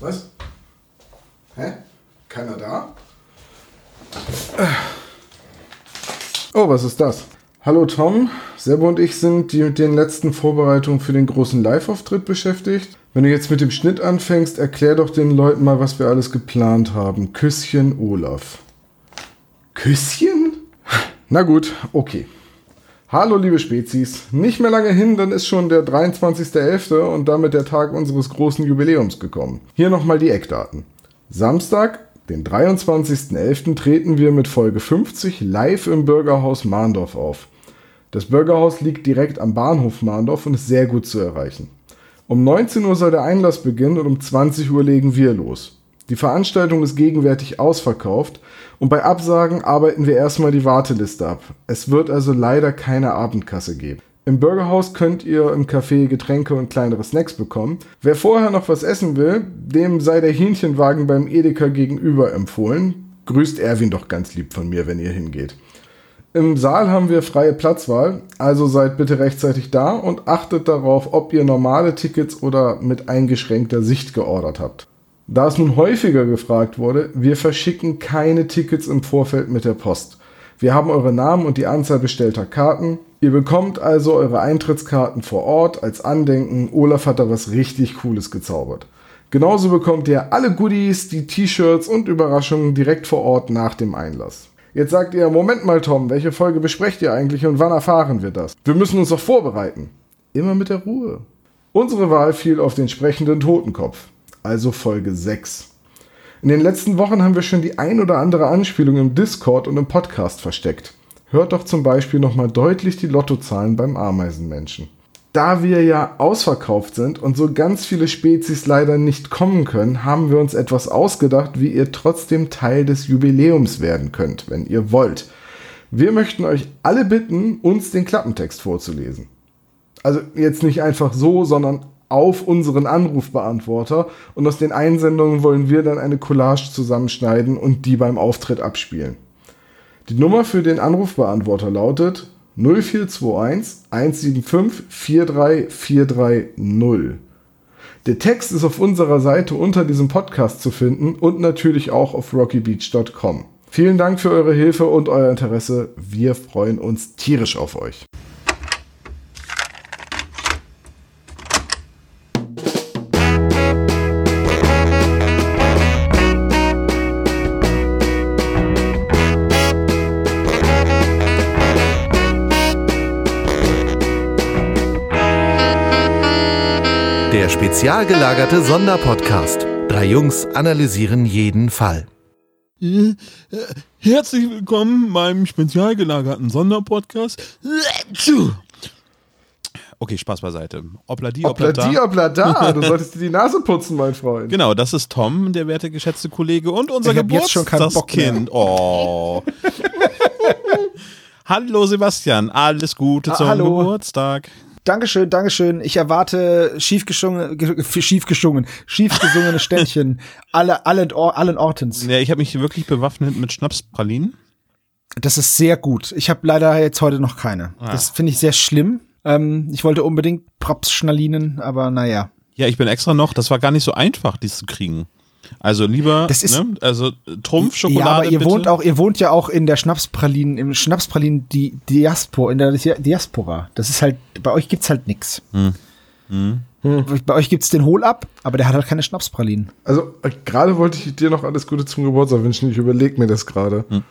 Was? Hä? Keiner da? Oh, was ist das? Hallo Tom, Sebo und ich sind die mit den letzten Vorbereitungen für den großen Live-Auftritt beschäftigt. Wenn du jetzt mit dem Schnitt anfängst, erklär doch den Leuten mal, was wir alles geplant haben. Küsschen Olaf. Küsschen? Na gut, okay. Hallo liebe Spezies, nicht mehr lange hin, dann ist schon der 23.11. und damit der Tag unseres großen Jubiläums gekommen. Hier nochmal die Eckdaten. Samstag, den 23.11. treten wir mit Folge 50 live im Bürgerhaus Mahndorf auf. Das Bürgerhaus liegt direkt am Bahnhof Mahndorf und ist sehr gut zu erreichen. Um 19 Uhr soll der Einlass beginnen und um 20 Uhr legen wir los. Die Veranstaltung ist gegenwärtig ausverkauft und bei Absagen arbeiten wir erstmal die Warteliste ab. Es wird also leider keine Abendkasse geben. Im Bürgerhaus könnt ihr im Café Getränke und kleinere Snacks bekommen. Wer vorher noch was essen will, dem sei der Hähnchenwagen beim Edeka gegenüber empfohlen. Grüßt Erwin doch ganz lieb von mir, wenn ihr hingeht. Im Saal haben wir freie Platzwahl, also seid bitte rechtzeitig da und achtet darauf, ob ihr normale Tickets oder mit eingeschränkter Sicht geordert habt. Da es nun häufiger gefragt wurde, wir verschicken keine Tickets im Vorfeld mit der Post. Wir haben eure Namen und die Anzahl bestellter Karten. Ihr bekommt also eure Eintrittskarten vor Ort als Andenken. Olaf hat da was richtig Cooles gezaubert. Genauso bekommt ihr alle Goodies, die T-Shirts und Überraschungen direkt vor Ort nach dem Einlass. Jetzt sagt ihr, Moment mal Tom, welche Folge besprecht ihr eigentlich und wann erfahren wir das? Wir müssen uns doch vorbereiten. Immer mit der Ruhe. Unsere Wahl fiel auf den sprechenden Totenkopf also Folge 6. In den letzten Wochen haben wir schon die ein oder andere Anspielung im Discord und im Podcast versteckt. Hört doch zum Beispiel nochmal deutlich die Lottozahlen beim Ameisenmenschen. Da wir ja ausverkauft sind und so ganz viele Spezies leider nicht kommen können, haben wir uns etwas ausgedacht, wie ihr trotzdem Teil des Jubiläums werden könnt, wenn ihr wollt. Wir möchten euch alle bitten, uns den Klappentext vorzulesen. Also jetzt nicht einfach so, sondern auf unseren Anrufbeantworter und aus den Einsendungen wollen wir dann eine Collage zusammenschneiden und die beim Auftritt abspielen. Die Nummer für den Anrufbeantworter lautet 0421 175 43430. Der Text ist auf unserer Seite unter diesem Podcast zu finden und natürlich auch auf rockybeach.com. Vielen Dank für eure Hilfe und euer Interesse. Wir freuen uns tierisch auf euch. Der spezial gelagerte Sonderpodcast. Drei Jungs analysieren jeden Fall. Herzlich willkommen beim spezial gelagerten Sonderpodcast. Okay, Spaß beiseite. Obladi, oblada. Obladi, oblada. Du solltest dir die Nase putzen, mein Freund. Genau, das ist Tom, der werte geschätzte Kollege und unser Geburtstagskind. Oh. Hallo Sebastian, alles Gute ah, zum hallo. Geburtstag. Dankeschön, Dankeschön. Ich erwarte schiefgeschungen, schiefgeschungen, schiefgesungene Ständchen alle, alle, allen Ortens. Ja, ich habe mich wirklich bewaffnet mit Schnapspralinen. Das ist sehr gut. Ich habe leider jetzt heute noch keine. Ah. Das finde ich sehr schlimm. Ähm, ich wollte unbedingt Props-Schnalinen, aber naja. Ja, ich bin extra noch. Das war gar nicht so einfach, dies zu kriegen. Also lieber, das ist, ne? also Trumpfschokolade. Ja, aber ihr bitte. wohnt auch, ihr wohnt ja auch in der Schnapspralinen, im Schnapspralinen die Diaspora, in der Diaspora. Das ist halt, bei euch gibt's halt nix. Hm. Hm. Hm. Bei euch gibt's den Hol-Up, aber der hat halt keine Schnapspralinen. Also äh, gerade wollte ich dir noch alles Gute zum Geburtstag wünschen. Ich überlege mir das gerade. Hm.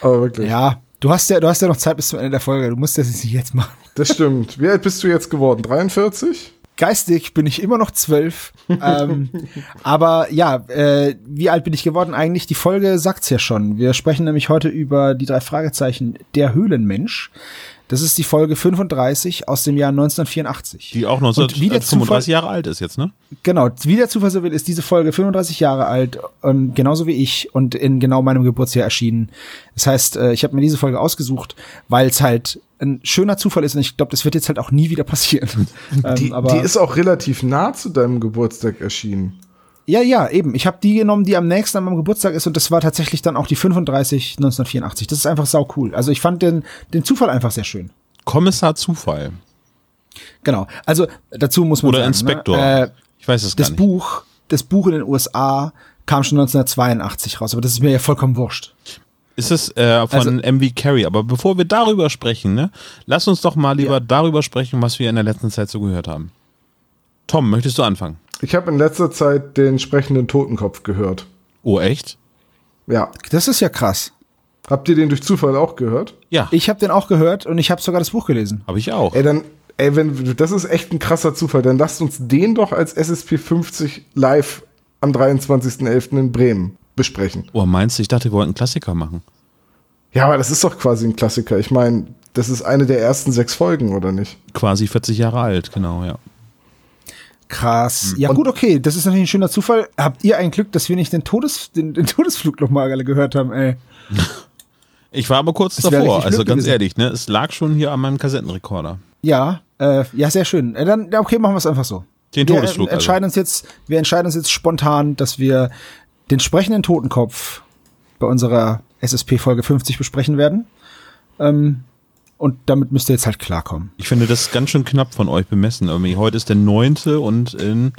Aber wirklich. Ja, du hast ja, du hast ja noch Zeit bis zum Ende der Folge. Du musst das nicht jetzt machen. Das stimmt. Wie alt bist du jetzt geworden? 43? Geistig bin ich immer noch zwölf. ähm, aber ja, äh, wie alt bin ich geworden eigentlich? Die Folge sagt's ja schon. Wir sprechen nämlich heute über die drei Fragezeichen der Höhlenmensch. Das ist die Folge 35 aus dem Jahr 1984. Die auch 1935 Jahre alt ist jetzt, ne? Genau, wie der Zufall so will, ist diese Folge 35 Jahre alt, ähm, genauso wie ich und in genau meinem Geburtsjahr erschienen. Das heißt, äh, ich habe mir diese Folge ausgesucht, weil es halt ein schöner Zufall ist und ich glaube, das wird jetzt halt auch nie wieder passieren. die, ähm, die ist auch relativ nah zu deinem Geburtstag erschienen. Ja, ja, eben. Ich habe die genommen, die am nächsten an meinem Geburtstag ist und das war tatsächlich dann auch die 35 1984. Das ist einfach sau cool. Also ich fand den, den Zufall einfach sehr schön. Kommissar Zufall. Genau. Also dazu muss man Oder sagen, Inspektor. Ne? Äh, ich weiß es gar das nicht. Das Buch das Buch in den USA kam schon 1982 raus, aber das ist mir ja vollkommen wurscht. Ist es äh, von also, MV Carey, aber bevor wir darüber sprechen, ne, lass uns doch mal lieber ja. darüber sprechen, was wir in der letzten Zeit so gehört haben. Tom, möchtest du anfangen? Ich habe in letzter Zeit den sprechenden Totenkopf gehört. Oh, echt? Ja. Das ist ja krass. Habt ihr den durch Zufall auch gehört? Ja. Ich habe den auch gehört und ich habe sogar das Buch gelesen. Habe ich auch. Ey, dann, ey, wenn, das ist echt ein krasser Zufall. Dann lasst uns den doch als SSP 50 live am 23.11. in Bremen besprechen. Oh, meinst du, ich dachte, wir wollten einen Klassiker machen? Ja, aber das ist doch quasi ein Klassiker. Ich meine, das ist eine der ersten sechs Folgen, oder nicht? Quasi 40 Jahre alt, genau, ja. Krass. Ja, Und gut, okay. Das ist natürlich ein schöner Zufall. Habt ihr ein Glück, dass wir nicht den, Todes, den, den Todesflug nochmal alle gehört haben, ey? Ich war aber kurz das davor, also ganz gewesen. ehrlich, ne? Es lag schon hier an meinem Kassettenrekorder. Ja, äh, ja, sehr schön. Äh, dann, okay, machen wir es einfach so. Den Todesflug. Wir entscheiden also. uns jetzt, wir entscheiden uns jetzt spontan, dass wir den sprechenden Totenkopf bei unserer SSP Folge 50 besprechen werden. Ähm, und damit müsst ihr jetzt halt klarkommen. Ich finde das ganz schön knapp von euch bemessen. Irgendwie. Heute ist der neunte und in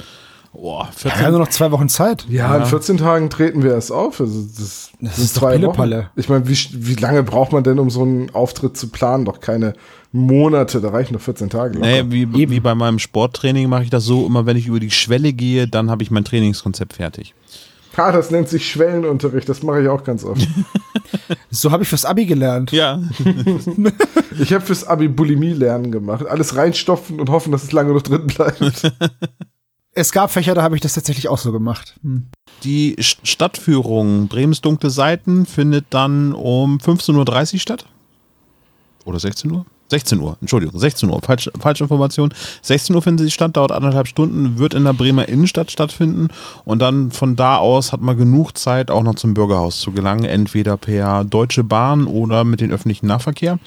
oh, 14 ja, nur noch zwei Wochen Zeit. Ja, ja, in 14 Tagen treten wir erst auf. Also das, das ist zwei Wochen. Ich meine, wie, wie lange braucht man denn, um so einen Auftritt zu planen? Doch keine Monate, da reichen noch 14 Tage. Nee, wie, wie bei meinem Sporttraining mache ich das so, immer wenn ich über die Schwelle gehe, dann habe ich mein Trainingskonzept fertig. Ha, das nennt sich Schwellenunterricht, das mache ich auch ganz oft. so habe ich fürs Abi gelernt. Ja. ich habe fürs Abi Bulimie lernen gemacht. Alles reinstopfen und hoffen, dass es lange noch drin bleibt. Es gab Fächer, da habe ich das tatsächlich auch so gemacht. Hm. Die Stadtführung Bremens dunkle Seiten findet dann um 15.30 Uhr statt. Oder 16 Uhr? 16 Uhr, Entschuldigung, 16 Uhr, falsch, falsche Information. 16 Uhr findet sie statt, dauert anderthalb Stunden, wird in der Bremer Innenstadt stattfinden und dann von da aus hat man genug Zeit, auch noch zum Bürgerhaus zu gelangen, entweder per Deutsche Bahn oder mit dem öffentlichen Nahverkehr.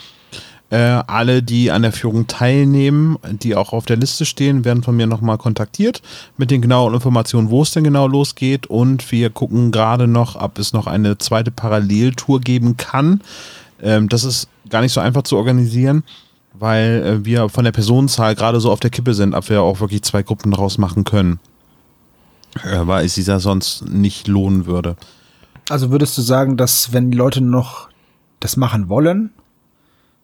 Äh, alle, die an der Führung teilnehmen, die auch auf der Liste stehen, werden von mir nochmal kontaktiert mit den genauen Informationen, wo es denn genau losgeht. Und wir gucken gerade noch, ob es noch eine zweite Paralleltour geben kann. Ähm, das ist gar nicht so einfach zu organisieren, weil äh, wir von der Personenzahl gerade so auf der Kippe sind, ob wir auch wirklich zwei Gruppen daraus machen können. Äh, weil es sich ja sonst nicht lohnen würde. Also würdest du sagen, dass wenn die Leute noch das machen wollen,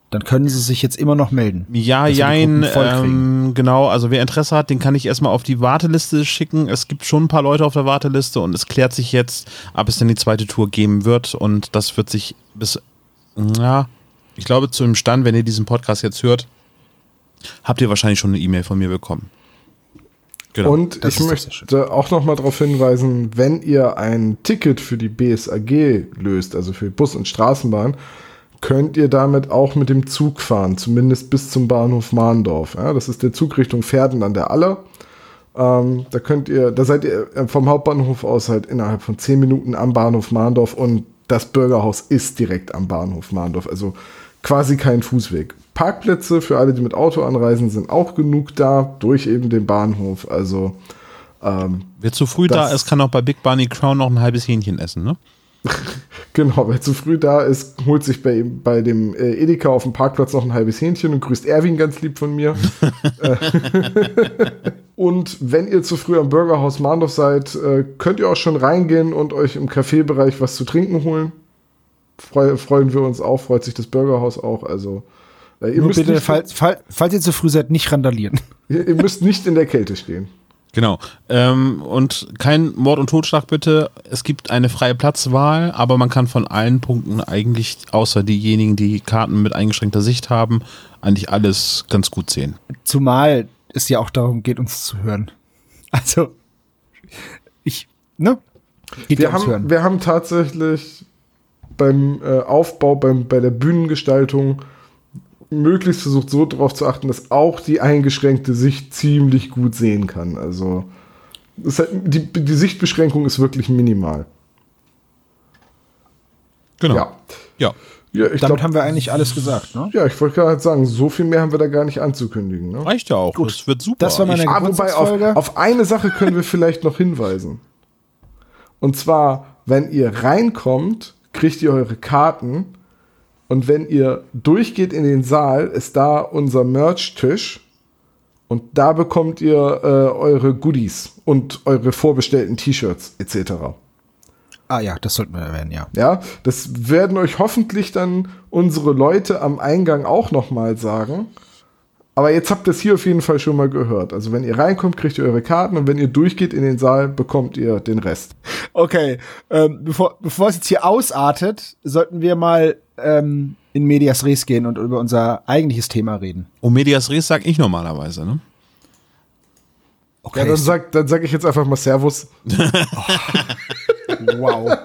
dann können sie sich jetzt immer noch melden. Ja, jein, ähm, genau. Also wer Interesse hat, den kann ich erstmal auf die Warteliste schicken. Es gibt schon ein paar Leute auf der Warteliste und es klärt sich jetzt, ob es denn die zweite Tour geben wird. Und das wird sich bis, ja, ich glaube, zu dem Stand, wenn ihr diesen Podcast jetzt hört, habt ihr wahrscheinlich schon eine E-Mail von mir bekommen. Genau. Und ich möchte auch noch mal darauf hinweisen, wenn ihr ein Ticket für die BSAG löst, also für Bus und Straßenbahn, könnt ihr damit auch mit dem Zug fahren, zumindest bis zum Bahnhof Mahndorf. Ja, das ist der Zug Richtung Pferden an der Aller. Ähm, da könnt ihr, da seid ihr vom Hauptbahnhof aus halt innerhalb von zehn Minuten am Bahnhof Mahndorf und das Bürgerhaus ist direkt am Bahnhof Mahndorf. Also quasi kein Fußweg. Parkplätze für alle, die mit Auto anreisen, sind auch genug da, durch eben den Bahnhof. Also ähm, Wer zu früh da ist, kann auch bei Big Bunny Crown noch ein halbes Hähnchen essen, ne? genau, wer zu früh da ist, holt sich bei, bei dem äh, Edeka auf dem Parkplatz noch ein halbes Hähnchen und grüßt Erwin ganz lieb von mir. Äh, und wenn ihr zu früh am Burgerhaus Mahndorf seid, äh, könnt ihr auch schon reingehen und euch im Kaffeebereich was zu trinken holen freu, freuen wir uns auch, freut sich das Bürgerhaus auch. Also äh, ihr Nur müsst bitte, nicht, falls, fall, falls ihr zu früh seid, nicht randalieren. Ihr, ihr müsst nicht in der Kälte stehen. Genau. Ähm, und kein Mord und Totschlag bitte. Es gibt eine freie Platzwahl, aber man kann von allen Punkten eigentlich, außer diejenigen, die Karten mit eingeschränkter Sicht haben, eigentlich alles ganz gut sehen. Zumal es ja auch darum geht, uns zu hören. Also, ich, ne? Geht wir, haben, wir haben tatsächlich beim äh, Aufbau, beim, bei der Bühnengestaltung möglichst versucht so darauf zu achten, dass auch die eingeschränkte Sicht ziemlich gut sehen kann. Also halt, die, die Sichtbeschränkung ist wirklich minimal. Genau. Ja. ja. ja Damit glaub, haben wir eigentlich alles gesagt, ne? Ja, ich wollte gerade sagen, so viel mehr haben wir da gar nicht anzukündigen. Ne? Reicht ja auch. Gut. Das wird super. Das war meine ich, ah, wobei auf, auf eine Sache können wir vielleicht noch hinweisen. Und zwar, wenn ihr reinkommt, kriegt ihr eure Karten und wenn ihr durchgeht in den Saal, ist da unser Merch-Tisch Und da bekommt ihr äh, eure Goodies und eure vorbestellten T-Shirts etc. Ah ja, das sollten wir erwähnen, ja. Ja, das werden euch hoffentlich dann unsere Leute am Eingang auch nochmal sagen. Aber jetzt habt ihr es hier auf jeden Fall schon mal gehört. Also wenn ihr reinkommt, kriegt ihr eure Karten und wenn ihr durchgeht in den Saal, bekommt ihr den Rest. Okay, ähm, bevor, bevor es jetzt hier ausartet, sollten wir mal ähm, in Medias Res gehen und über unser eigentliches Thema reden. Um Medias Res sag ich normalerweise, ne? Okay. Ja, dann sag, dann sag ich jetzt einfach mal Servus. wow.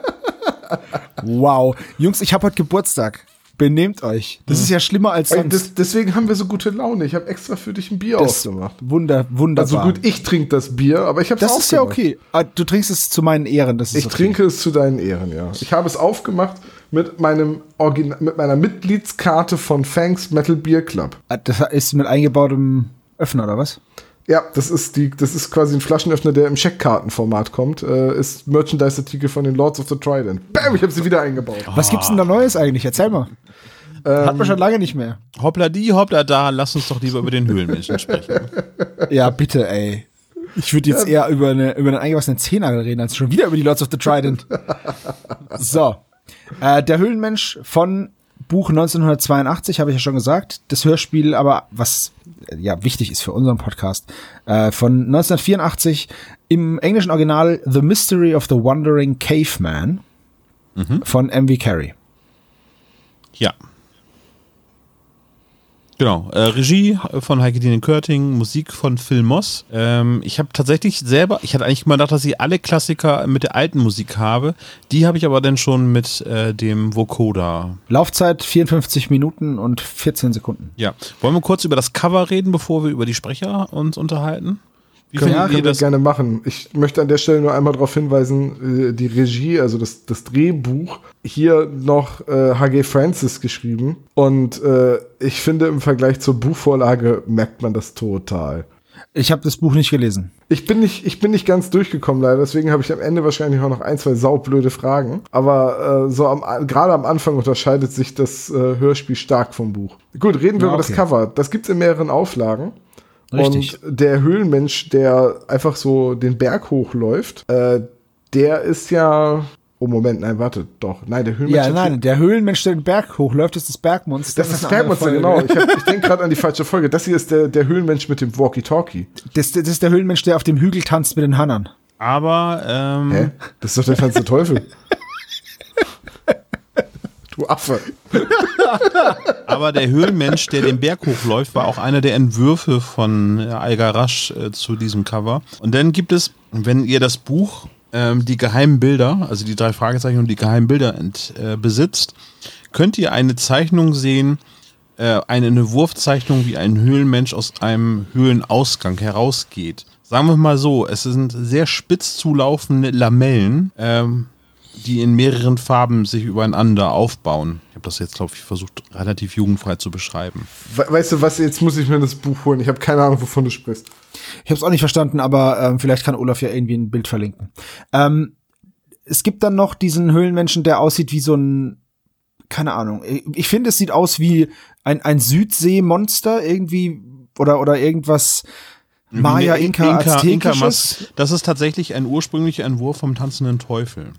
wow. Jungs, ich habe heute Geburtstag. Benehmt euch. Das ist ja schlimmer als sonst. das, deswegen haben wir so gute Laune. Ich habe extra für dich ein Bier Das- aufgemacht. Wunder, wunderbar. Also gut, ich trinke das Bier, aber ich habe es das ist ja okay. Ah, Du trinkst es zu meinen Ehren. Das ist Ich okay. trinke es zu deinen Ehren, ja. Ich habe es aufgemacht mit meinem Origina mit meiner Mitgliedskarte von Fangs Metal Beer Club. Ah, Das ist mit eingebautem Öffner oder was? Ja, das ist die, das ist quasi ein Flaschenöffner, der im Scheckkartenformat kommt. Äh, ist Merchandise-Artikel von den Lords of the Trident. Bam, ich habe sie wieder eingebaut. Was gibt's denn da Neues eigentlich? Erzähl mal. Hat man schon lange nicht mehr. Hoppla die, hoppla da, lass uns doch lieber über den Höhlenmenschen sprechen. Ja, bitte, ey. Ich würde jetzt eher über, eine, über einen eingewachsenen Zehennagel reden, als schon wieder über die Lords of the Trident. so. Äh, der Höhlenmensch von Buch 1982, habe ich ja schon gesagt. Das Hörspiel, aber was äh, ja wichtig ist für unseren Podcast, äh, von 1984 im englischen Original The Mystery of the Wandering Caveman von M.V. Carey. Ja. Genau. Äh, Regie von Heike Dine Körting, Musik von Phil Moss. Ähm, ich habe tatsächlich selber, ich hatte eigentlich mal gedacht, dass ich alle Klassiker mit der alten Musik habe. Die habe ich aber dann schon mit äh, dem Vocoder. Laufzeit 54 Minuten und 14 Sekunden. Ja. Wollen wir kurz über das Cover reden, bevor wir über die Sprecher uns unterhalten? Wie Können, finden können wir das? gerne machen. Ich möchte an der Stelle nur einmal darauf hinweisen, äh, die Regie, also das, das Drehbuch, hier noch äh, H.G. Francis geschrieben. Und äh, ich finde, im Vergleich zur Buchvorlage merkt man das total. Ich habe das Buch nicht gelesen. Ich bin nicht, ich bin nicht ganz durchgekommen leider, deswegen habe ich am Ende wahrscheinlich auch noch ein, zwei saublöde Fragen. Aber äh, so am, gerade am Anfang unterscheidet sich das äh, Hörspiel stark vom Buch. Gut, reden wir Ja, über das okay. Cover. Das gibt's in mehreren Auflagen. Richtig. Und der Höhlenmensch, der einfach so den Berg hochläuft, äh, der ist ja. Oh, Moment, nein, warte, doch. Nein, der Höhlenmensch. Ja, nein, der Höhlenmensch, der den Berg hochläuft, ist das Bergmonster. Das ist das Bergmonster, genau. Ich, hab- ich denke gerade an die falsche Folge. Das hier ist der, der Höhlenmensch mit dem Walkie-Talkie. Das, das ist der Höhlenmensch, der auf dem Hügel tanzt mit den Hannern. Aber ähm, Hä? Das ist doch der ganze Teufel. Du Affe. Aber der Höhlenmensch, der den Berg hochläuft, war auch einer der Entwürfe von äh, Algarasch äh, zu diesem Cover. Und dann gibt es, wenn ihr das Buch ähm, Die geheimen Bilder, also die drei Fragezeichen und die geheimen Bilder ent, äh, besitzt, könnt ihr eine Zeichnung sehen, äh, eine Entwurfzeichnung, wie ein Höhlenmensch aus einem Höhlenausgang herausgeht. Sagen wir mal so, es sind sehr spitz zulaufende Lamellen, ähm, die in mehreren Farben sich übereinander aufbauen. Ich habe das jetzt, glaube ich, versucht, relativ jugendfrei zu beschreiben. We weißt du was, jetzt muss ich mir das Buch holen. Ich habe keine Ahnung, wovon du sprichst. Ich habe es auch nicht verstanden, aber ähm, vielleicht kann Olaf ja irgendwie ein Bild verlinken. Ähm, es gibt dann noch diesen Höhlenmenschen, der aussieht wie so ein, keine Ahnung. Ich, ich finde, es sieht aus wie ein, ein Südseemonster irgendwie oder oder irgendwas Maya, Inka, Aztekisches. Inka-Mas- das ist tatsächlich ein ursprünglicher Entwurf vom tanzenden Teufel.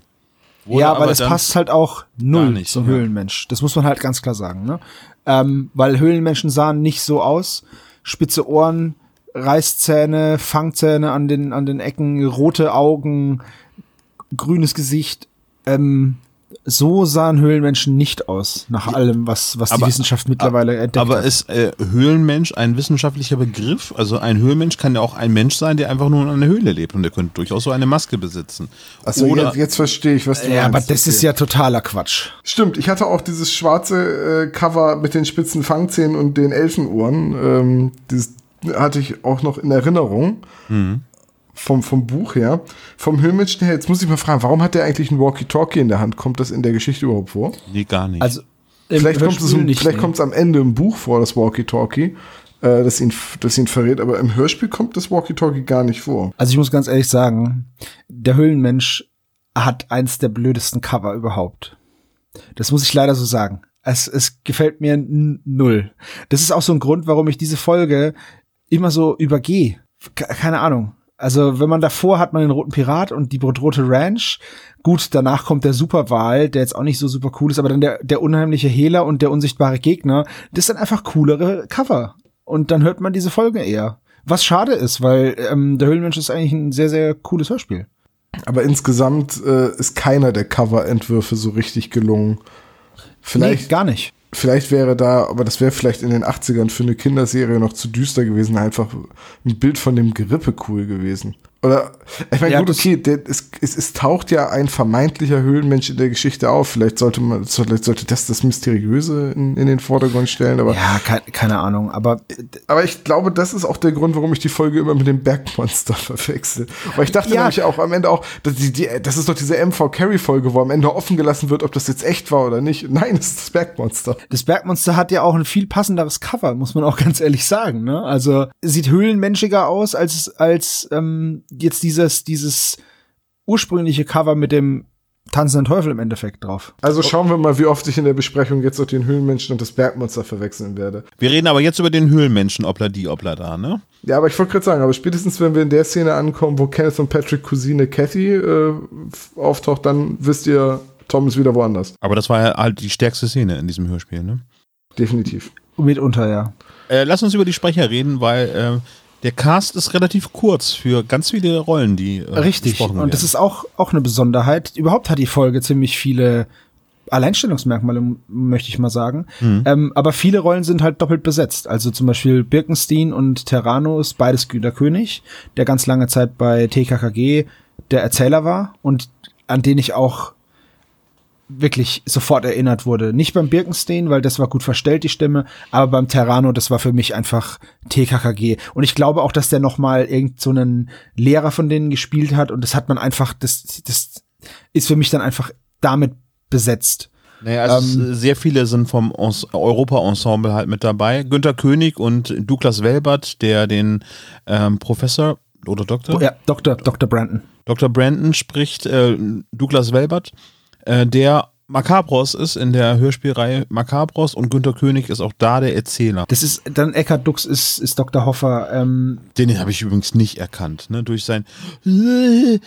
Ja, aber, das dann- passt halt auch null nicht, zum ja. Höhlenmensch. Das muss man halt ganz klar sagen. Ne? Ähm, weil Höhlenmenschen sahen nicht so aus. Spitze Ohren, Reißzähne, Fangzähne an den, an den Ecken, rote Augen, grünes Gesicht. Ähm, so sahen Höhlenmenschen nicht aus, nach allem, was, was die Aber- Wissenschaft mittlerweile entdeckt Aber hat. ist äh, Höhlenmensch ein wissenschaftlicher Begriff? Also ein Höhlenmensch kann ja auch ein Mensch sein, der einfach nur in einer Höhle lebt und der könnte durchaus so eine Maske besitzen. Also Oder jetzt, jetzt verstehe ich, was du ja, aber meinst. das ist Okay. ja totaler Quatsch. Stimmt, ich hatte auch dieses schwarze äh, Cover mit den spitzen Fangzähnen und den Elfenohren. Ähm, das hatte ich auch noch in Erinnerung. Vom, vom Buch her. Vom Höhlenmenschen her, jetzt muss ich mal fragen, warum hat der eigentlich ein Walkie-Talkie in der Hand? Kommt das in der Geschichte überhaupt vor? nee, gar nicht. Also Vielleicht kommt es nicht, vielleicht nee. kommt's am Ende im Buch vor, das Walkie-Talkie, äh, das, ihn, das ihn verrät, aber im Hörspiel kommt das Walkie-Talkie gar nicht vor. Also ich muss ganz ehrlich sagen, der Höhlenmensch hat eins der blödesten Cover überhaupt. Das muss ich leider so sagen. Es, es gefällt mir null. Das ist auch so ein Grund, warum ich diese Folge immer so übergehe. Keine Ahnung. Also, wenn man davor hat man den roten Pirat und die rote Ranch. Gut, danach kommt der Superwahl, der jetzt auch nicht so super cool ist, aber dann der, der unheimliche Hehler und der unsichtbare Gegner. Das sind einfach coolere Cover. Und dann hört man diese Folge eher. Was schade ist, weil ähm, der Höhlenmensch ist eigentlich ein sehr, sehr cooles Hörspiel. Aber insgesamt äh, ist keiner der Coverentwürfe so richtig gelungen. Vielleicht nee, gar nicht. Vielleicht wäre da, aber das wäre vielleicht in den 80ern für eine Kinderserie noch zu düster gewesen, einfach ein Bild von dem Gerippe cool gewesen. Oder, ich meine, ja, gut, okay, der, es, es, es taucht ja ein vermeintlicher Höhlenmensch in der Geschichte auf. Vielleicht sollte man, vielleicht sollte das das Mysteriöse in, in den Vordergrund stellen, aber. Ja, keine, keine Ahnung, aber. Aber ich glaube, das ist auch der Grund, warum ich die Folge immer mit dem Bergmonster verwechsel. Weil ich dachte ja. nämlich auch am Ende auch, dass die, die, das ist doch diese MV Carry Folge, wo am Ende offen gelassen wird, ob das jetzt echt war oder nicht. Nein, es ist das Bergmonster. Das Bergmonster hat ja auch ein viel passenderes Cover, muss man auch ganz ehrlich sagen, ne? Also, sieht höhlenmenschiger aus als, als, ähm, jetzt dieses, dieses ursprüngliche Cover mit dem tanzenden Teufel im Endeffekt drauf. Also schauen wir mal, wie oft ich in der Besprechung jetzt auch den Höhlenmenschen und das Bergmonster verwechseln werde. Wir reden aber jetzt über den Höhlenmenschen, obla die, obla da, ne? Ja, aber ich wollte gerade sagen, aber spätestens wenn wir in der Szene ankommen, wo Kenneth und Patrick Cousine Cathy äh, auftaucht, dann wisst ihr, Tom ist wieder woanders. Aber das war ja halt die stärkste Szene in diesem Hörspiel, ne? Definitiv. Mitunter, ja. Äh, lass uns über die Sprecher reden, weil äh, der Cast ist relativ kurz für ganz viele Rollen, die äh, Richtig. Und das ist auch, auch eine Besonderheit. Überhaupt hat die Folge ziemlich viele Alleinstellungsmerkmale, möchte ich mal sagen. Mhm. Ähm, aber viele Rollen sind halt doppelt besetzt. Also zum Beispiel Birkenstein und Terrano ist beides Güter König, der ganz lange Zeit bei TKKG der Erzähler war und an den ich auch wirklich sofort erinnert wurde. Nicht beim Birkenstein, weil das war gut verstellt, die Stimme, aber beim Terrano, das war für mich einfach TKKG. Und ich glaube auch, dass der noch mal irgend so einen Lehrer von denen gespielt hat und das hat man einfach, das, das ist für mich dann einfach damit besetzt. Naja, also ähm, sehr viele sind vom Europa-Ensemble halt mit dabei. Günter König und Douglas Welbert, der den ähm, Professor oder Doktor? Ja, Dr. Dr. Brandon. Dr. Brandon spricht äh, Douglas Welbert äh, der Macabros ist in der Hörspielreihe Macabros und Günter König ist auch da der Erzähler. Das ist dann Eckhard Dux ist, ist Dr. Hoffer. Ähm Den habe ich übrigens nicht erkannt, ne? Durch sein. Du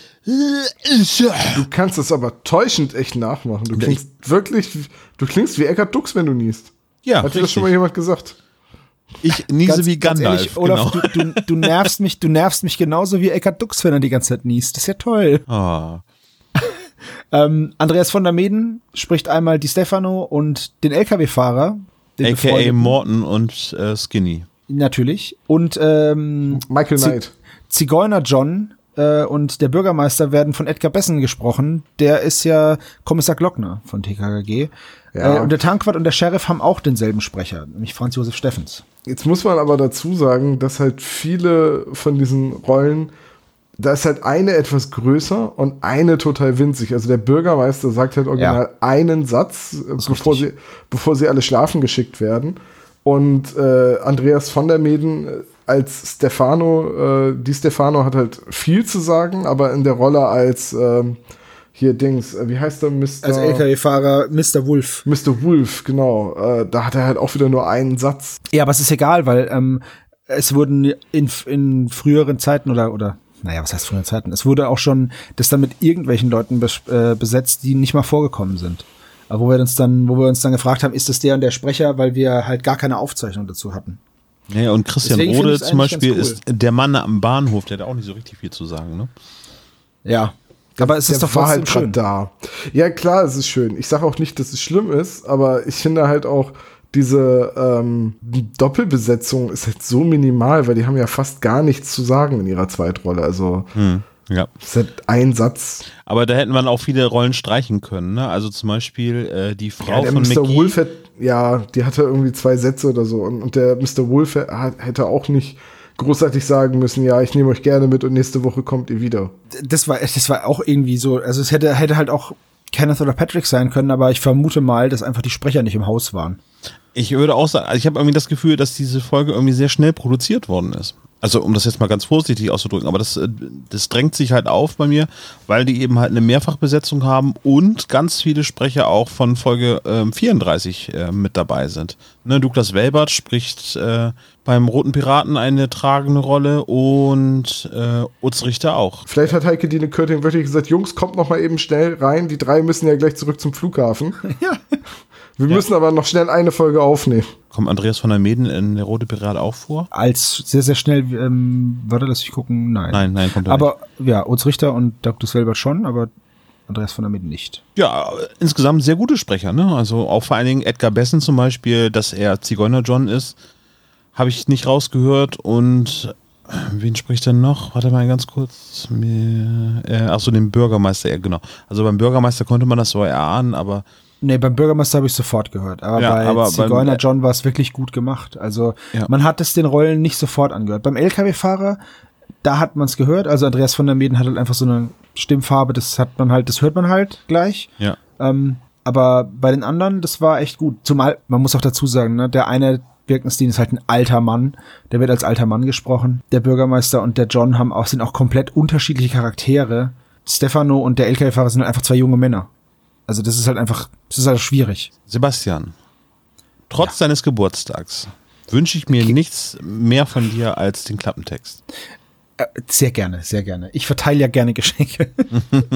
kannst es aber täuschend echt nachmachen. Du klingst ich wirklich, du klingst wie Eckhard Dux, wenn du niest. Ja. Hat dir das schon mal jemand gesagt? Ich niese ganz, wie Gandalf. Ehrlich, Olaf, genau. du, du, du, nervst mich, du nervst mich genauso wie Eckhard Dux, wenn er die ganze Zeit niest. Das ist ja toll. Ah. Ähm, Andreas von der Meden spricht einmal die Stefano und den LKW-Fahrer. AKA Morton und äh, Skinny. Natürlich. Und ähm, Michael Knight. Zigeuner John äh, und der Bürgermeister werden von Edgar Bessen gesprochen. Der ist ja Kommissar Glockner von TKKG. Ja. Äh, und der Tankwart und der Sheriff haben auch denselben Sprecher, nämlich Franz Josef Steffens. Jetzt muss man aber dazu sagen, dass halt viele von diesen Rollen da ist halt eine etwas größer und eine total winzig. Also der Bürgermeister sagt halt original ja. einen Satz, bevor sie, bevor sie alle schlafen geschickt werden. Und äh, Andreas von der Meden äh, als Stefano, äh, die Stefano hat halt viel zu sagen, aber in der Rolle als äh, hier Dings, äh, wie heißt der Mr. Als LKW-Fahrer Mr. Wolf. Mr. Wolf, genau. Äh, da hat er halt auch wieder nur einen Satz. Ja, aber es ist egal, weil ähm, es wurden in, in früheren Zeiten oder, oder naja, was heißt von den Zeiten? Es wurde auch schon das dann mit irgendwelchen Leuten bes äh, besetzt, die nicht mal vorgekommen sind. Aber wo wir uns dann, wo wir uns dann gefragt haben, ist das der und der Sprecher, weil wir halt gar keine Aufzeichnung dazu hatten. Ja, und Christian Deswegen Rode zum Beispiel cool. ist der Mann am Bahnhof, der hat auch nicht so richtig viel zu sagen, ne? Ja. Aber es ist doch war halt schön da. Ja, klar, es ist schön. Ich sage auch nicht, dass es schlimm ist, aber ich finde halt auch, diese ähm, Doppelbesetzung ist halt so minimal, weil die haben ja fast gar nichts zu sagen in ihrer Zweitrolle. Also hm, ja. ist halt ein Satz. Aber da hätten wir auch viele Rollen streichen können. Ne? Also zum Beispiel äh, die Frau ja, der von Mr. Wolf hat, ja, die hatte irgendwie zwei Sätze oder so. Und, und der Mr. Wolf hat, hätte auch nicht großartig sagen müssen, ja, ich nehme euch gerne mit und nächste Woche kommt ihr wieder. Das war, das war auch irgendwie so, also es hätte, hätte halt auch Kenneth oder Patrick sein können, aber ich vermute mal, dass einfach die Sprecher nicht im Haus waren. Ich würde auch sagen, also ich habe irgendwie das Gefühl, dass diese Folge irgendwie sehr schnell produziert worden ist. Also um das jetzt mal ganz vorsichtig auszudrücken, aber das, äh, das drängt sich halt auf bei mir, weil die eben halt eine Mehrfachbesetzung haben und ganz viele Sprecher auch von Folge ähm, 34 äh, mit dabei sind. Ne, Douglas Welbert spricht äh, beim Roten Piraten eine tragende Rolle und äh, Utz Richter auch. Vielleicht hat Heike Dine Körting wirklich gesagt, Jungs, kommt noch mal eben schnell rein. Die drei müssen ja gleich zurück zum Flughafen. Ja. Wir Ja. müssen aber noch schnell eine Folge aufnehmen. Kommt Andreas von der Meden in der Rote Pirat auch vor? Als sehr, sehr schnell, ähm, warte, lass ich gucken, nein. Nein, nein, kommt er nicht. Aber ja, Utz Richter und Dr. Welbert schon, aber Andreas von der Mitte nicht. Ja, insgesamt sehr gute Sprecher, ne? Also auch vor allen Dingen Edgar Bessen zum Beispiel, dass er Zigeuner John ist, habe ich nicht rausgehört und wen spricht er noch? Warte mal ganz kurz. Äh, ach so, den Bürgermeister, ja, genau. Also beim Bürgermeister konnte man das so erahnen, aber Nee, beim Bürgermeister habe ich sofort gehört. Aber Ja, bei aber beim- Zigeuner John war es wirklich gut gemacht. Also Ja. man hat es den Rollen nicht sofort angehört. Beim LKW-Fahrer, da hat man es gehört. Also Andreas von der Meden hat halt einfach so eine Stimmfarbe, das hat man halt, das hört man halt gleich. ja. Ähm, aber bei den anderen, das war echt gut. Zumal, man muss auch dazu sagen, ne, der eine Birkenstein ist halt ein alter Mann. Der wird als alter Mann gesprochen. Der Bürgermeister und der John haben auch, sind auch komplett unterschiedliche Charaktere. Stefano und der LKW-Fahrer sind halt einfach zwei junge Männer. Also das ist halt einfach, das ist halt schwierig. Sebastian, trotz deines Geburtstags wünsche ich mir nichts mehr von dir als den Klappentext. Äh, Sehr gerne, sehr gerne. Ich verteile ja gerne Geschenke.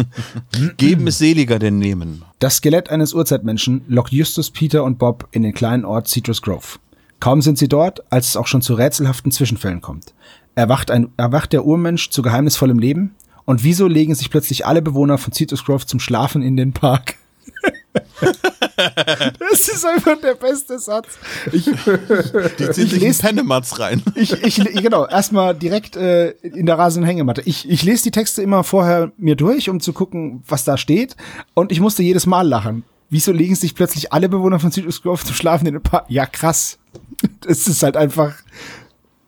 Geben ist seliger denn nehmen. Das Skelett eines Urzeitmenschen lockt Justus, Peter und Bob in den kleinen Ort Citrus Grove. Kaum sind sie dort, als es auch schon zu rätselhaften Zwischenfällen kommt. Erwacht, ein, erwacht der Urmensch zu geheimnisvollem Leben? Und wieso legen sich plötzlich alle Bewohner von Citrus Grove zum Schlafen in den Park? Das ist einfach der beste Satz. Ich, Die ziehen Ich sich in lese- Pennematz rein. ich, ich, genau, erstmal direkt äh, in der rasenden Hängematte. Ich, ich lese die Texte immer vorher mir durch, um zu gucken, was da steht. Und ich musste jedes Mal lachen. Wieso legen sich plötzlich alle Bewohner von Citrus Grove zum Schlafen in den Park? Ja, krass. Das ist halt einfach.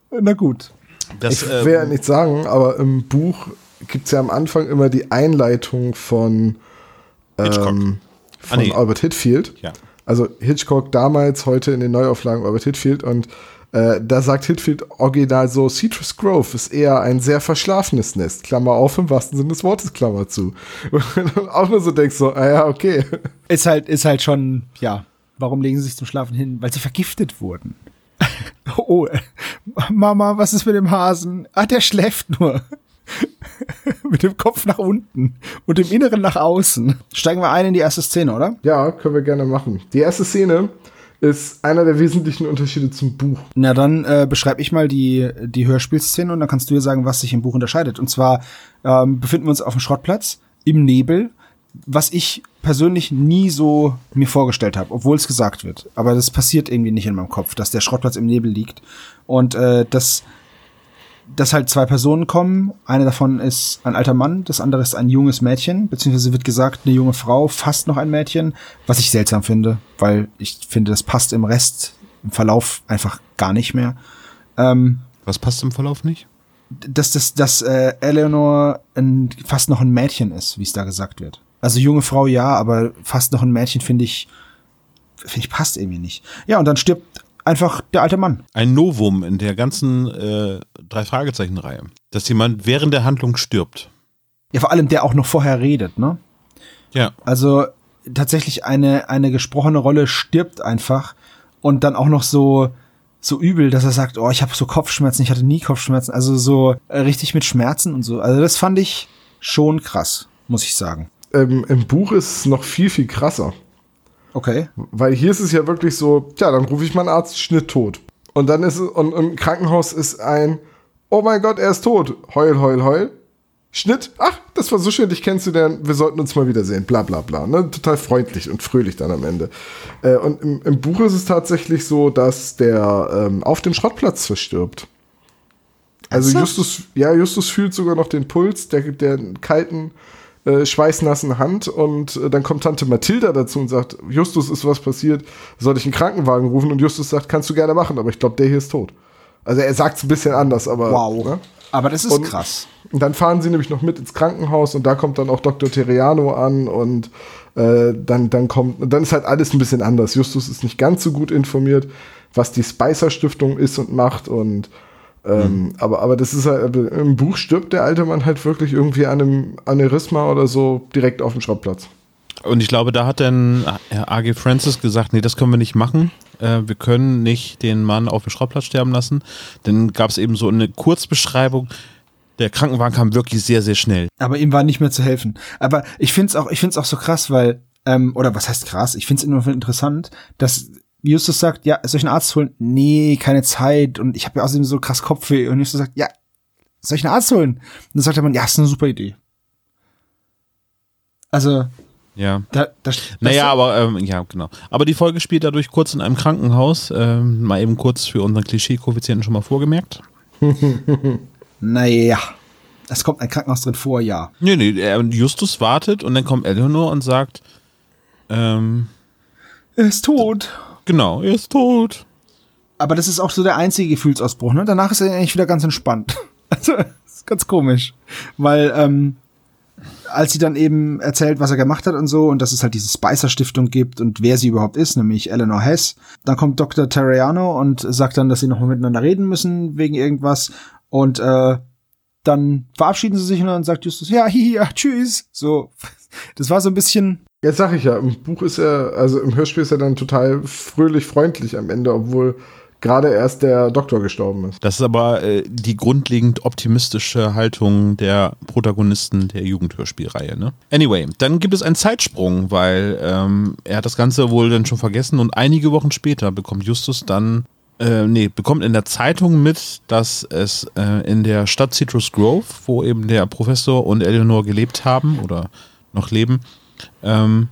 Na gut. Das, Ich ähm, will ja nicht sagen, aber im Buch gibt es ja am Anfang immer die Einleitung von, Hitchcock. ähm, von Ah, nee. Albert Hitfield. Ja. Also Hitchcock damals, heute in den Neuauflagen Albert Hitfield und äh, da sagt Hitfield original so, Citrus Grove ist eher ein sehr verschlafenes Nest, Klammer auf im wahrsten Sinne des Wortes, Klammer zu. Und auch nur so denkst so, ah ja, okay. Ist halt, ist halt schon, ja. Warum legen sie sich zum Schlafen hin? Weil sie vergiftet wurden. oh, äh, Mama, was ist mit dem Hasen? Ah, der schläft nur. mit dem Kopf nach unten und dem Inneren nach außen. Steigen wir ein in die erste Szene, oder? Ja, können wir gerne machen. Die erste Szene ist einer der wesentlichen Unterschiede zum Buch. Na, dann äh, beschreibe ich mal die, die Hörspielszene und dann kannst du dir sagen, was sich im Buch unterscheidet. Und zwar ähm, befinden wir uns auf dem Schrottplatz im Nebel, was ich persönlich nie so mir vorgestellt habe, obwohl es gesagt wird. Aber das passiert irgendwie nicht in meinem Kopf, dass der Schrottplatz im Nebel liegt. Und äh, dass, dass halt zwei Personen kommen. Eine davon ist ein alter Mann, das andere ist ein junges Mädchen, beziehungsweise wird gesagt, eine junge Frau, fast noch ein Mädchen, was ich seltsam finde, weil ich finde, das passt im Rest, im Verlauf einfach gar nicht mehr. Ähm, was passt im Verlauf nicht? dass das dass äh, Eleanor ein, fast noch ein Mädchen ist, wie es da gesagt wird. Also junge Frau ja, aber fast noch ein Mädchen finde ich finde ich passt irgendwie nicht. Ja, und dann stirbt einfach der alte Mann. Ein Novum in der ganzen äh, drei Fragezeichen Reihe, dass jemand während der Handlung stirbt. Ja, vor allem der auch noch vorher redet, ne? Ja, Also tatsächlich eine eine gesprochene Rolle stirbt einfach und dann auch noch so so übel, dass er sagt, oh, ich habe so Kopfschmerzen, ich hatte nie Kopfschmerzen, also so äh, richtig mit Schmerzen und so. Also das fand ich schon krass, muss ich sagen. Ähm, Im Buch ist es noch viel, viel krasser. Okay. Weil hier ist es ja wirklich so, ja, dann rufe ich meinen Arzt, Schnitt tot. Und dann ist es, und im Krankenhaus ist ein, oh mein Gott, er ist tot. Heul, heul, heul. Schnitt, ach, das war so schön, dich kennenzulernen, wir sollten uns mal wiedersehen, bla bla bla. Ne? Total freundlich und fröhlich dann am Ende. Äh, und im, im Buch ist es tatsächlich so, dass der ähm, auf dem Schrottplatz verstirbt. Also? Justus, ja, Justus fühlt sogar noch den Puls der, der kalten, äh, schweißnassen Hand und äh, dann kommt Tante Mathilda dazu und sagt, Justus ist was passiert, soll ich einen Krankenwagen rufen? Und Justus sagt, kannst du gerne machen, aber ich glaube, der hier ist tot. Also er sagt es ein bisschen anders, aber Wow. ne? Aber das ist Und- krass. Und dann fahren sie nämlich noch mit ins Krankenhaus und da kommt dann auch Dr. Terriano an und äh, dann, dann kommt, dann ist halt alles ein bisschen anders. Justus ist nicht ganz so gut informiert, was die Spicer Stiftung ist und macht und Ähm, aber, aber das ist halt, im Buch stirbt der alte Mann halt wirklich irgendwie an einem Aneurysma oder so direkt auf dem Schrottplatz. Und ich glaube, da hat dann Herr A.G. Francis gesagt, nee, das können wir nicht machen. Äh, wir können nicht den Mann auf dem Schrottplatz sterben lassen. Dann gab es eben so eine Kurzbeschreibung. Der Krankenwagen kam wirklich sehr, sehr schnell. Aber ihm war nicht mehr zu helfen. Aber ich finde es auch, ich finde es auch so krass, weil, ähm, oder was heißt krass? Ich finde es immer interessant, dass Justus sagt, ja, soll ich einen Arzt holen? Nee, keine Zeit. Und ich habe ja außerdem so krass Kopfweh. Und Justus sagt, ja, soll ich einen Arzt holen? Und dann sagt der Mann, ja, ist eine super Idee. Also, Ja. da, da, Naja, aber ähm, ja, genau. Aber die Folge spielt dadurch kurz in einem Krankenhaus. Ähm, mal eben kurz für unseren Klischee-Koeffizienten schon mal vorgemerkt. naja. Es kommt ein Krankenhaus drin vor, ja. Nee, nee, er- Justus wartet und dann kommt Eleanor und sagt, ähm, Er ist tot. Genau, er ist tot. Aber das ist auch so der einzige Gefühlsausbruch, ne? Danach ist er eigentlich wieder ganz entspannt. Also, ist ganz komisch. Weil, ähm, als sie dann eben erzählt, was er gemacht hat und so, und dass es halt diese Spicer-Stiftung gibt und wer sie überhaupt ist, nämlich Eleanor Hess, dann kommt Dr. Terriano und sagt dann, dass sie nochmal miteinander reden müssen wegen irgendwas. Und äh, dann verabschieden sie sich und dann sagt Justus, ja, hi, ja, tschüss. So, das war so ein bisschen, Jetzt sag ich ja, im Buch ist er, also im Hörspiel ist er dann total fröhlich freundlich am Ende, obwohl gerade erst der Doktor gestorben ist. Das ist aber äh, die grundlegend optimistische Haltung der Protagonisten der Jugendhörspielreihe. Ne? Anyway, dann gibt es einen Zeitsprung, weil ähm, er hat das Ganze wohl dann schon vergessen und einige Wochen später bekommt Justus dann, äh, nee, bekommt in der Zeitung mit, dass es äh, in der Stadt Citrus Grove, wo eben der Professor und Eleanor gelebt haben oder noch leben, ähm,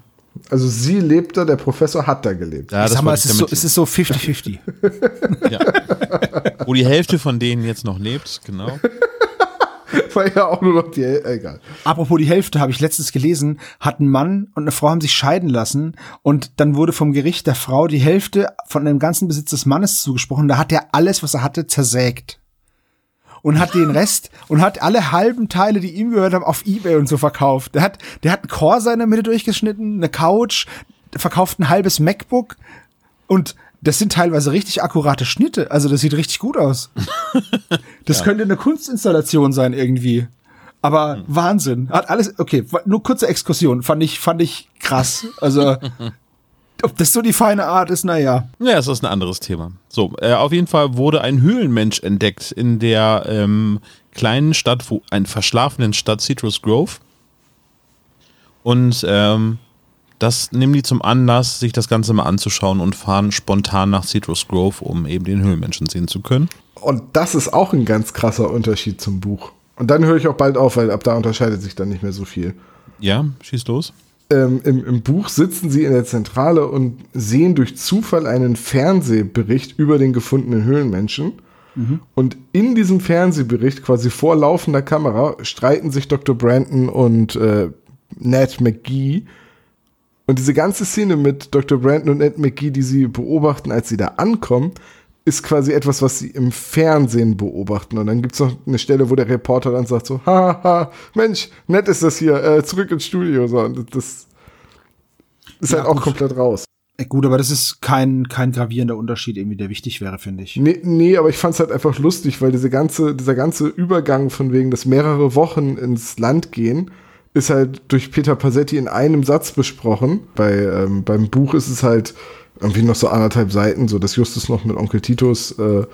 Also sie lebt da, der Professor hat da gelebt. ja, ich sag mal, es ist, so, es ist so 50-50. wo die Hälfte von denen jetzt noch lebt, genau. War ja auch nur noch die, egal. Apropos die Hälfte, habe ich letztens gelesen, hat ein Mann und eine Frau haben sich scheiden lassen und dann wurde vom Gericht der Frau die Hälfte von dem ganzen Besitz des Mannes zugesprochen. Da hat er alles, was er hatte, zersägt. Und hat den Rest und hat alle halben Teile, die ihm gehört haben, auf Ebay und so verkauft. Der hat, der hat einen Corsa in der Mitte durchgeschnitten, eine Couch, verkauft ein halbes MacBook und das sind teilweise richtig akkurate Schnitte. Also das sieht richtig gut aus. Das könnte eine Kunstinstallation sein irgendwie. Aber Wahnsinn. Hat alles, okay, nur kurze Exkursion. Fand ich, fand ich krass. Also, ob das so die feine Art ist, naja. Ja, das ist ein anderes Thema. So, äh, auf jeden Fall wurde ein Höhlenmensch entdeckt in der ähm, kleinen Stadt, wo, ein verschlafenen Stadt Citrus Grove. Und ähm, das nehmen die zum Anlass, sich das Ganze mal anzuschauen und fahren spontan nach Citrus Grove, um eben den Höhlenmenschen sehen zu können. Und das ist auch ein ganz krasser Unterschied zum Buch. Und dann höre ich auch bald auf, weil ab da unterscheidet sich dann nicht mehr so viel. Ja, schieß los. Ähm, im, Im Buch sitzen sie in der Zentrale und sehen durch Zufall einen Fernsehbericht über den gefundenen Höhlenmenschen. Und in diesem Fernsehbericht, quasi vor laufender Kamera, streiten sich Dr. Brandon und äh, Ned McGee. Und diese ganze Szene mit Dr. Brandon und Ned McGee, die sie beobachten, als sie da ankommen, ist quasi etwas, was sie im Fernsehen beobachten. Und dann gibt es noch eine Stelle, wo der Reporter dann sagt so, haha, Mensch, nett ist das hier, äh, zurück ins Studio. So, und das ist Ja, halt auch gut. komplett raus. Gut, aber das ist kein, kein gravierender Unterschied irgendwie, der wichtig wäre, finde ich. Nee, nee, aber ich fand es halt einfach lustig, weil diese ganze, dieser ganze Übergang von wegen, dass mehrere Wochen ins Land gehen, ist halt durch Peter Passetti in einem Satz besprochen. Bei, ähm, beim Buch ist es halt irgendwie noch so anderthalb Seiten, so dass Justus noch mit Onkel Titus äh,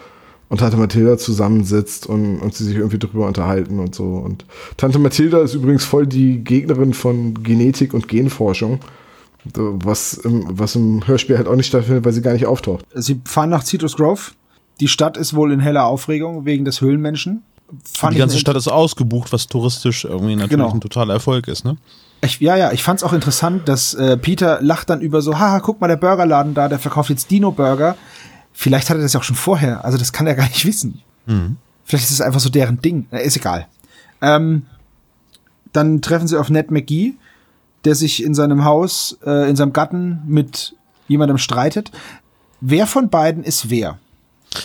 und Tante Mathilda zusammensitzt und, und sie sich irgendwie drüber unterhalten und so. Und Tante Mathilda ist übrigens voll die Gegnerin von Genetik und Genforschung. Was im, was im Hörspiel halt auch nicht stattfindet, weil sie gar nicht auftaucht. Sie fahren nach Citrus Grove. Die Stadt ist wohl in heller Aufregung wegen des Höhlenmenschen. Fand die ganze Stadt ist ausgebucht, was touristisch irgendwie natürlich Genau. ein totaler Erfolg ist, ne? Ich, ja, ja, ich fand's auch interessant, dass äh, Peter lacht dann über so, haha, guck mal, der Burgerladen da, der verkauft jetzt Dino-Burger. Vielleicht hat er das ja auch schon vorher, also das kann er gar nicht wissen. Vielleicht ist es einfach so deren Ding, äh, ist egal. Ähm, dann treffen sie auf Ned McGee, der sich in seinem Haus, äh, in seinem Garten mit jemandem streitet. Wer von beiden ist wer?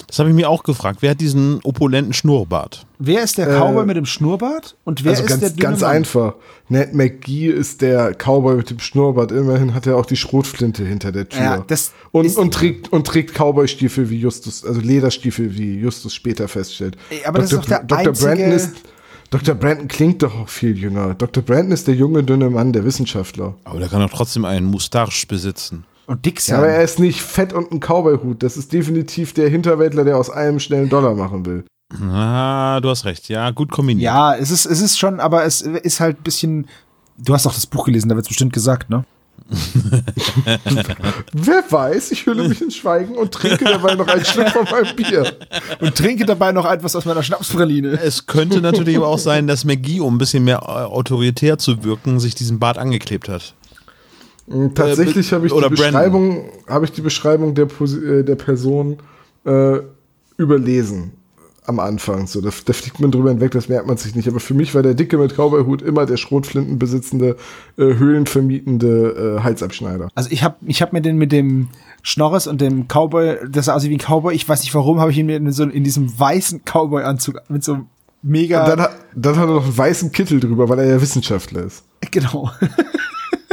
Das habe ich mir auch gefragt. Wer hat diesen opulenten Schnurrbart? Wer ist der Cowboy mit dem Schnurrbart und wer also ist ganz, der dünne ganz Mann? einfach. Ned McGee ist der Cowboy mit dem Schnurrbart. Immerhin hat er auch die Schrotflinte hinter der Tür. Ja, das und, und trägt, und trägt Cowboy-Stiefel wie Justus, also Lederstiefel wie Justus später feststellt. Ey, aber das ist doch der Dr. einzige- Brandon ist, Dr. Brandon klingt doch auch viel jünger. Dr. Brandon ist der junge, dünne Mann, der Wissenschaftler. Aber der kann doch trotzdem einen Moustache besitzen. Und dick Ja, aber er sein. ist nicht fett und ein Cowboy-Hut. Das ist definitiv der Hinterwäldler, der aus allem schnell einen Dollar machen will. Ah, du hast recht. Ja, gut kombiniert. Ja, es ist, es ist schon, aber es ist halt ein bisschen. Du hast auch das Buch gelesen, da wird es bestimmt gesagt, ne? Wer weiß, ich hülle mich in Schweigen und trinke dabei noch einen Schluck von meinem Bier. Und trinke dabei noch etwas aus meiner Schnapspraline. Es könnte natürlich aber auch sein, dass McGee, um ein bisschen mehr äh, autoritär zu wirken, sich diesen Bart angeklebt hat. Tatsächlich habe ich, die. Beschreibung- habe ich die Beschreibung der, äh, der Person äh, überlesen am Anfang. So, da, da fliegt man drüber hinweg, das merkt man sich nicht. Aber für mich war der Dicke mit Cowboy-Hut immer der Schrotflinten besitzende, äh, höhlenvermietende äh, Halsabschneider. Also ich habe ich hab mir den mit dem Schnorres und dem Cowboy, das sah aussieht wie ein Cowboy, ich weiß nicht warum, habe ich ihn mir in, so, in diesem weißen Cowboy-Anzug mit so mega. Und dann, hat- dann hat er noch einen weißen Kittel drüber, weil er ja Wissenschaftler ist. genau.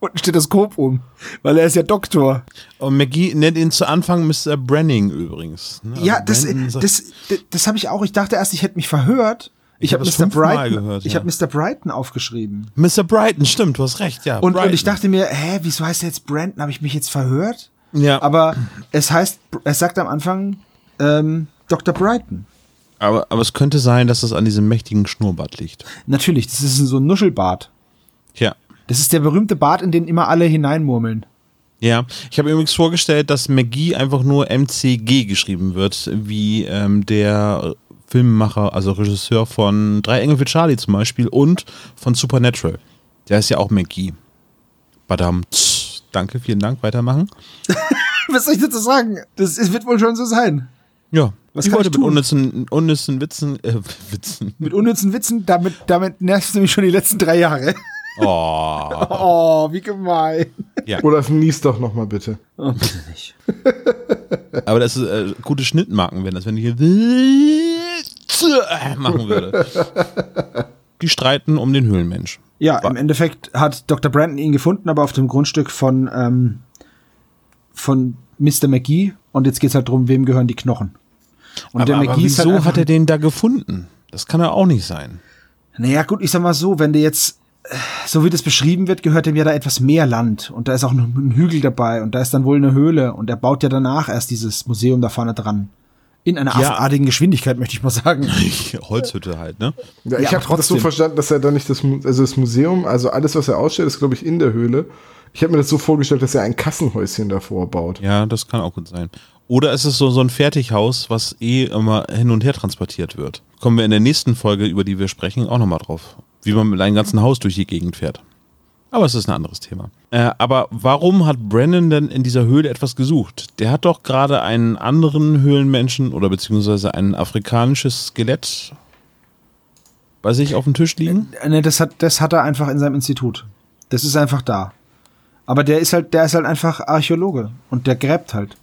und ein Stethoskop um, weil er ist ja Doktor. Und McGee nennt ihn zu Anfang Mr. Branning übrigens. ne? Also ja, das, Brandon sagt- das, das, das habe ich auch. Ich dachte erst, ich hätte mich verhört. Ich, Ich habe hab das Mr. Brighton, gehört, ich ja. habe Mr. Brighton aufgeschrieben. Mr. Brighton, stimmt, du hast recht, ja. Und, und ich dachte mir, hä, wieso heißt er jetzt Brandon? Habe ich mich jetzt verhört? ja, Aber es heißt, es sagt am Anfang ähm, Dr. Brighton. aber, aber es könnte sein, dass es an diesem mächtigen Schnurrbart liegt. Natürlich, das ist so ein Nuschelbart. Ja. Das ist der berühmte Bart, in den immer alle hineinmurmeln. Ja, ich habe übrigens vorgestellt, dass McGee einfach nur MCG geschrieben wird, wie ähm, der Filmemacher, also Regisseur von Drei Engel für Charlie zum Beispiel und von Supernatural. Der ist ja auch McGee. Badam. tsch. Danke, vielen Dank. Weitermachen. Was soll ich dazu sagen? Das wird wohl schon so sein. Ja, Was ich wollte ich mit unnützen, unnützen Witzen, äh, Witzen. Mit unnützen Witzen, damit, damit nervst du mich schon die letzten drei Jahre. Oh, Oh, wie gemein. ja. Olaf, nies doch noch mal bitte. Oh, bitte nicht. Aber das ist äh, gute Schnittmarken, wenn das, wenn ich hier machen würde. Die streiten um den Höhlenmensch. Ja, im Endeffekt hat Dr. Brandon ihn gefunden, aber auf dem Grundstück von, ähm, von Mr. McGee. Und jetzt geht's halt drum, wem gehören die Knochen. Und aber, aber McGee ist wieso halt hat er den da gefunden? Das kann er auch nicht sein. Naja, gut, ich sag mal so, wenn der jetzt, so wie das beschrieben wird, gehört dem ja da etwas mehr Land. Und da ist auch ein, ein Hügel dabei und da ist dann wohl eine Höhle. Und er baut ja danach erst dieses Museum da vorne dran. In einer Ja. affenartigen Geschwindigkeit, möchte ich mal sagen. Holzhütte halt, ne? Ja, ich Ja, habe das so trotzdem. verstanden, dass er da nicht das, also das Museum, also alles, was er ausstellt, ist, glaube ich, in der Höhle. Ich habe mir das so vorgestellt, dass er ein Kassenhäuschen davor baut. Ja, das kann auch gut sein. Oder ist es so, so ein Fertighaus, was eh immer hin und her transportiert wird? Kommen wir in der nächsten Folge, über die wir sprechen, auch nochmal drauf. Wie man mit einem ganzen Haus durch die Gegend fährt. Aber es ist ein anderes Thema. Äh, aber warum hat Brandon denn in dieser Höhle etwas gesucht? Der hat doch gerade einen anderen Höhlenmenschen oder beziehungsweise ein afrikanisches Skelett bei sich auf dem Tisch liegen. Äh, Ne, das hat, das hat er einfach in seinem Institut. Das ist einfach da. Aber der ist halt, der ist halt einfach Archäologe und der gräbt halt.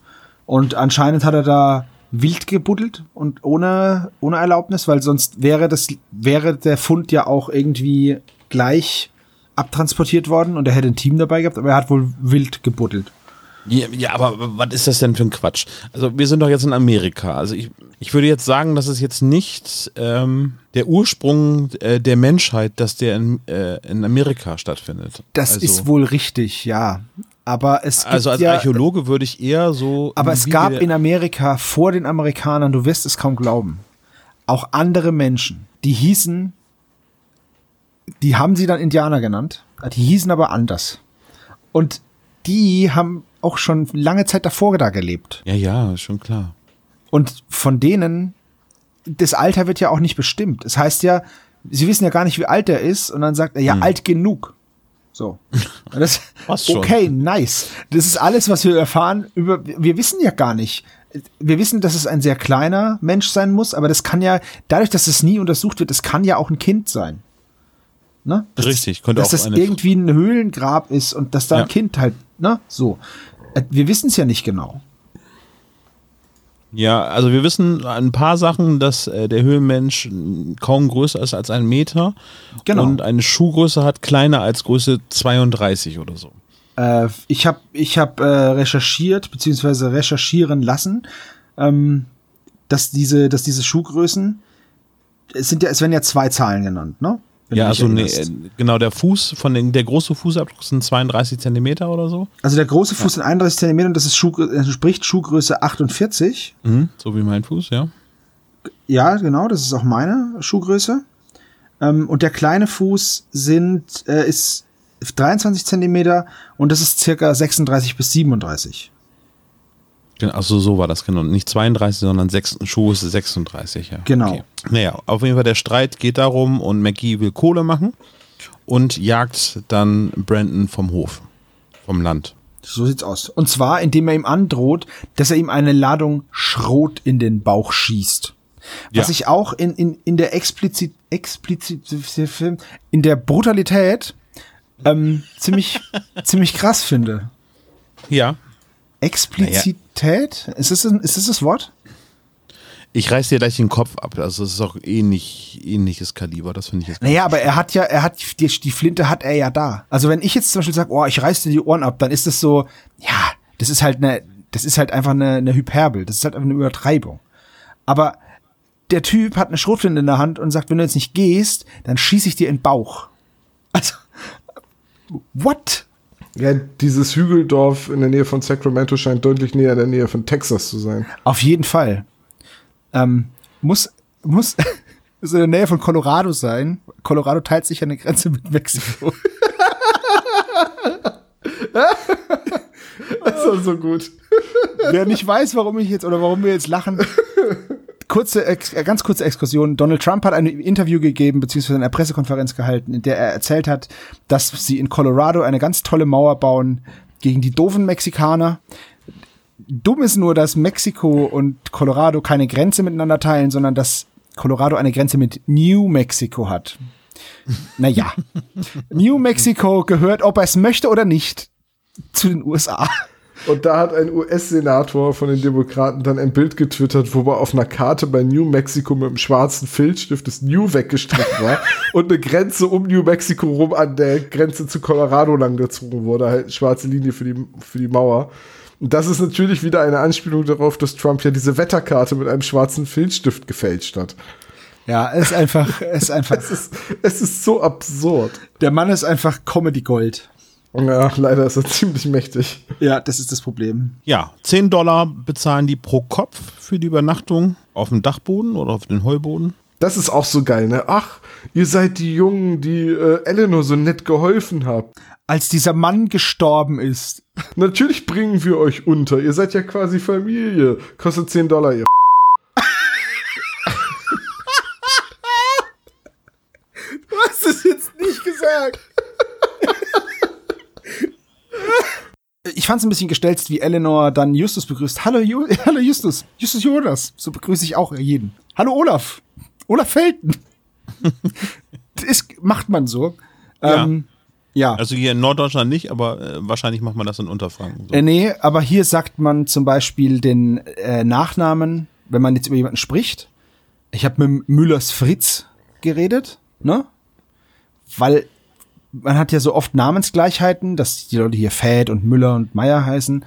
Und anscheinend hat er da wild gebuddelt und ohne, ohne Erlaubnis, weil sonst wäre das, wäre der Fund ja auch irgendwie gleich abtransportiert worden und er hätte ein Team dabei gehabt, aber er hat wohl wild gebuddelt. Ja, ja, aber was ist das denn für ein Quatsch? Also wir sind doch jetzt in Amerika. Also ich, ich würde jetzt sagen, dass es jetzt nicht ähm, der Ursprung äh, der Menschheit, dass der in, äh, in Amerika stattfindet. Das also, ist wohl richtig, ja. Aber es gibt Also als ja, Archäologe würde ich eher so. Aber es gab in Amerika vor den Amerikanern, du wirst es kaum glauben, auch andere Menschen, die hießen, die haben sie dann Indianer genannt, die hießen aber anders. Und die haben auch schon lange Zeit davor da gelebt. Ja, ja, schon klar. Und von denen, das Alter wird ja auch nicht bestimmt. Es heißt ja, sie wissen ja gar nicht, wie alt er ist, und dann sagt er, ja, alt genug. So. Das, okay, nice. Das ist alles, was wir erfahren über, wir wissen ja gar nicht. Wir wissen, dass es ein sehr kleiner Mensch sein muss, aber das kann ja, dadurch, dass es nie untersucht wird, es kann ja auch ein Kind sein. Ne? Dass Richtig, das, könnte dass auch das irgendwie ein Höhlengrab ist und dass da Ja. ein Kind halt, ne? So. Äh, Wir wissen es ja nicht genau. Ja, also wir wissen ein paar Sachen, dass äh, der Höhlenmensch kaum größer ist als ein Meter Genau. und eine Schuhgröße hat kleiner als Größe 32 oder so. Äh, ich habe ich hab, äh, recherchiert, beziehungsweise recherchieren lassen, ähm, dass, diese, dass diese Schuhgrößen, es, sind ja, es werden ja zwei Zahlen genannt, ne? Ja, also äh, genau, der Fuß von den, der große Fußabdruck sind 32 Zentimeter oder so. Also der große Fuß sind 31 Zentimeter und das ist Schuh, entspricht Schuhgröße 48. Mhm, so wie mein Fuß, ja. Ja, genau, das ist auch meine Schuhgröße. Ähm, und der kleine Fuß sind, äh, ist 23 Zentimeter und das ist circa 36 bis 37. Also so war das genau. Nicht 32, sondern sechs, Schuh ist 36, ja. Genau. Naja, auf jeden Fall der Streit geht darum und Maggie will Kohle machen und jagt dann Brandon vom Hof, vom Land. So sieht's aus. Und zwar, indem er ihm androht, dass er ihm eine Ladung Schrot in den Bauch schießt. Was Ja. ich auch in, in, in der explizit, explizit, in der Brutalität ähm, ziemlich, ziemlich krass finde. Ja. Explizität? Ist, das, ein- ist das das Wort? Ich reiß dir gleich den Kopf ab. Also es ist auch ähnlich, ähnliches Kaliber. Das finde ich jetzt. Naja, aber er hat ja, er hat, die, die Flinte hat er ja da. Also wenn ich jetzt zum Beispiel sage, oh, ich reiß dir die Ohren ab, dann ist das so, ja, das ist halt eine, das ist halt einfach eine, eine Hyperbel, das ist halt einfach eine Übertreibung. Aber der Typ hat eine Schrotflinte in der Hand und sagt, wenn du jetzt nicht gehst, dann schieße ich dir in den Bauch. Also, what? Ja, dieses Hügeldorf in der Nähe von Sacramento scheint deutlich näher der Nähe von Texas zu sein. Auf jeden Fall. Ähm, muss, muss, ist in der Nähe von Colorado sein. Colorado teilt sich ja eine Grenze mit Mexiko. Das war so gut. Wer nicht weiß, warum ich jetzt oder warum wir jetzt lachen. Kurze, äh, ganz kurze Exkursion. Donald Trump hat ein Interview gegeben, beziehungsweise eine Pressekonferenz gehalten, in der er erzählt hat, dass sie in Colorado eine ganz tolle Mauer bauen gegen die doofen Mexikaner. Dumm ist nur, dass Mexiko und Colorado keine Grenze miteinander teilen, sondern dass Colorado eine Grenze mit New Mexico hat. Naja. New Mexico gehört, ob er es möchte oder nicht, zu den USA. Und da hat ein US-Senator von den Demokraten dann ein Bild getwittert, wo er auf einer Karte bei New Mexico mit einem schwarzen Filzstift das New weggestrichen war und eine Grenze um New Mexico rum an der Grenze zu Colorado langgezogen wurde. Halt eine schwarze Linie für die, für die Mauer. Und das ist natürlich wieder eine Anspielung darauf, dass Trump ja diese Wetterkarte mit einem schwarzen Filzstift gefälscht hat. Ja, es ist einfach, es ist einfach. Es ist, es ist so absurd. Der Mann ist einfach Comedy Gold. Ja, leider ist er ziemlich mächtig. Ja, das ist das Problem. Ja, 10 Dollar bezahlen die pro Kopf für die Übernachtung auf dem Dachboden oder auf den Heuboden. Das ist auch so geil, ne? Ach, ihr seid die Jungen, die äh, Eleanor so nett geholfen habt. Als dieser Mann gestorben ist. Natürlich bringen wir euch unter. Ihr seid ja quasi Familie. Kostet 10 Dollar, ihr. Du hast es jetzt nicht gesagt. Ich fand es ein bisschen gestelzt, wie Eleanor dann Justus begrüßt. Hallo, Ju Hallo Justus. Justus Jonas. So begrüße ich auch jeden. Hallo Olaf. Olaf Felten. das macht man so. Ja. Ähm, ja. Also hier in Norddeutschland nicht, aber äh, wahrscheinlich macht man das in Unterfranken. So. Äh, nee, aber hier sagt man zum Beispiel den äh, Nachnamen, wenn man jetzt über jemanden spricht. Ich habe mit Müllers Fritz geredet, ne? Weil man hat ja so oft Namensgleichheiten, dass die Leute hier Fäd und Müller und Meier heißen.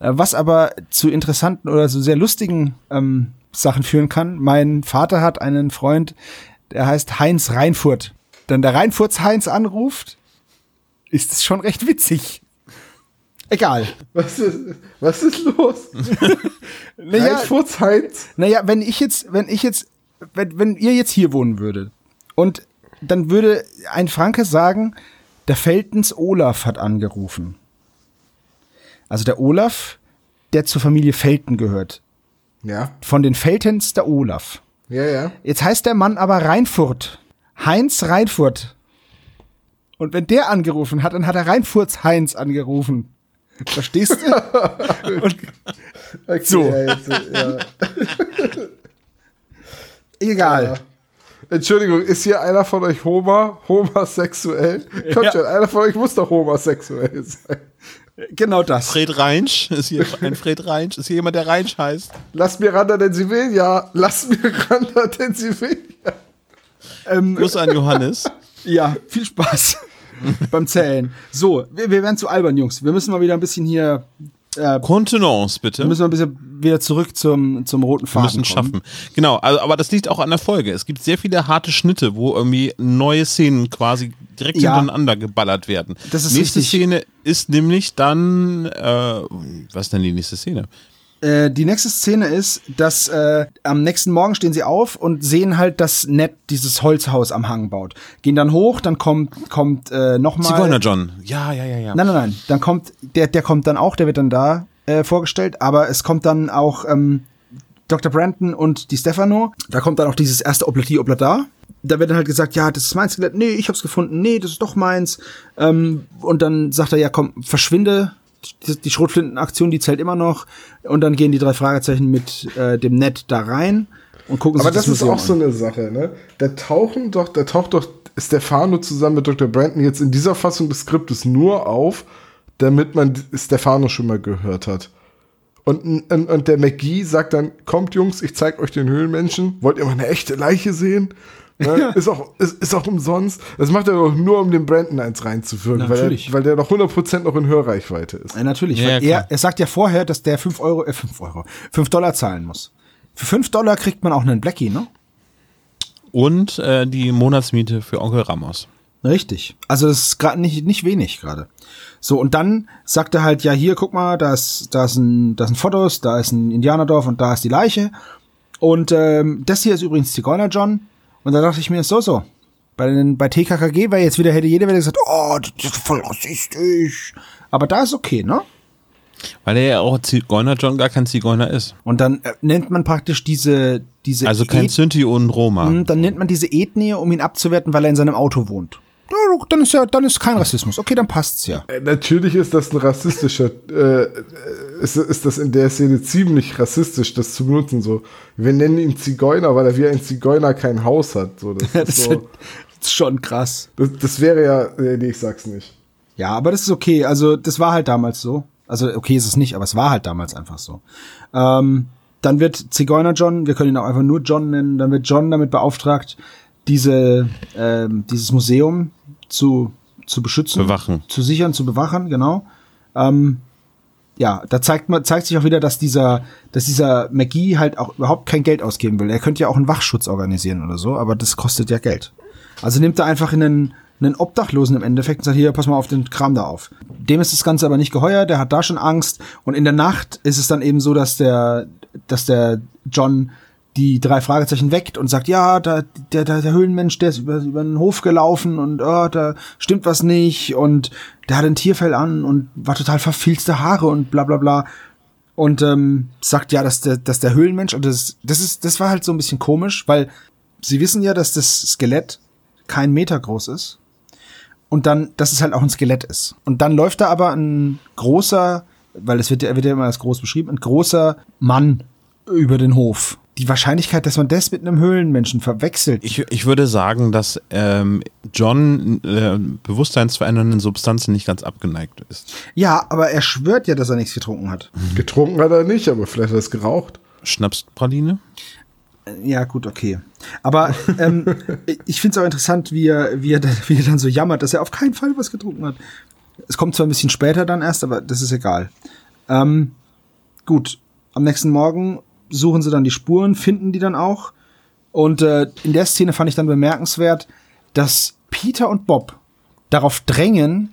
Äh, was aber zu interessanten oder so sehr lustigen ähm, Sachen führen kann. Mein Vater hat einen Freund, der heißt Heinz Reinfurt. Dann der Reinfurts Heinz anruft, ist es schon recht witzig. Egal. Was ist, was ist los? Naja, Reinfurz Heinz? naja, wenn ich jetzt, wenn ich jetzt, wenn, wenn ihr jetzt hier wohnen würdet und dann würde ein Franke sagen, der Feltens Olaf hat angerufen. Also der Olaf, der zur Familie Felten gehört. Ja, Von den Feltens der Olaf. ja, ja. Jetzt heißt der Mann aber Reinfurt. Heinz Reinfurt. Und wenn der angerufen hat, dann hat er Reinfurts Heinz angerufen. Verstehst du? Und Okay, So. Ja, jetzt, ja. egal. Entschuldigung, ist hier einer von euch Homer, homosexuell? Kommt Ja. schon, einer von euch muss doch homosexuell sein. Genau das. Fred Reinsch? Ist hier ein Fred Reinsch? Ist hier jemand, der Reinsch heißt? Lass mir ran, denn sie will ja. Lass mir ran, denn sie will ja. Ähm, an Johannes. ja, viel Spaß beim Zählen. So, wir, wir werden zu albern, Jungs. Wir müssen mal wieder ein bisschen hier, äh, Kontenance, bitte. wir müssen mal ein bisschen wieder zurück zum, zum roten Wir Faden müssen kommen. schaffen. Genau, also, aber das liegt auch an der Folge. Es gibt sehr viele harte Schnitte, wo irgendwie neue Szenen quasi direkt Ja. hintereinander geballert werden. Das ist nächste richtig. Szene ist nämlich dann, äh, was ist denn die nächste Szene? Äh, die nächste Szene ist, dass äh, am nächsten Morgen stehen sie auf und sehen halt, dass Ned dieses Holzhaus am Hang baut. Gehen dann hoch, dann kommt kommt äh, nochmal. Zigeuner John. Ja, ja, ja, ja. Nein, nein, nein. Dann kommt der, der kommt dann auch, der wird dann da äh, vorgestellt. Aber es kommt dann auch ähm, Dr. Brandon und die Stefano. Da kommt dann auch dieses erste Oblati Oblada. Da wird dann halt gesagt, ja, das ist mein Skelett. Nee, ich hab's gefunden. Nee, das ist doch meins. Ähm, und dann sagt er, ja, komm, verschwinde. Die, die Schrotflintenaktion, die zählt immer noch. Und dann gehen die drei Fragezeichen mit äh, dem Net da rein und gucken Aber sich das, das, ist auch so an. eine Sache, ne? Da tauchen doch, da taucht doch Stefano zusammen mit Dr. Brandon jetzt in dieser Fassung des Skriptes nur auf, damit man Stefano schon mal gehört hat. Und, und, und der McGee sagt dann, kommt Jungs, ich zeig euch den Höhlenmenschen. Wollt ihr mal eine echte Leiche sehen? Ne? Ist, auch, ist, ist auch umsonst. Das macht er doch nur, um den Brandon eins reinzuführen, weil, Natürlich. er, weil der doch 100% noch in Hörreichweite ist. Ja, natürlich. Ja, weil ja, er, er sagt ja vorher, dass der 5 Euro, äh, 5 Euro, 5 Dollar zahlen muss. Für 5 Dollar kriegt man auch einen Blackie, ne? Und äh, die Monatsmiete für Onkel Ramos. Richtig. Also das ist gerade nicht, nicht wenig gerade. So, und dann sagt er halt, ja, hier, guck mal, da ist, da ist ein, da sind Fotos, da ist ein Indianerdorf und da ist die Leiche. Und ähm, das hier ist übrigens Zigeuner John. Und da dachte ich mir, so, so. Bei, den, bei TKKG wäre jetzt wieder, hätte jeder wieder gesagt, oh, das ist voll rassistisch. Aber da ist okay, ne? Weil er ja auch Zigeuner John gar kein Zigeuner ist. Und dann äh, nennt man praktisch diese, diese Also kein Eth- Sinti und Roma. Hm, dann nennt man diese Ethnie, um ihn abzuwerten, weil er in seinem Auto wohnt. Ja, dann ist ja, dann ist kein Rassismus. Okay, dann passt's ja. Äh, Natürlich ist das ein rassistischer, äh, ist, ist das in der Szene ziemlich rassistisch, das zu benutzen. So, wir nennen ihn Zigeuner, weil er wie ein Zigeuner kein Haus hat. So, das, Das ist so, das ist schon krass. das, das wäre ja, äh, nee, ich sag's nicht. Ja, aber das ist okay. Also, das war halt damals so. Also, okay ist es nicht, aber es war halt damals einfach so. Ähm, dann wird Zigeuner John, wir können ihn auch einfach nur John nennen, dann wird John damit beauftragt, diese, ähm, dieses Museum zu, zu beschützen. Bewachen. Zu sichern, zu bewachen, genau. Ähm, ja, da zeigt man, zeigt sich auch wieder, dass dieser, dass dieser McGee halt auch überhaupt kein Geld ausgeben will. Er könnte ja auch einen Wachschutz organisieren oder so, aber das kostet ja Geld. Also nimmt er einfach einen, einen Obdachlosen im Endeffekt und sagt, hier, pass mal auf den Kram da auf. Dem ist das Ganze aber nicht geheuer, der hat da schon Angst. Und in der Nacht ist es dann eben so, dass der, dass der John die drei Fragezeichen weckt und sagt, ja, da, der, der, der Höhlenmensch, der ist über, über den Hof gelaufen und oh, da stimmt was nicht und der hat ein Tierfell an und war total verfilzte Haare und bla bla bla. Und ähm, sagt ja, dass der, dass der Höhlenmensch, und das, das ist, das war halt so ein bisschen komisch, weil sie wissen ja, dass das Skelett kein Meter groß ist. Und dann, dass es halt auch ein Skelett ist. Und dann läuft da aber ein großer, weil es wird, ja- wird ja immer als groß beschrieben, ein großer Mann über den Hof. Die Wahrscheinlichkeit, dass man das mit einem Höhlenmenschen verwechselt. Ich, ich würde sagen, dass ähm, John äh, bewusstseinsverändernden Substanzen nicht ganz abgeneigt ist. ja, aber er schwört ja, dass er nichts getrunken hat. Getrunken hat er nicht, aber vielleicht hat er es geraucht. Schnapspraline? Ja, gut, okay. Aber ähm, ich finde es auch interessant, wie er, wie, er, dann- wie er dann so jammert, dass er auf keinen Fall was getrunken hat. Es kommt zwar ein bisschen später dann erst, aber das ist egal. Ähm, gut, am nächsten Morgen suchen sie dann die Spuren, finden die dann auch. Und äh, in der Szene fand ich dann bemerkenswert, dass Peter und Bob darauf drängen,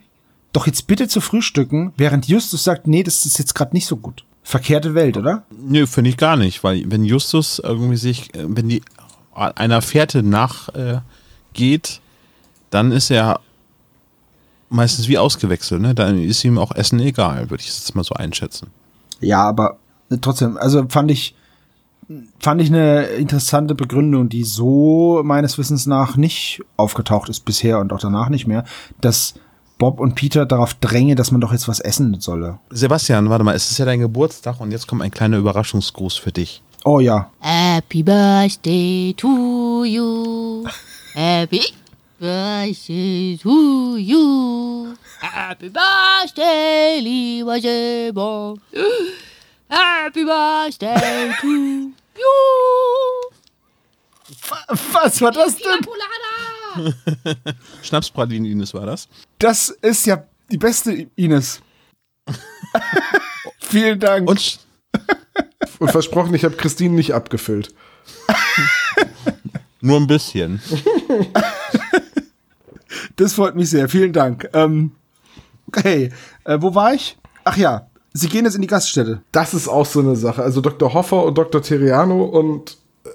doch jetzt bitte zu frühstücken, während Justus sagt, nee, das ist jetzt gerade nicht so gut. Verkehrte Welt, oder? Nö, finde ich gar nicht, weil wenn Justus irgendwie sich, äh, wenn die einer Fährte nachgeht, äh, dann ist er meistens wie ausgewechselt, ne? Dann ist ihm auch Essen egal, würde ich jetzt mal so einschätzen. Ja, aber trotzdem, also fand ich, fand ich eine interessante Begründung, die so meines Wissens nach nicht aufgetaucht ist bisher und auch danach nicht mehr, dass Bob und Peter darauf dränge, dass man doch jetzt was essen solle. Sebastian, warte mal, es ist ja dein Geburtstag und jetzt kommt ein kleiner Überraschungsgruß für dich. Oh ja. Happy birthday to you. Happy birthday to you. Happy birthday, lieber Silber. Happy birthday to you. Was war das denn? Colada. Schnapspralinen, Ines, war das? Das ist ja die beste Ines. Vielen Dank. Und Und versprochen, ich habe Christine nicht abgefüllt. nur ein bisschen. Das freut mich sehr. Vielen Dank. Ähm, okay, äh, wo war ich? Ach ja, Sie gehen jetzt in die Gaststätte. Das ist auch so eine Sache. Also Dr. Hoffer und Dr. Terriano und äh,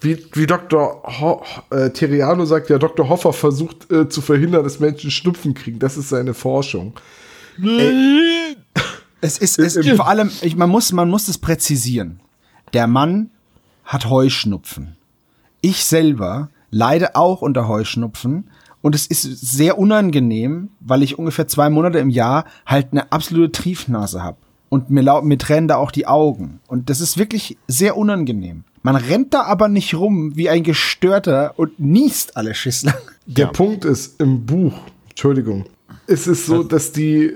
wie, wie Dr. Ho äh, Terriano sagt, ja, Dr. Hoffer versucht äh, zu verhindern, dass Menschen Schnupfen kriegen. Das ist seine Forschung. Es ist, es, vor allem, ich, man muss, man muss das präzisieren. Der Mann hat Heuschnupfen. Ich selber leide auch unter Heuschnupfen und es ist sehr unangenehm, weil ich ungefähr zwei Monate im Jahr halt eine absolute Triefnase habe. Und mir, lau- mir tränen da auch die Augen. Und das ist wirklich sehr unangenehm. Man rennt da aber nicht rum wie ein Gestörter und niest alle Schissler. Der Ja. Punkt ist, im Buch, Entschuldigung, ist es so, dass die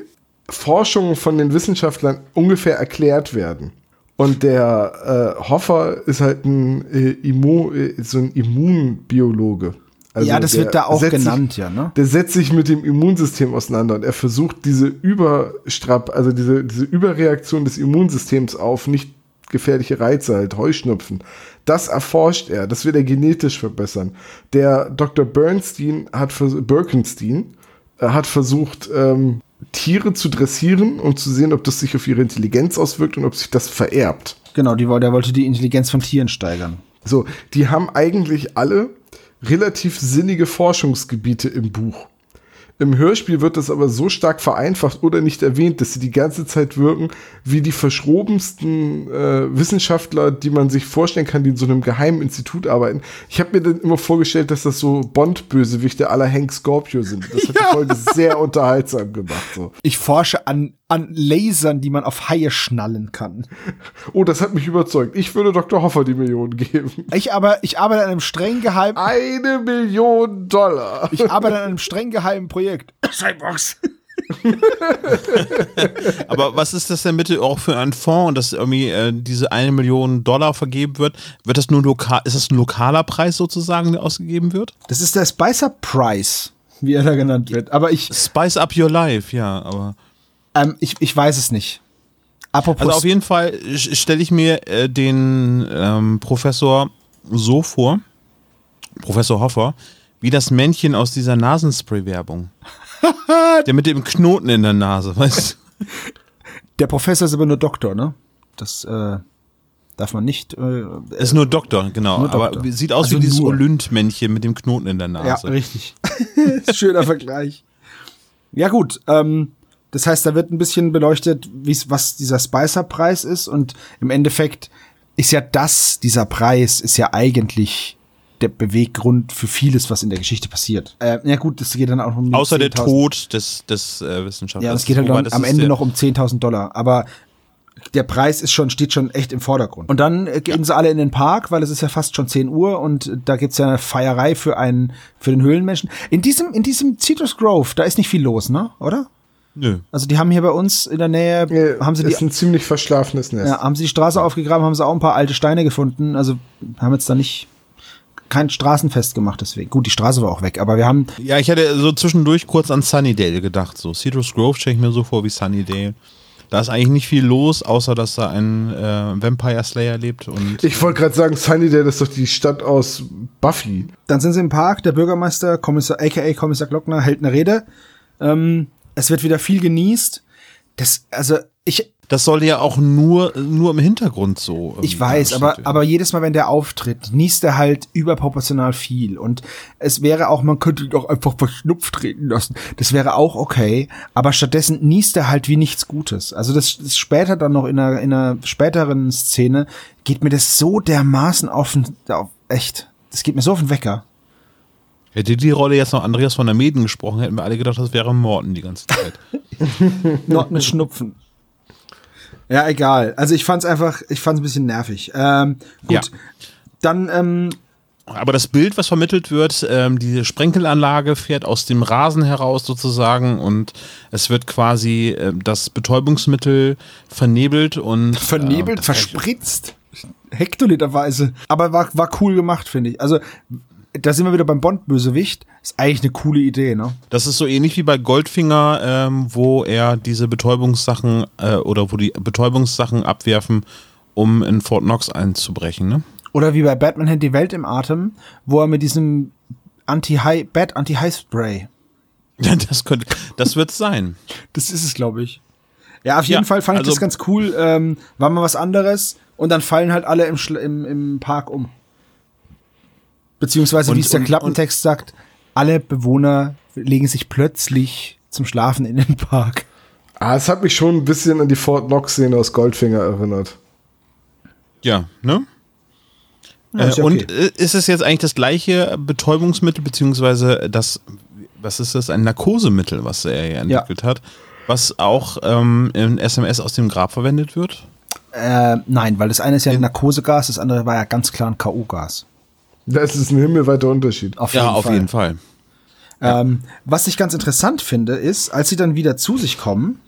Forschungen von den Wissenschaftlern ungefähr erklärt werden. Und der äh, Hoffer ist halt ein, äh, Immu äh, so ein Immunbiologe. Also ja, das wird da auch setzt sich- genannt, ja, ne? Der setzt sich mit dem Immunsystem auseinander und er versucht diese Überstrapp, also diese, diese Überreaktion des Immunsystems auf nicht gefährliche Reize, halt Heuschnupfen. Das erforscht er, das will er genetisch verbessern. Der Dr. Bernstein hat vers Birkenstein äh, hat versucht, ähm, Tiere zu dressieren und zu sehen, ob das sich auf ihre Intelligenz auswirkt und ob sich das vererbt. Genau, die, der wollte die Intelligenz von Tieren steigern. So, die haben eigentlich alle relativ sinnige Forschungsgebiete im Buch. Im Hörspiel wird das aber so stark vereinfacht oder nicht erwähnt, dass sie die ganze Zeit wirken wie die verschrobensten äh, Wissenschaftler, die man sich vorstellen kann, die in so einem geheimen Institut arbeiten. Ich habe mir dann immer vorgestellt, dass das so Bond-Bösewichte aller Hank Scorpio sind. Das hat die Folge sehr unterhaltsam gemacht. So. Ich forsche an, an Lasern, die man auf Haie schnallen kann. Oh, das hat mich überzeugt. Ich würde Dr. Hoffer die Millionen geben. Ich aber, ich arbeite an einem streng geheimen, Eine Million Dollar. ich arbeite an einem streng geheimen Projekt. Cyborgs. Aber was ist das denn bitte auch für ein Fonds, dass irgendwie äh, diese eine Million Dollar vergeben wird? Wird das nur lokal, ist das ein lokaler Preis sozusagen, der ausgegeben wird? Das ist der Spicer Price, wie er da genannt wird. Aber ich, Spice up your life, ja, aber. Ähm, ich, ich weiß es nicht. Apropos, Also auf jeden Fall stelle ich mir äh, den ähm, Professor so vor, Professor Hoffer, wie das Männchen aus dieser Nasenspray-Werbung. der mit dem Knoten in der Nase, weißt du? der Professor ist aber nur Doktor, ne? Das äh, darf man nicht. Äh, Ist nur Doktor, genau. Nur Doktor. Aber sieht aus Also wie dieses. Olynt-Männchen mit dem Knoten in der ja, Nase. richtig. Schöner Vergleich. Ja gut, ähm, das heißt, da wird ein bisschen beleuchtet, wie's, was dieser Spicer-Preis ist und im Endeffekt ist ja das, dieser Preis ist ja eigentlich der Beweggrund für vieles, was in der Geschichte passiert. Äh, ja gut, das geht dann auch um die Außer der 10.000 Tod des, des äh, Wissenschaftlers. Ja, es geht halt Wobei, am Ende noch um 10.000 Dollar. Aber der Preis ist schon, steht schon echt im Vordergrund. Und dann äh, gehen sie alle in den Park, weil es ist ja fast schon 10 Uhr und da gibt's ja eine Feierei für einen, für den Höhlenmenschen. In diesem, in diesem Citrus Grove, da ist nicht viel los, ne? Oder? Nö. Also die haben hier bei uns in der Nähe, Äh, haben sie ist die, ein ziemlich verschlafenes Nest. ja, haben sie die Straße aufgegraben, haben sie auch ein paar alte Steine gefunden. Also haben jetzt da nicht kein Straßenfest gemacht deswegen. Gut, die Straße war auch weg, aber wir haben Ja, ich hatte so zwischendurch kurz an Sunnydale gedacht. So Citrus Grove stelle ich mir so vor wie Sunnydale. Da ist eigentlich nicht viel los, außer dass da ein äh, Vampire Slayer lebt und Ich wollte gerade sagen, Sunnydale ist doch die Stadt aus Buffy. Dann sind sie im Park, der Bürgermeister, Kommissar, aka Kommissar Glockner, hält eine Rede. Ähm, es wird wieder viel genießt. Das, also, ich, das soll ja auch nur, nur im Hintergrund so. ähm, ich weiß, aber, aber jedes Mal, wenn der auftritt, niest er halt überproportional viel. Und es wäre auch, man könnte ihn doch einfach verschnupft treten lassen. Das wäre auch okay. Aber stattdessen niest er halt wie nichts Gutes. Also das, das später dann noch in einer, in einer späteren Szene geht mir das so dermaßen auf, den- auf echt. Das geht mir so auf den Wecker. Hätte die Rolle jetzt noch Andreas von der Meden gesprochen, hätten wir alle gedacht, das wäre Morten die ganze Zeit. Not mit Schnupfen. Ja, egal. Also ich fand's einfach, ich fand's ein bisschen nervig. Ähm, gut. Ja. Dann ähm, Aber das Bild, was vermittelt wird, ähm, diese Sprenkelanlage fährt aus dem Rasen heraus sozusagen und es wird quasi äh, das Betäubungsmittel vernebelt und Vernebelt, äh, verspritzt. Hektoliterweise. Aber war, war cool gemacht, finde ich. Also, da sind wir wieder beim Bond-Bösewicht. Ist eigentlich eine coole Idee, ne? Das ist so ähnlich wie bei Goldfinger, ähm, wo er diese Betäubungssachen äh, oder wo die Betäubungssachen abwerfen, um in Fort Knox einzubrechen, ne? Oder wie bei Batman hält die Welt im Atem, wo er mit diesem Anti-High, Bat Anti-High-Spray. Das könnte, das wird sein. Das ist es, glaube ich. Ja, auf jeden Ja, Fall fand ich also- das ganz cool. Ähm, war mal was anderes und dann fallen halt alle im, Schl im, im Park um. Beziehungsweise, Und- wie es der und- Klappentext sagt, alle Bewohner legen sich plötzlich zum Schlafen in den Park. Ah, es hat mich schon ein bisschen an die Fort Knox-Szene aus Goldfinger erinnert. Ja, ne? Ja, ist äh, ja Und okay. äh, ist es jetzt eigentlich das gleiche Betäubungsmittel, beziehungsweise das, was ist das, ein Narkosemittel, was er ja entwickelt hat, was auch ähm, in SMS aus dem Grab verwendet wird? Äh, nein, weil das eine ist ja ein Narkosegas, das andere war ja ganz klar ein K.O.-Gas. Das ist ein himmelweiter Unterschied. Auf ja, auf jeden Fall. Ähm, was ich ganz interessant finde, ist, als sie dann wieder zu sich kommen,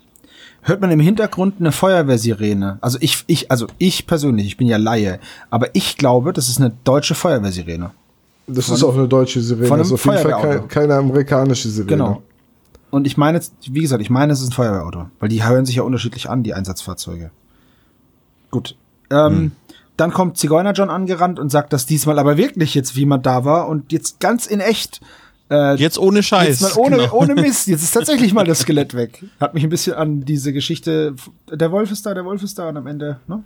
hört man im Hintergrund eine Feuerwehrsirene. Also ich, ich, also ich persönlich, ich bin ja Laie, aber ich glaube, das ist eine deutsche Feuerwehrsirene. Das ist auch eine deutsche Sirene. von Das einem ist auf jeden Fall Feuerwehrauto. kein, keine amerikanische Sirene. Genau. Und ich meine, wie gesagt, ich meine, es ist ein Feuerwehrauto, weil die hören sich ja unterschiedlich an, die Einsatzfahrzeuge. Gut. Ähm, Dann kommt Zigeuner John angerannt und sagt, dass diesmal aber wirklich jetzt wie man da war und jetzt ganz in echt. Äh, Jetzt ohne Scheiß. Jetzt mal ohne, genau. ohne Mist. Jetzt ist tatsächlich mal das Skelett weg. Hat mich ein bisschen an diese Geschichte, der Wolf ist da, der Wolf ist da und am Ende, ne?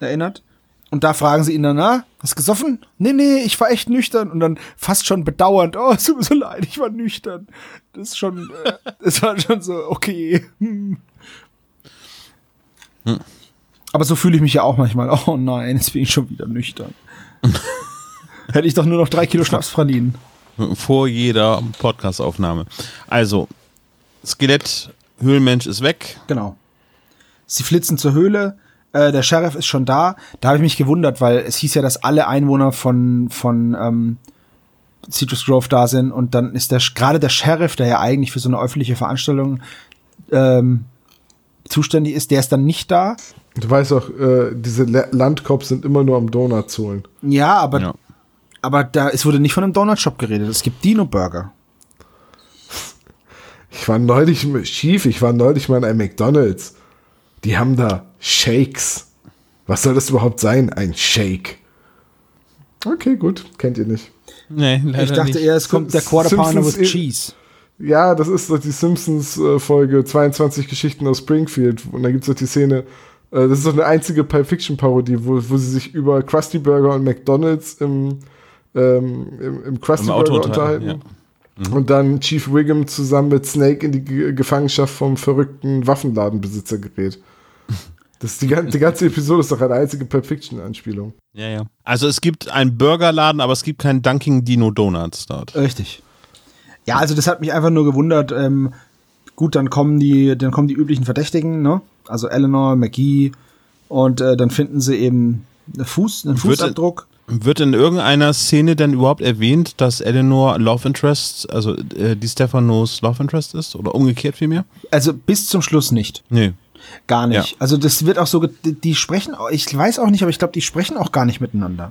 Erinnert. Und da fragen sie ihn dann, na, hast du gesoffen? Nee, nee, ich war echt nüchtern. Und dann fast schon bedauernd, oh, es tut mir so leid, ich war nüchtern. Das ist schon, äh, das war schon so, okay. Hm. Aber so fühle ich mich ja auch manchmal. Oh nein, jetzt bin ich schon wieder nüchtern. Hätte ich doch nur noch drei Kilo Schnapspralinen. Vor jeder Podcastaufnahme. Also, Skelett, Höhlenmensch ist weg. Genau. Sie flitzen zur Höhle. Äh, der Sheriff ist schon da. Da habe ich mich gewundert, weil es hieß ja, dass alle Einwohner von, von ähm, Citrus Grove da sind. Und dann ist der gerade der Sheriff, der ja eigentlich für so eine öffentliche Veranstaltung ähm, zuständig ist, der ist dann nicht da. Du weißt auch, äh, diese La- Landcops sind immer nur am Donuts holen. Ja, aber, Ja. aber da, es wurde nicht von einem Donut-Shop geredet. Es gibt Dino-Burger. Ich war neulich schief, ich war neulich mal in einem McDonalds. Die haben da Shakes. Was soll das überhaupt sein? Ein Shake. Okay, gut, kennt ihr nicht. Nee, leider Ich dachte nicht. eher, es kommt der Quarter Pounder with Cheese. Ja, das ist doch die Simpsons-Folge 22 Geschichten aus Springfield. Und da gibt es doch die Szene, äh, das ist doch eine einzige Pulp Fiction-Parodie, wo, wo sie sich über Krusty Burger und McDonalds im, ähm, im, im Krusty Im Auto Burger unterhalten, unterhalten. Und dann Chief Wiggum zusammen mit Snake in die Ge Gefangenschaft vom verrückten Waffenladenbesitzer gerät. Das ist die, die ganze Episode ist doch eine einzige Pulp Fiction-Anspielung. Ja, ja. Also es gibt einen Burgerladen, aber es gibt keinen Dunkin' Dino Donuts dort. Richtig. Ja, also das hat mich einfach nur gewundert. Ähm, gut, dann kommen die, dann kommen die üblichen Verdächtigen, ne? Also Eleanor, McGee und äh, dann finden sie eben einen Fuß, einen Wird- Fußabdruck. Wird in irgendeiner Szene denn überhaupt erwähnt, dass Eleanor Love Interest, also äh, die Stephanos Love Interest ist? Oder umgekehrt vielmehr? Also bis zum Schluss nicht. Nee. Gar nicht. Ja. Also das wird auch so, die, die sprechen, ich weiß auch nicht, aber ich glaube, die sprechen auch gar nicht miteinander.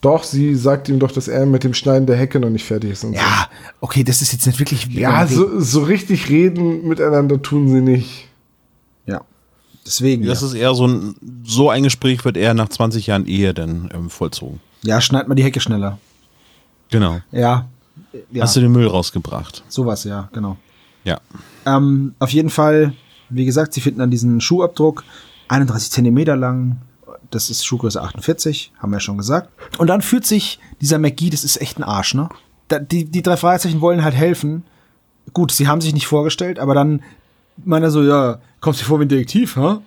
Doch, sie sagt ihm doch, dass er mit dem Schneiden der Hecke noch nicht fertig ist. Und so. Ja, okay, das ist jetzt nicht wirklich. Ja, so, so richtig reden miteinander tun sie nicht. Deswegen. Das ja. ist eher so ein, so ein Gespräch wird eher nach 20 Jahren Ehe dann ähm, vollzogen. ja, schneid mal die Hecke schneller. Genau. Ja. Ja, Hast du den Müll rausgebracht? sowas, ja, genau. Ja. Ähm, auf jeden Fall, wie gesagt, sie finden dann diesen Schuhabdruck, 31 Zentimeter lang. Das ist Schuhgröße 48, haben wir ja schon gesagt. Und dann führt sich dieser McGee, das ist echt ein Arsch, ne? Da, die, die drei Fragezeichen wollen halt helfen. Gut, sie haben sich nicht vorgestellt, aber dann meint er so, ja, kommst du dir vor wie ein Detektiv, hä?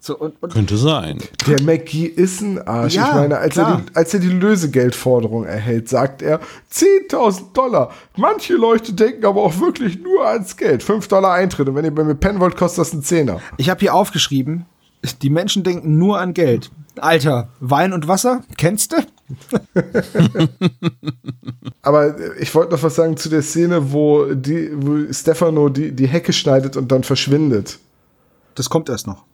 So, und, und Könnte sein. Der McGee ist ein Arsch. Ja, ich meine, als er, die, als er die Lösegeldforderung erhält, sagt er 10.000 Dollar. Manche Leute denken aber auch wirklich nur ans Geld. 5 Dollar Eintritt. Und wenn ihr bei mir pennen wollt, kostet das einen Zehner. ich habe hier aufgeschrieben, die Menschen denken nur an Geld. Alter, Wein und Wasser, kennst du? Aber ich wollte noch was sagen zu der Szene, wo, die, wo Stefano die, die Hecke schneidet und dann verschwindet. Das kommt erst noch.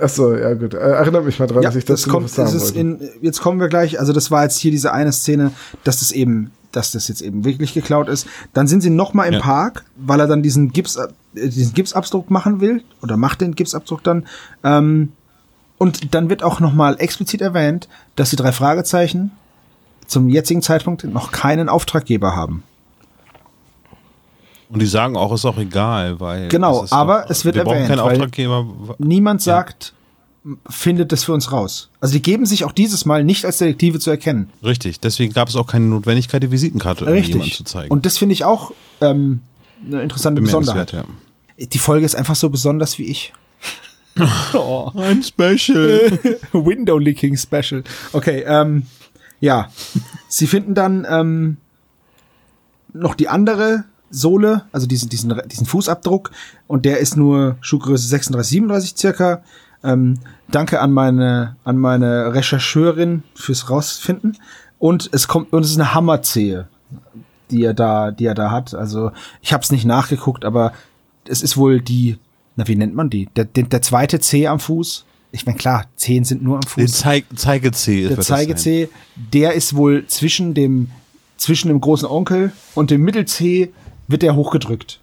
Achso, ja gut. Äh, Erinnert mich mal dran, Ja, dass ich das noch kommt, was sagen es ist in, jetzt kommen wir gleich, also das war jetzt hier diese eine Szene, dass das eben, dass das jetzt eben wirklich geklaut ist. Dann sind sie noch mal im Ja. Park, weil er dann diesen Gips, äh, diesen Gipsabdruck machen will oder macht den Gipsabdruck dann. Ähm, und dann wird auch noch mal explizit erwähnt, dass die drei Fragezeichen zum jetzigen Zeitpunkt noch keinen Auftraggeber haben. Und die sagen auch, ist auch egal, weil. Genau, aber doch, es wird wir brauchen erwähnt, keinen weil- Auftraggeber. Niemand sagt, findet das für uns raus. Also die geben sich auch dieses Mal nicht als Detektive zu erkennen. Richtig, deswegen gab es auch keine Notwendigkeit, die Visitenkarte irgendjemandem Richtig. zu zeigen. Und das finde ich auch ähm, eine interessante Besonderheit. ja. Die Folge ist einfach so besonders wie ich. Oh, ein Special. Window Leaking Special. Okay, ähm, ja. Sie finden dann ähm, noch die andere Sohle, also diesen, diesen, diesen Fußabdruck, und der ist nur Schuhgröße 36, 37 circa. Ähm, danke an meine, an meine Rechercheurin fürs Rausfinden. Und es kommt, und es ist eine Hammerzehe, die er da, die er da hat. Also ich habe es nicht nachgeguckt, aber es ist wohl die, na wie nennt man die? Der, der, der zweite Zeh am Fuß. Ich meine klar, Zehen sind nur am Fuß Den Zeig Zeigezeh. der das sein. Zeigezeh, der ist wohl zwischen dem, zwischen dem großen Onkel und dem Mittelzeh wird er hochgedrückt.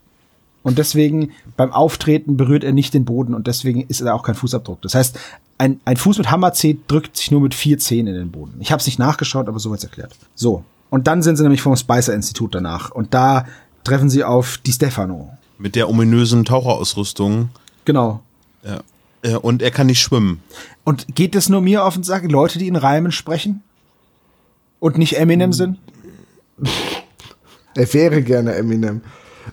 Und deswegen beim Auftreten berührt er nicht den Boden und deswegen ist er auch kein Fußabdruck. Das heißt, ein, ein Fuß mit Hammerzeh drückt sich nur mit vier Zehen in den Boden. Ich habe es nicht nachgeschaut, aber so wird's erklärt. So. Und dann sind sie nämlich vom Spicer-Institut danach. Und da treffen sie auf die Stefano. Mit der ominösen Taucherausrüstung. Genau. Ja. Äh, Und er kann nicht schwimmen. Und geht es nur mir auf den Sack, Leute, die in Reimen sprechen? Und nicht Eminem sind? Er wäre gerne Eminem.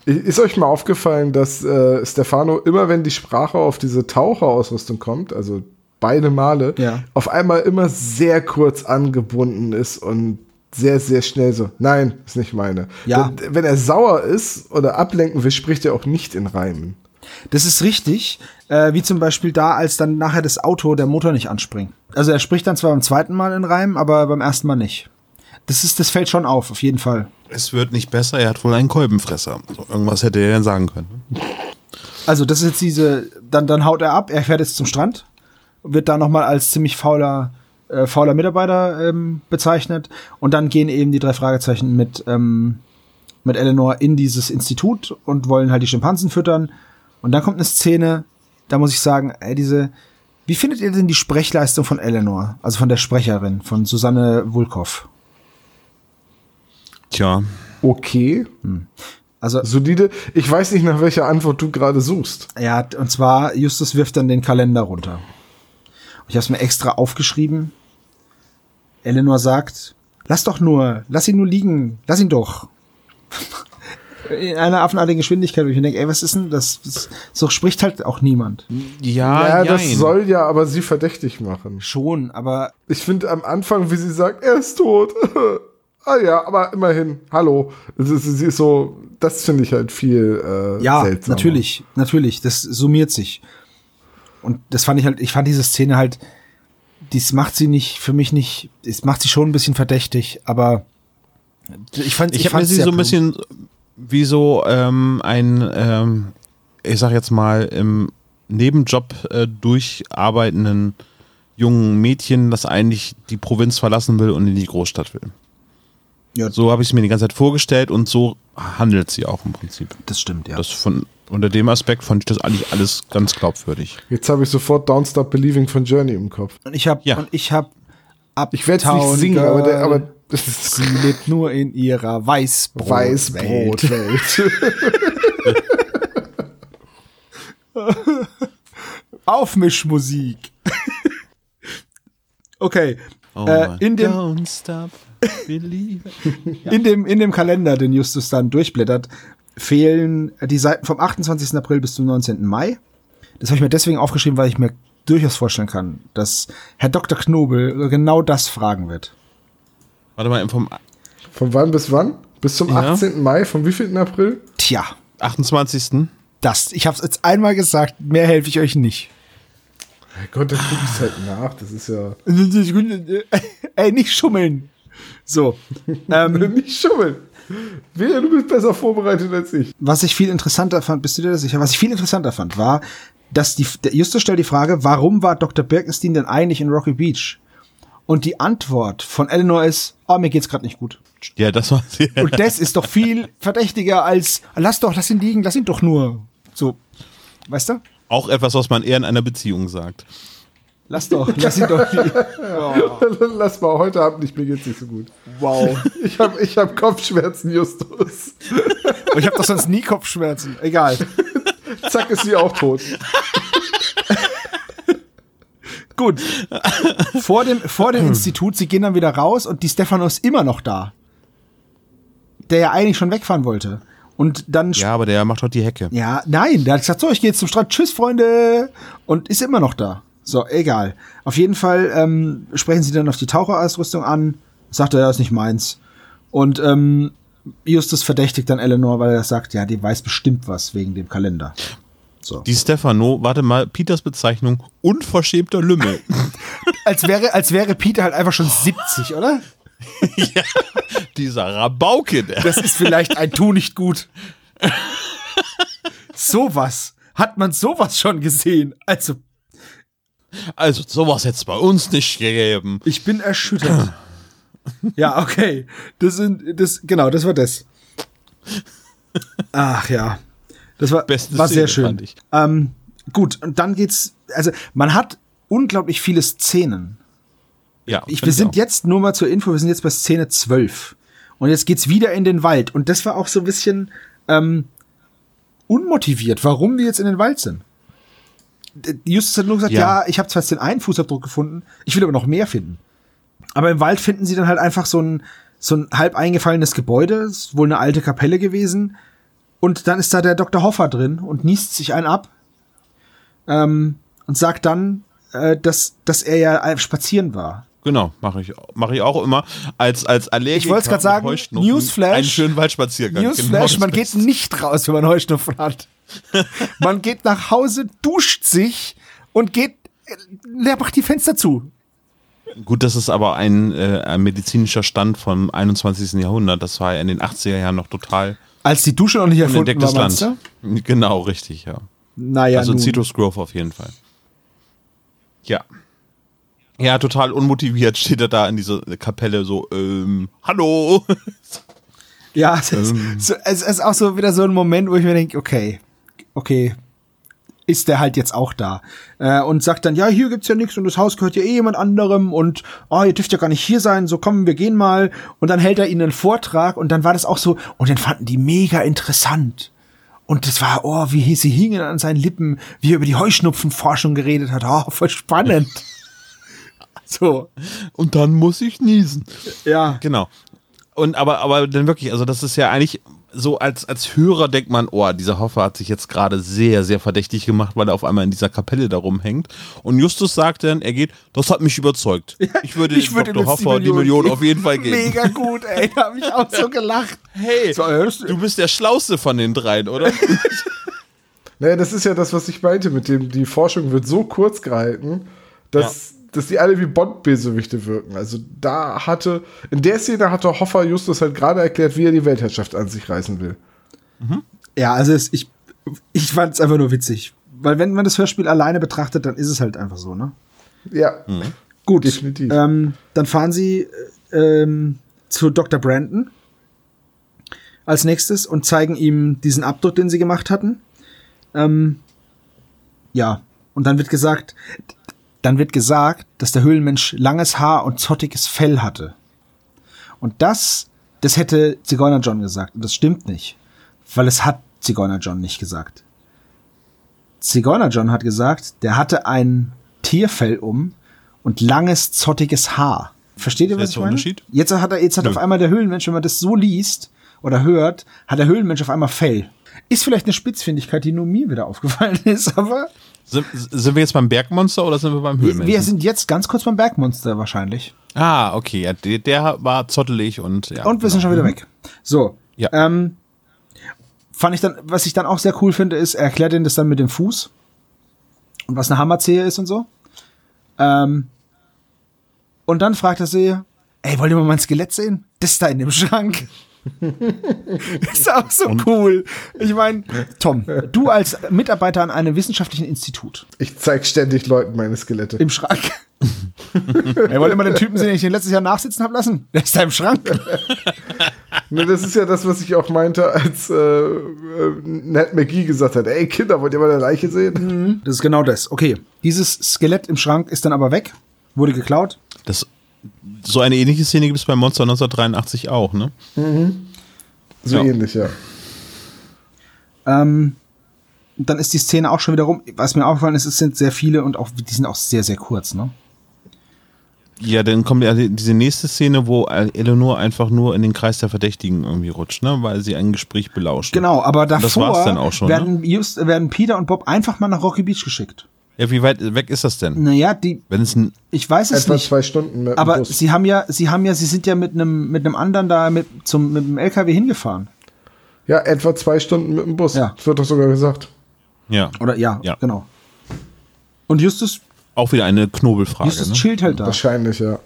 Ist euch mal aufgefallen, dass äh, Stefano immer, wenn die Sprache auf diese Taucherausrüstung kommt, also beide Male, Ja. auf einmal immer sehr kurz angebunden ist und sehr, sehr schnell so, nein, ist nicht meine. Ja. Wenn, wenn er sauer ist oder ablenken will, spricht er auch nicht in Reimen. Das ist richtig, äh, wie zum Beispiel da, als dann nachher das Auto, der Motor nicht anspringt. Also er spricht dann zwar beim zweiten Mal in Reim, aber beim ersten Mal nicht. Das ist, das fällt schon auf, auf jeden Fall. Es wird nicht besser, er hat wohl einen Kolbenfresser. So, irgendwas hätte er denn sagen können. Also das ist jetzt diese, dann, dann haut er ab, er fährt jetzt zum Strand, wird da nochmal als ziemlich fauler, äh, fauler Mitarbeiter ähm, bezeichnet und dann gehen eben die drei Fragezeichen mit, ähm, mit Eleanor in dieses Institut und wollen halt die Schimpansen füttern und dann kommt eine Szene, da muss ich sagen, ey, diese, wie findet ihr denn die Sprechleistung von Eleanor, also von der Sprecherin, von Susanne Wulkow? Tja, Okay, Also solide. Ich weiß nicht, nach welcher Antwort du gerade suchst. Ja, und zwar, Justus wirft dann den Kalender runter. Und ich habe es mir extra aufgeschrieben. Eleanor sagt, lass doch nur, lass ihn nur liegen, lass ihn doch. In einer affenartigen Geschwindigkeit, wo ich mir denke, ey, was ist denn das? das so spricht halt auch niemand. ja, ja, das soll ja aber sie verdächtig machen. Schon, aber Ich finde am Anfang, wie sie sagt, er ist tot. ah ja, aber immerhin, hallo. Sie ist so, das finde ich halt viel äh, ja, seltsamer. natürlich, natürlich, das summiert sich. Und das fand ich halt, ich fand diese Szene halt, dies macht sie nicht, für mich nicht, es macht sie schon ein bisschen verdächtig, aber ich fand, Ich habe mir sie so ein bisschen wie so ähm, ein, ähm, ich sag jetzt mal, im Nebenjob äh, durcharbeitenden jungen Mädchen, das eigentlich die Provinz verlassen will und in die Großstadt will. Ja. So habe ich es mir die ganze Zeit vorgestellt und so handelt sie auch im Prinzip. Das stimmt, ja. Das von, unter dem Aspekt fand ich das eigentlich alles ganz glaubwürdig. Jetzt habe ich sofort Don't Stop Believing von Journey im Kopf. Und ich habe Ja. und ich habe Ich werde es nicht singen, aber, der, aber sie lebt nur in ihrer Weißbrot Weißbrotwelt. Aufmischmusik. okay. Oh Äh, in dem- Don't stop. In dem in dem Kalender, den Justus dann durchblättert, fehlen die Seiten vom 28. April bis zum 19. Mai. Das habe ich mir deswegen aufgeschrieben, weil ich mir durchaus vorstellen kann, dass Herr Dr. Knobel genau das fragen wird. Warte mal, vom Von wann bis wann? Bis zum Ja. 18. Mai, vom wievielten April? Tja, 28. das, ich habe es jetzt einmal gesagt, mehr helfe ich euch nicht. Gott, dann guck ich halt nach. Das ist ja. Ey, nicht schummeln. So. ähm, Nicht schummeln. Wehe, du bist besser vorbereitet als ich. was ich viel interessanter fand, bist du dir das sicher? Was ich viel interessanter fand, war, dass die, der Justus stellt die Frage, warum war Dr. Birkenstein denn eigentlich in Rocky Beach? Und die Antwort von Eleanor ist, oh, mir geht's gerade nicht gut. Ja, das war sehr. Und das ist doch viel verdächtiger als, lass doch, lass ihn liegen, lass ihn doch nur. So, weißt du? Auch etwas, was man eher in einer Beziehung sagt. Lass doch, lass ihn doch liegen. Lass mal heute Abend nicht, mir geht's nicht so gut. Wow. Ich habe ich hab Kopfschmerzen, Justus. Und ich habe doch sonst nie Kopfschmerzen. Egal. Zack, ist sie auch tot. Gut. Vor dem, vor dem Institut, sie gehen dann wieder raus und die Stefano ist immer noch da. Der ja eigentlich schon wegfahren wollte. Und dann Ja, aber der macht doch die Hecke. Ja, nein, der hat gesagt, so, ich gehe jetzt zum Strand, tschüss, Freunde, und ist immer noch da. So, egal. Auf jeden Fall ähm, sprechen sie dann auf die Taucherausrüstung an, sagt er, ja, ist nicht meins. Und ähm, Justus verdächtigt dann Eleanor, weil er sagt, ja, die weiß bestimmt was wegen dem Kalender. So. Die Stefano, warte mal, Peters Bezeichnung, unverschämter Lümmel. Als wäre, als wäre Peter halt einfach schon 70, oder? Dieser Rabauke, der. Das ist vielleicht ein Tu nicht gut. sowas. Hat man sowas schon gesehen? Also, Also, sowas hätte es bei uns nicht gegeben. Ich bin erschüttert. ja, okay. Das sind, das, genau, das war das. Ach ja. Das war, Beste war sehr Szene, schön. Ähm, gut, und dann geht's, also man hat unglaublich viele Szenen. Ja, Ich, wir sind auch. jetzt, nur mal zur Info, wir sind jetzt bei Szene 12. Und jetzt geht's wieder in den Wald. Und das war auch so ein bisschen ähm, unmotiviert, warum wir jetzt in den Wald sind. Justus hat nur gesagt, ja, Ja. ich habe zwar jetzt den einen Fußabdruck gefunden, ich will aber noch mehr finden. Aber im Wald finden sie dann halt einfach so ein, so ein halb eingefallenes Gebäude, ist wohl eine alte Kapelle gewesen. Und dann ist da der Dr. Hoffer drin und niest sich einen ab ähm, und sagt dann, äh, dass, dass er ja äh, spazieren war. Genau, mache ich, mach ich auch immer. Als, als Allergiker Ich wollt's grad mit sagen, Newsflash. Einen schönen Waldspaziergang. Newsflash, Genau man geht nicht raus, wenn man Heuschnupfen hat. man geht nach Hause, duscht sich und geht, äh, der macht die Fenster zu. Gut, das ist aber ein, äh, ein medizinischer Stand vom 21. Jahrhundert. Das war ja in den 80er Jahren noch total Als die Dusche noch nicht erfunden war, unentdecktes meinst Land. du? Genau, richtig, ja. Naja, also nun. Citrus Grove auf jeden Fall. Ja. Ja, total unmotiviert steht er da in dieser Kapelle so, ähm, hallo. Ja, es ist, Ähm. so, es ist auch so wieder so ein Moment, wo ich mir denke, okay, okay, ist der halt jetzt auch da. Äh, und sagt dann, ja, hier gibt's ja nichts und das Haus gehört ja eh jemand anderem und oh, ihr dürft ja gar nicht hier sein, so kommen, wir gehen mal. Und dann hält er ihnen einen Vortrag und dann war das auch so, und den fanden die mega interessant. Und das war, oh, wie sie hingen an seinen Lippen, wie er über die Heuschnupfenforschung geredet hat. Oh, voll spannend. so, Und dann muss ich niesen. ja. Genau. Und aber, aber dann wirklich, also das ist ja eigentlich so als, als Hörer denkt man, oh, dieser Hoffer hat sich jetzt gerade sehr, sehr verdächtig gemacht, weil er auf einmal in dieser Kapelle da rumhängt. Und Justus sagt dann, er geht, das hat mich überzeugt. Ich würde, Ich würde Dr. ihm jetzt Hoffer die Million auf jeden Fall geben. Mega gut, ey. Da habe ich auch so gelacht. Hey, ja, du bist der Schlauste von den dreien, oder? Naja, das ist ja das, was ich meinte, mit dem, die Forschung wird so kurz gehalten, dass, dass die alle wie Bond-Bösewichte wirken. Also da hatte, in der Szene hatte Hoffer Justus halt gerade erklärt, wie er die Weltherrschaft an sich reißen will. Ja, also es, ich, ich fand es einfach nur witzig. Weil wenn man das Hörspiel alleine betrachtet, dann ist es halt einfach so, ne? Ja, Gut. Definitiv. Ähm, dann fahren sie äh, ähm, zu Dr. Brandon als nächstes und zeigen ihm diesen Abdruck, den sie gemacht hatten. Ähm, ja, und dann wird gesagt, dann wird gesagt, dass der Höhlenmensch langes Haar und zottiges Fell hatte. Und das, das hätte Zigeuner John gesagt. Und das stimmt nicht. Weil es hat Zigeuner John nicht gesagt. Zigeuner John hat gesagt, der hatte ein Tierfell um und langes, zottiges Haar. Versteht ihr, was ich meine? Unterschied? Jetzt hat er, jetzt hat Nö. auf einmal der Höhlenmensch, wenn man das so liest oder hört, hat der Höhlenmensch auf einmal Fell. Ist vielleicht eine Spitzfindigkeit, die nur mir wieder aufgefallen ist, aber sind, sind wir jetzt beim Bergmonster oder sind wir beim Höhlenmenschen? wir sind jetzt ganz kurz beim Bergmonster wahrscheinlich. ah, okay, ja, der, der war zottelig und ja. Und wir sind schon wieder weg. So. Ja. Ähm, fand ich dann, was ich dann auch sehr cool finde, ist, er erklärt ihnen das dann mit dem Fuß und was eine Hammerzehe ist und so. Ähm, und dann fragt er sie, ey, wollt ihr mal mein Skelett sehen? Das ist da in dem Schrank. ist auch so cool. Ich meine, Tom, du als Mitarbeiter an einem wissenschaftlichen Institut Ich zeig ständig Leuten meine Skelette. im Schrank. Ey, wollt ihr mal den Typen sehen, den ich den letztes Jahr nachsitzen hab lassen? Der ist da im Schrank. Ne, das ist ja das, was ich auch meinte, als äh, äh, Ned McGee gesagt hat, ey Kinder, wollt ihr mal eine Leiche sehen? Das ist genau das. Okay, dieses Skelett im Schrank ist dann aber weg, wurde geklaut. Das, so eine ähnliche Szene gibt es bei Monster 1983 auch, ne? So Ja. ähnlich, ja. Ähm, und dann ist die Szene auch schon wieder rum. Was mir aufgefallen ist, es sind sehr viele und auch die sind auch sehr, sehr kurz, ne? Ja, dann kommt ja die- diese nächste Szene, wo Eleanor einfach nur in den Kreis der Verdächtigen irgendwie rutscht, ne? Weil sie ein Gespräch belauscht. Genau, aber davor Das war's dann auch schon, ne? werden, just, werden Peter und Bob einfach mal nach Rocky Beach geschickt. Ja, wie weit weg ist das denn? Naja, die, Wenn es ein. ich weiß es Etwa nicht. zwei Stunden mit dem Aber Bus. sie haben ja, sie haben ja, sie sind ja mit einem mit einem anderen da mit zum mit dem LKW hingefahren. Ja, etwa zwei Stunden mit dem Bus. Ja. Das wird doch sogar gesagt. Ja. Oder ja, Ja. genau. Und Justus, Auch wieder eine Knobelfrage. Justus Ne? chillt halt da. Wahrscheinlich, ja.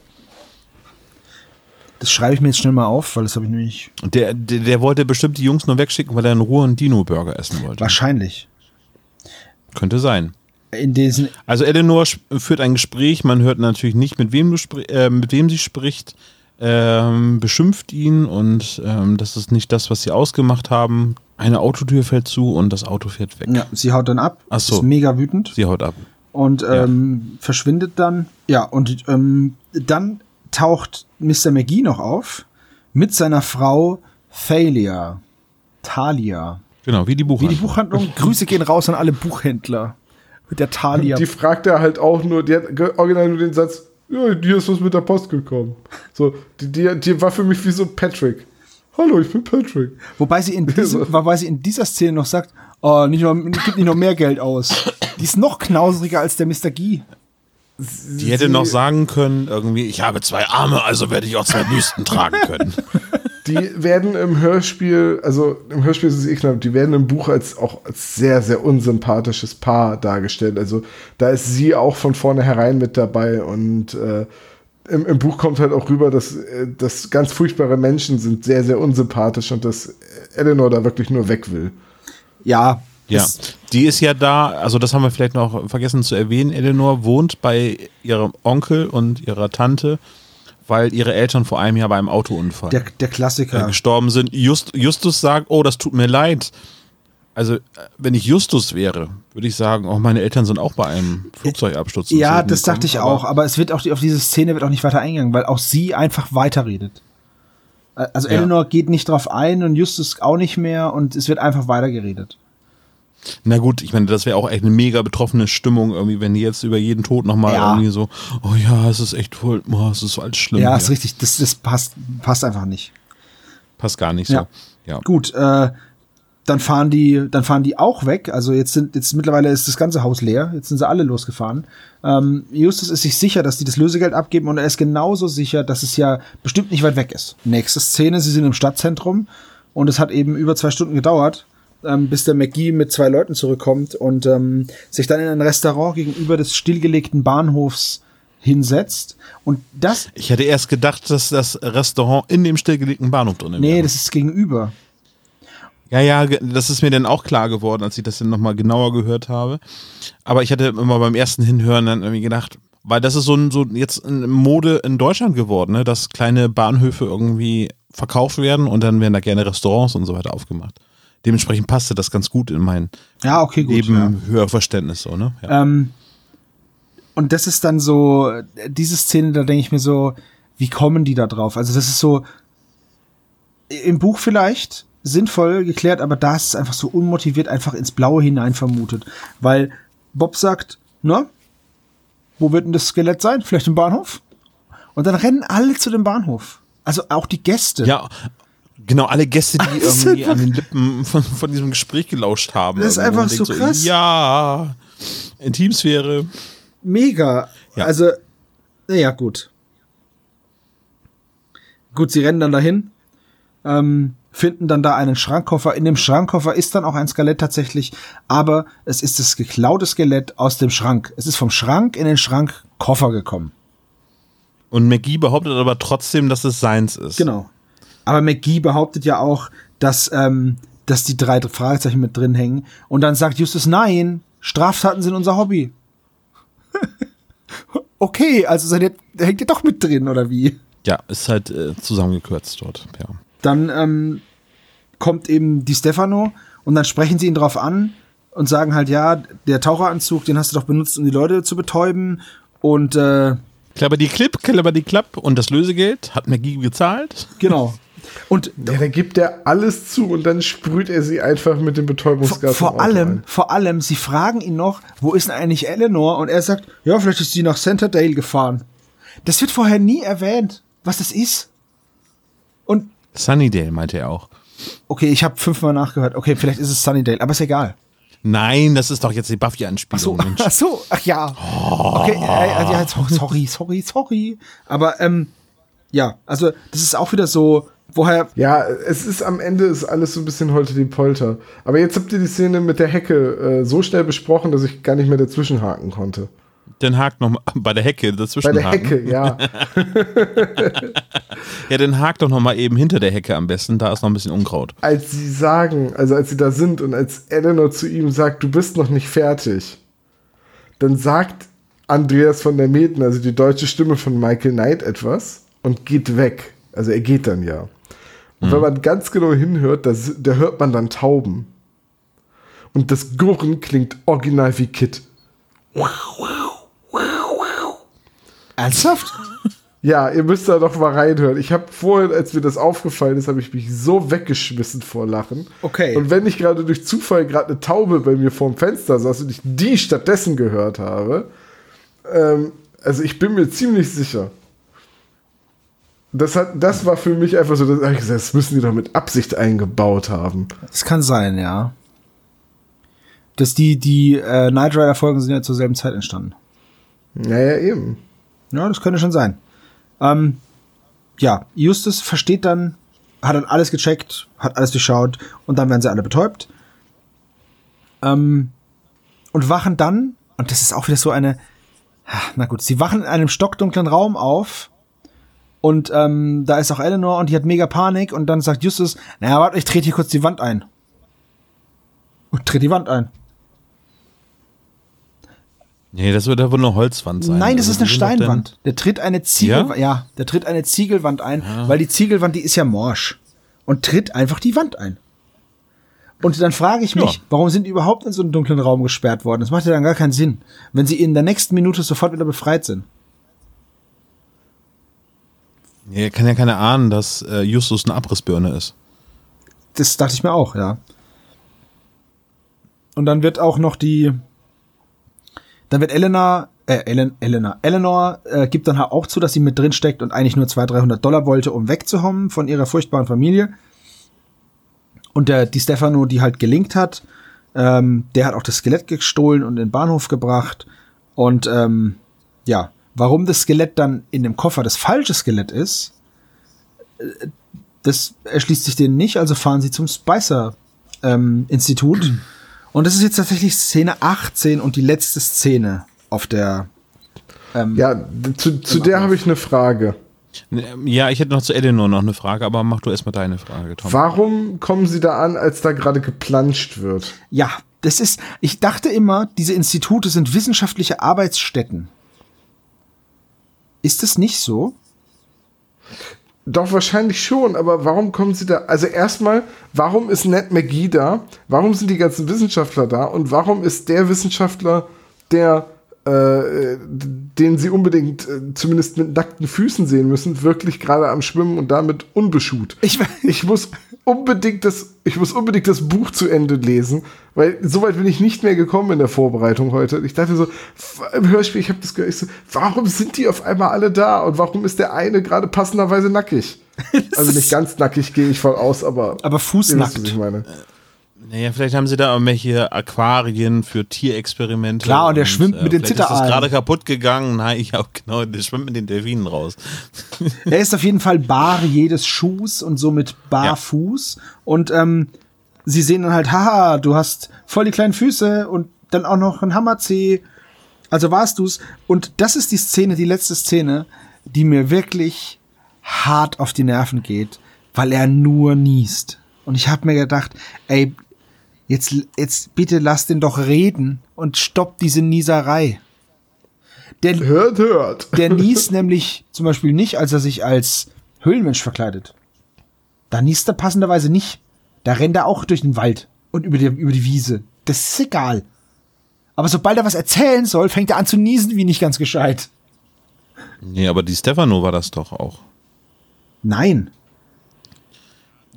Das schreibe ich mir jetzt schnell mal auf, weil das habe ich nämlich Der, der, der wollte bestimmt die Jungs nur wegschicken, weil er in Ruhe einen Dino-Burger essen wollte. wahrscheinlich Könnte sein. In diesen Also Eleanor führt ein Gespräch, man hört natürlich nicht, mit wem, äh, mit wem sie spricht, ähm, beschimpft ihn und ähm, das ist nicht das, was sie ausgemacht haben. Eine Autotür fällt zu und das Auto fährt weg. ja, sie haut dann ab, Ach so. ist mega wütend Sie haut ab. und ähm, verschwindet dann. Ja, und ähm, dann taucht Mr. McGee noch auf mit seiner Frau Thalia. Thalia. Genau, wie die Wie Buchhandlung. die Buchhandlung. Grüße gehen raus an alle Buchhändler. Mit der Thalia. Die fragt er halt auch nur, die hat original nur den Satz, ja, dir ist was mit der Post gekommen. So, die, die, die war für mich wie so Patrick. Hallo, ich bin Patrick. Wobei sie in diesem, wobei sie in dieser Szene noch sagt, oh, nicht noch, gib nicht noch mehr Geld aus. Die ist noch knauseriger als der Mr. Guy. Die hätte noch sagen können, irgendwie, ich habe zwei Arme, also werde ich auch zwei Büsten tragen können. Die werden im Hörspiel, also im Hörspiel ist es eh knapp, die werden im Buch als auch als sehr, sehr unsympathisches Paar dargestellt. Also da ist sie auch von vornherein mit dabei und äh, im, im Buch kommt halt auch rüber, dass äh, das ganz furchtbare Menschen sind, sehr, sehr unsympathisch und dass Eleanor da wirklich nur weg will. Ja. Ja, die ist ja da, also das haben wir vielleicht noch vergessen zu erwähnen. Eleanor wohnt bei ihrem Onkel und ihrer Tante, weil ihre Eltern vor einem Jahr bei einem Autounfall Der, der äh, Klassiker. gestorben sind. Just, Justus sagt, oh, das tut mir leid. Also, äh, wenn ich Justus wäre, würde ich sagen, oh, meine Eltern sind auch bei einem Flugzeugabsturz. Ja, das dachte gekommen, ich aber- auch, aber es wird auch die, auf diese Szene wird auch nicht weiter eingegangen, weil auch sie einfach weiterredet. Äh, Also Ja. Eleanor geht nicht drauf ein und Justus auch nicht mehr und es wird einfach weitergeredet. Na gut, ich meine, das wäre auch echt eine mega betroffene Stimmung, irgendwie, wenn die jetzt über jeden Tod nochmal Ja. irgendwie so, oh ja, es ist echt voll, oh, es ist alles schlimm. Ja, hier. ist richtig, das, das passt, passt einfach nicht. Passt gar nicht so. Ja. Ja. Gut, äh, dann fahren die, dann fahren die auch weg. Also jetzt sind, jetzt mittlerweile ist das ganze Haus leer. Jetzt sind sie alle losgefahren. Ähm, Justus ist sich sicher, dass die das Lösegeld abgeben und er ist genauso sicher, dass es ja bestimmt nicht weit weg ist. Nächste Szene, sie sind im Stadtzentrum und es hat eben über zwei Stunden gedauert, ähm, bis der McGee mit zwei Leuten zurückkommt und ähm, sich dann in ein Restaurant gegenüber des stillgelegten Bahnhofs hinsetzt. Und das, Ich hätte erst gedacht, dass das Restaurant in dem stillgelegten Bahnhof drin nee, wäre. das ist gegenüber. Ja, ja, das ist mir dann auch klar geworden, als ich das dann nochmal genauer gehört habe. Aber ich hatte immer beim ersten Hinhören dann irgendwie gedacht, weil das ist so, ein, so jetzt eine Mode in Deutschland geworden, ne? dass kleine Bahnhöfe irgendwie verkauft werden und dann werden da gerne Restaurants und so weiter aufgemacht. Dementsprechend passte das ganz gut in mein Ja, okay, gut. ja. Nebenhörverständnis. So, ne? ja. Ähm, und das ist dann so, diese Szene, da denke ich mir so, wie kommen die da drauf? Also das ist so im Buch vielleicht sinnvoll geklärt, aber da ist es einfach so unmotiviert einfach ins Blaue hinein vermutet. Weil Bob sagt, na, wo wird denn das Skelett sein? Vielleicht im Bahnhof? Und dann rennen alle zu dem Bahnhof. Also auch die Gäste. ja, genau, alle Gäste, die irgendwie einfach- an den Lippen von, von diesem Gespräch gelauscht haben. Das ist irgendwie. einfach so krass. Ja, Intimsphäre. Mega. Ja. Also, naja, gut. Gut, sie rennen dann dahin, ähm, finden dann da einen Schrankkoffer. In dem Schrankkoffer ist dann auch ein Skelett tatsächlich, aber es ist das geklaute Skelett aus dem Schrank. Es ist vom Schrank in den Schrankkoffer gekommen. Und McGee behauptet aber trotzdem, dass es seins ist. Genau. Aber McGee behauptet ja auch, dass, ähm, dass die drei Fragezeichen mit drin hängen. Und dann sagt Justus, nein, Straftaten sind unser Hobby. okay, also seid ihr, hängt ihr doch mit drin, oder wie? Ja, ist halt äh, zusammengekürzt dort. Ja. Dann ähm, kommt eben die Stefano und dann sprechen sie ihn drauf an und sagen halt, ja, der Taucheranzug, den hast du doch benutzt, um die Leute zu betäuben. Und äh, Klapper die Clip, klapper die Klapp und das Lösegeld hat McGee gezahlt. genau. Und Ja, da gibt er alles zu und dann sprüht er sie einfach mit dem vor, Betäubungsgas. vor Auto allem, ein. vor allem, sie fragen ihn noch, wo ist denn eigentlich Eleanor? Und er sagt, ja, vielleicht ist sie nach Centerdale gefahren. Das wird vorher nie erwähnt, was das ist. Und Sunnydale meinte er auch. okay, ich habe fünfmal nachgehört. Okay, vielleicht ist es Sunnydale, aber ist egal. Nein, das ist doch jetzt die Buffy-Anspielung. So, Mensch. ach so, ach ja. Okay, äh, also ja, so- sorry, sorry, sorry. Aber ähm, ja, also das ist auch wieder so, woher Ja, es ist am Ende ist alles so ein bisschen heute die Polter. Aber jetzt habt ihr die Szene mit der Hecke äh, so schnell besprochen, dass ich gar nicht mehr dazwischenhaken konnte. Den Hakt noch mal, bei der Hecke dazwischen Bei der haken. Hecke, ja. Ja, den Hakt doch noch mal eben hinter der Hecke am besten, da ist noch ein bisschen Unkraut. als sie sagen, also als sie da sind und als Eleanor zu ihm sagt, du bist noch nicht fertig, dann sagt Andreas von der Meten, also die deutsche Stimme von Michael Knight, etwas und geht weg. Also er geht dann ja. Und wenn man ganz genau hinhört, da, s- da hört man dann Tauben. Und das Gurren klingt original wie Kit. ernsthaft? Ja, ihr müsst da doch mal reinhören. Ich habe vorhin, als mir das aufgefallen ist, habe ich mich so weggeschmissen vor Lachen. Okay. Und wenn ich gerade durch Zufall gerade eine Taube bei mir vorm Fenster saß und ich die stattdessen gehört habe, ähm, also ich bin mir ziemlich sicher. Das, hat, das war für mich einfach so, gesagt, das müssen die doch mit Absicht eingebaut haben. Das kann sein, ja. Dass die, die äh, Knight Rider Folgen sind ja zur selben Zeit entstanden. Naja, eben. Ja, das könnte schon sein. Ähm, ja, Justus versteht dann, hat dann alles gecheckt, hat alles durchschaut und dann werden sie alle betäubt. Ähm, und wachen dann, und das ist auch wieder so eine, na gut, sie wachen in einem stockdunklen Raum auf und ähm, da ist auch Eleanor und die hat mega Panik und dann sagt Justus, naja, warte, ich trete hier kurz die Wand ein. Und tritt die Wand ein. Nee, das wird ja wohl eine Holzwand sein. Nein, das Also ist eine Steinwand. Der tritt eine Ziegelwand, Ja? ja? der tritt eine Ziegelwand ein, weil die Ziegelwand, die ist ja morsch. Und tritt einfach die Wand ein. Und dann frage ich mich, Ja. warum sind die überhaupt in so einen dunklen Raum gesperrt worden? Das macht ja dann gar keinen Sinn, wenn sie in der nächsten Minute sofort wieder befreit sind. Nee, kann ja keiner ahnen, dass äh, Justus eine Abrissbirne ist. Das dachte ich mir auch, ja. Und dann wird auch noch die, dann wird Elena, äh, Ellen, Elena, Eleanor äh, gibt dann auch zu, dass sie mit drin steckt und eigentlich nur 200, 300 Dollar wollte, um wegzukommen von ihrer furchtbaren Familie. Und der, die Stefano, die halt gelingt hat, ähm, der hat auch das Skelett gestohlen und in den Bahnhof gebracht. Und ähm, ja, warum das Skelett dann in dem Koffer das falsche Skelett ist, das erschließt sich denen nicht, also fahren sie zum Spicer ähm, Institut. Und das ist jetzt tatsächlich Szene 18 und die letzte Szene auf der. Ähm, Ja, zu, zu der habe ich eine Frage. Ähm, Ja, ich hätte noch zu Eleanor noch eine Frage, aber mach du erstmal deine Frage, Tom. Warum kommen sie da an, als da gerade geplanscht wird? Ja, das ist, ich dachte immer, diese Institute sind wissenschaftliche Arbeitsstätten. Ist das nicht so? Doch, wahrscheinlich schon, aber warum kommen sie da? Also erstmal, warum ist Ned McGee da? Warum sind die ganzen Wissenschaftler da? Und warum ist der Wissenschaftler, der, äh, den sie unbedingt äh, zumindest mit nackten Füßen sehen müssen, wirklich gerade am Schwimmen und damit unbeschut? Ich- ich muss unbedingt das, ich muss unbedingt das Buch zu Ende lesen, weil soweit bin ich nicht mehr gekommen in der Vorbereitung heute. Ich dachte so, im Hörspiel, ich habe das gehört, ich so, warum sind die auf einmal alle da und warum ist der eine gerade passenderweise nackig? Also nicht ganz nackig gehe ich voll aus, aber Aber ihr fußnackt. wisst, was ich meine. Naja, vielleicht haben sie da irgendwelche Aquarien für Tierexperimente. Klar, und der schwimmt mit den vielleicht Ist das Zitteraalen. gerade kaputt gegangen? Nein, ja, genau, der schwimmt mit den Delfinen raus. Er ist auf jeden Fall bar jedes Schuhs und somit barfuß. Und ähm, sie sehen dann halt, haha, du hast voll die kleinen Füße und dann auch noch ein Hammerzeh. Also warst du's. Und das ist die Szene, die letzte Szene. die mir wirklich hart auf die Nerven geht, weil er nur niest. Und ich habe mir gedacht, ey, jetzt, jetzt bitte lass den doch reden und stopp diese Nieserei. Der, Hört, hört. der niest nämlich zum Beispiel nicht, als er sich als Höhlenmensch verkleidet. Da niest er passenderweise nicht. Da rennt er auch durch den Wald und über die, über die Wiese. Das ist egal. Aber sobald er was erzählen soll, fängt er an zu niesen wie nicht ganz gescheit. Nee, aber die Stefano war das doch auch. Nein.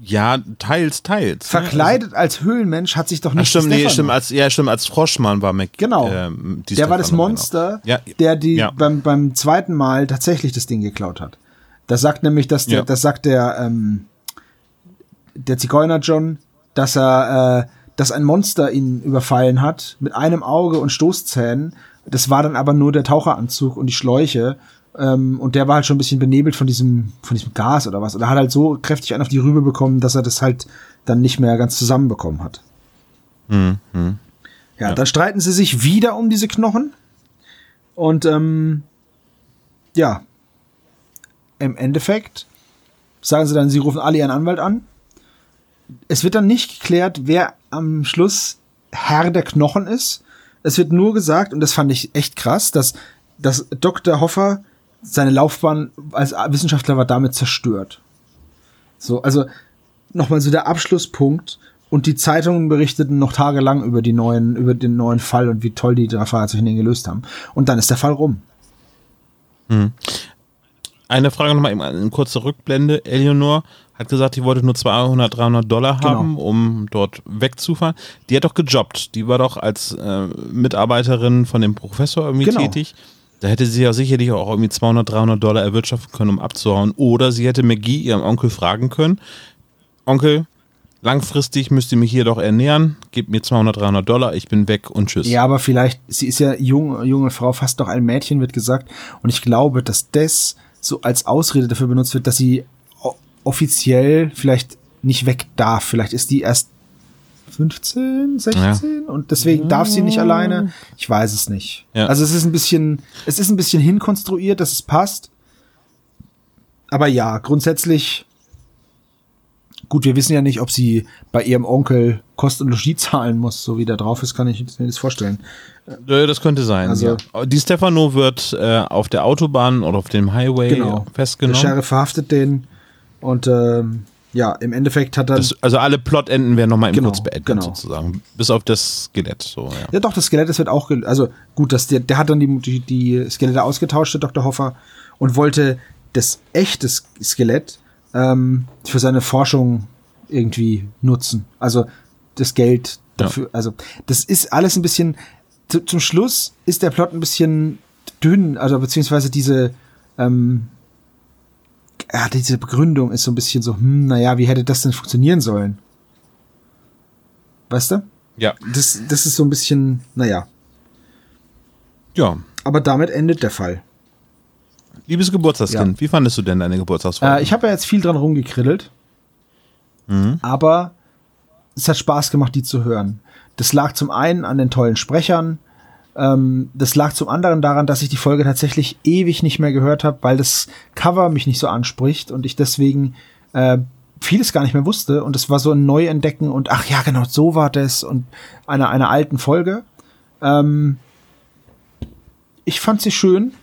Ja, teils, teils. Verkleidet als Höhlenmensch hat sich doch Ach, nicht stimmt, nee, stimmt, als, ja, stimmt, als Froschmann war Mac. Genau. ähm, der war das Monster, Genau. Ja, der die ja. beim, beim zweiten Mal tatsächlich das Ding geklaut hat. Das sagt nämlich, dass der, Ja. das sagt der, ähm, der Zigeuner John, dass er, äh, dass ein Monster ihn überfallen hat mit einem Auge und Stoßzähnen. Das war dann aber nur der Taucheranzug und die Schläuche. Ähm, und der war halt schon ein bisschen benebelt von diesem, von diesem Gas oder was. Oder hat halt so kräftig einen auf die Rübe bekommen, dass er das halt dann nicht mehr ganz zusammenbekommen hat. Hm, hm. Ja, Ja. dann streiten sie sich wieder um diese Knochen. Und ähm, ja, im Endeffekt sagen sie dann, sie rufen alle ihren Anwalt an. Es wird dann nicht geklärt, wer am Schluss Herr der Knochen ist. Es wird nur gesagt, und das fand ich echt krass, dass, dass Dr. Hoffer seine Laufbahn als Wissenschaftler war damit zerstört. So, also nochmal so der Abschlusspunkt. Und die Zeitungen berichteten noch tagelang über die neuen, über den neuen Fall und wie toll die drei Fragezeichen den gelöst haben. Und dann ist der Fall rum. Eine Frage nochmal, eben eine kurze Rückblende. Eleanor hat gesagt, die wollte nur 200, 300 Dollar Genau. haben, um dort wegzufahren. Die hat doch gejobbt. Die war doch als äh, Mitarbeiterin von dem Professor irgendwie Genau. tätig. Da hätte sie ja sicherlich auch irgendwie 200, 300 Dollar erwirtschaften können, um abzuhauen. Oder sie hätte McGee, ihrem Onkel, fragen können: Onkel, langfristig müsst ihr mich hier doch ernähren. Gebt mir 200, 300 Dollar, ich bin weg und tschüss. Ja, aber vielleicht, sie ist ja jung, junge Frau, fast noch ein Mädchen, wird gesagt. Und ich glaube, dass das so als Ausrede dafür benutzt wird, dass sie offiziell vielleicht nicht weg darf. Vielleicht ist die erst 15, 16 und deswegen darf sie nicht alleine. Ich weiß es nicht. Ja. Also es ist ein bisschen, es ist ein bisschen hinkonstruiert, dass es passt. Aber ja, grundsätzlich, gut, wir wissen ja nicht, ob sie bei ihrem Onkel Kost und Logis zahlen muss, so wie da drauf ist, kann ich mir das vorstellen. Das könnte sein. Also- ja. Die Stefano wird äh, auf der Autobahn oder auf dem Highway Genau. Der festgenommen. Sheriff verhaftet den und ähm, ja, im Endeffekt hat dann. Das, also alle Plotenden werden nochmal im Genau, Kurz beendet genau. sozusagen. Bis auf das Skelett. So, ja. ja, doch, das Skelett, das wird auch. Also gut, das, der, der hat dann die, die, die Skelette ausgetauscht, der Dr. Hoffer, und wollte das echte Sk- Skelett ähm, für seine Forschung irgendwie nutzen. Also das Geld dafür. Also das ist alles ein bisschen. Zu, zum Schluss ist der Plot ein bisschen dünn, also beziehungsweise diese. Ähm, ja, diese Begründung ist so ein bisschen so, hm, naja, wie hätte das denn funktionieren sollen? Weißt du? ja. Das, das ist so ein bisschen, naja. Ja. Aber damit endet der Fall. Liebes Geburtstagskind, wie fandest du denn deine Geburtstagsfolge? Äh, ich habe ja jetzt viel dran rumgekrittelt, Mhm. aber es hat Spaß gemacht, die zu hören. Das lag zum einen an den tollen Sprechern, ähm, das lag zum anderen daran, dass ich die Folge tatsächlich ewig nicht mehr gehört habe, weil das Cover mich nicht so anspricht und ich deswegen äh, vieles gar nicht mehr wusste und es war so ein Neuentdecken und ach ja, genau, so war das und einer einer alten Folge. Ähm, ich fand sie schön.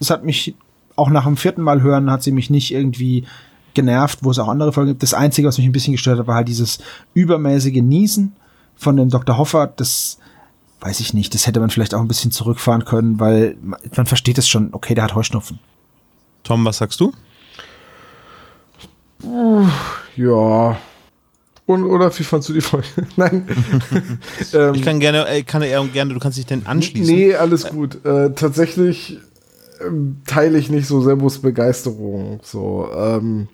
Es hat mich auch nach dem vierten Mal hören hat sie mich nicht irgendwie genervt, wo es auch andere Folgen gibt. Das Einzige, was mich ein bisschen gestört hat, war halt dieses übermäßige Niesen von dem Dr. Hoffer. Das weiß ich nicht. Das hätte man vielleicht auch ein bisschen zurückfahren können, weil man versteht es schon. Okay, der hat Heuschnupfen. Tom, was sagst du? Ja. Und, oder wie fandst du die Folge? Nein. ähm, Ich kann gerne, äh, kann eher gerne, du kannst dich denn anschließen. Nee, alles gut. Äh, tatsächlich ähm, teile ich nicht so Sebos Begeisterung. So, ähm,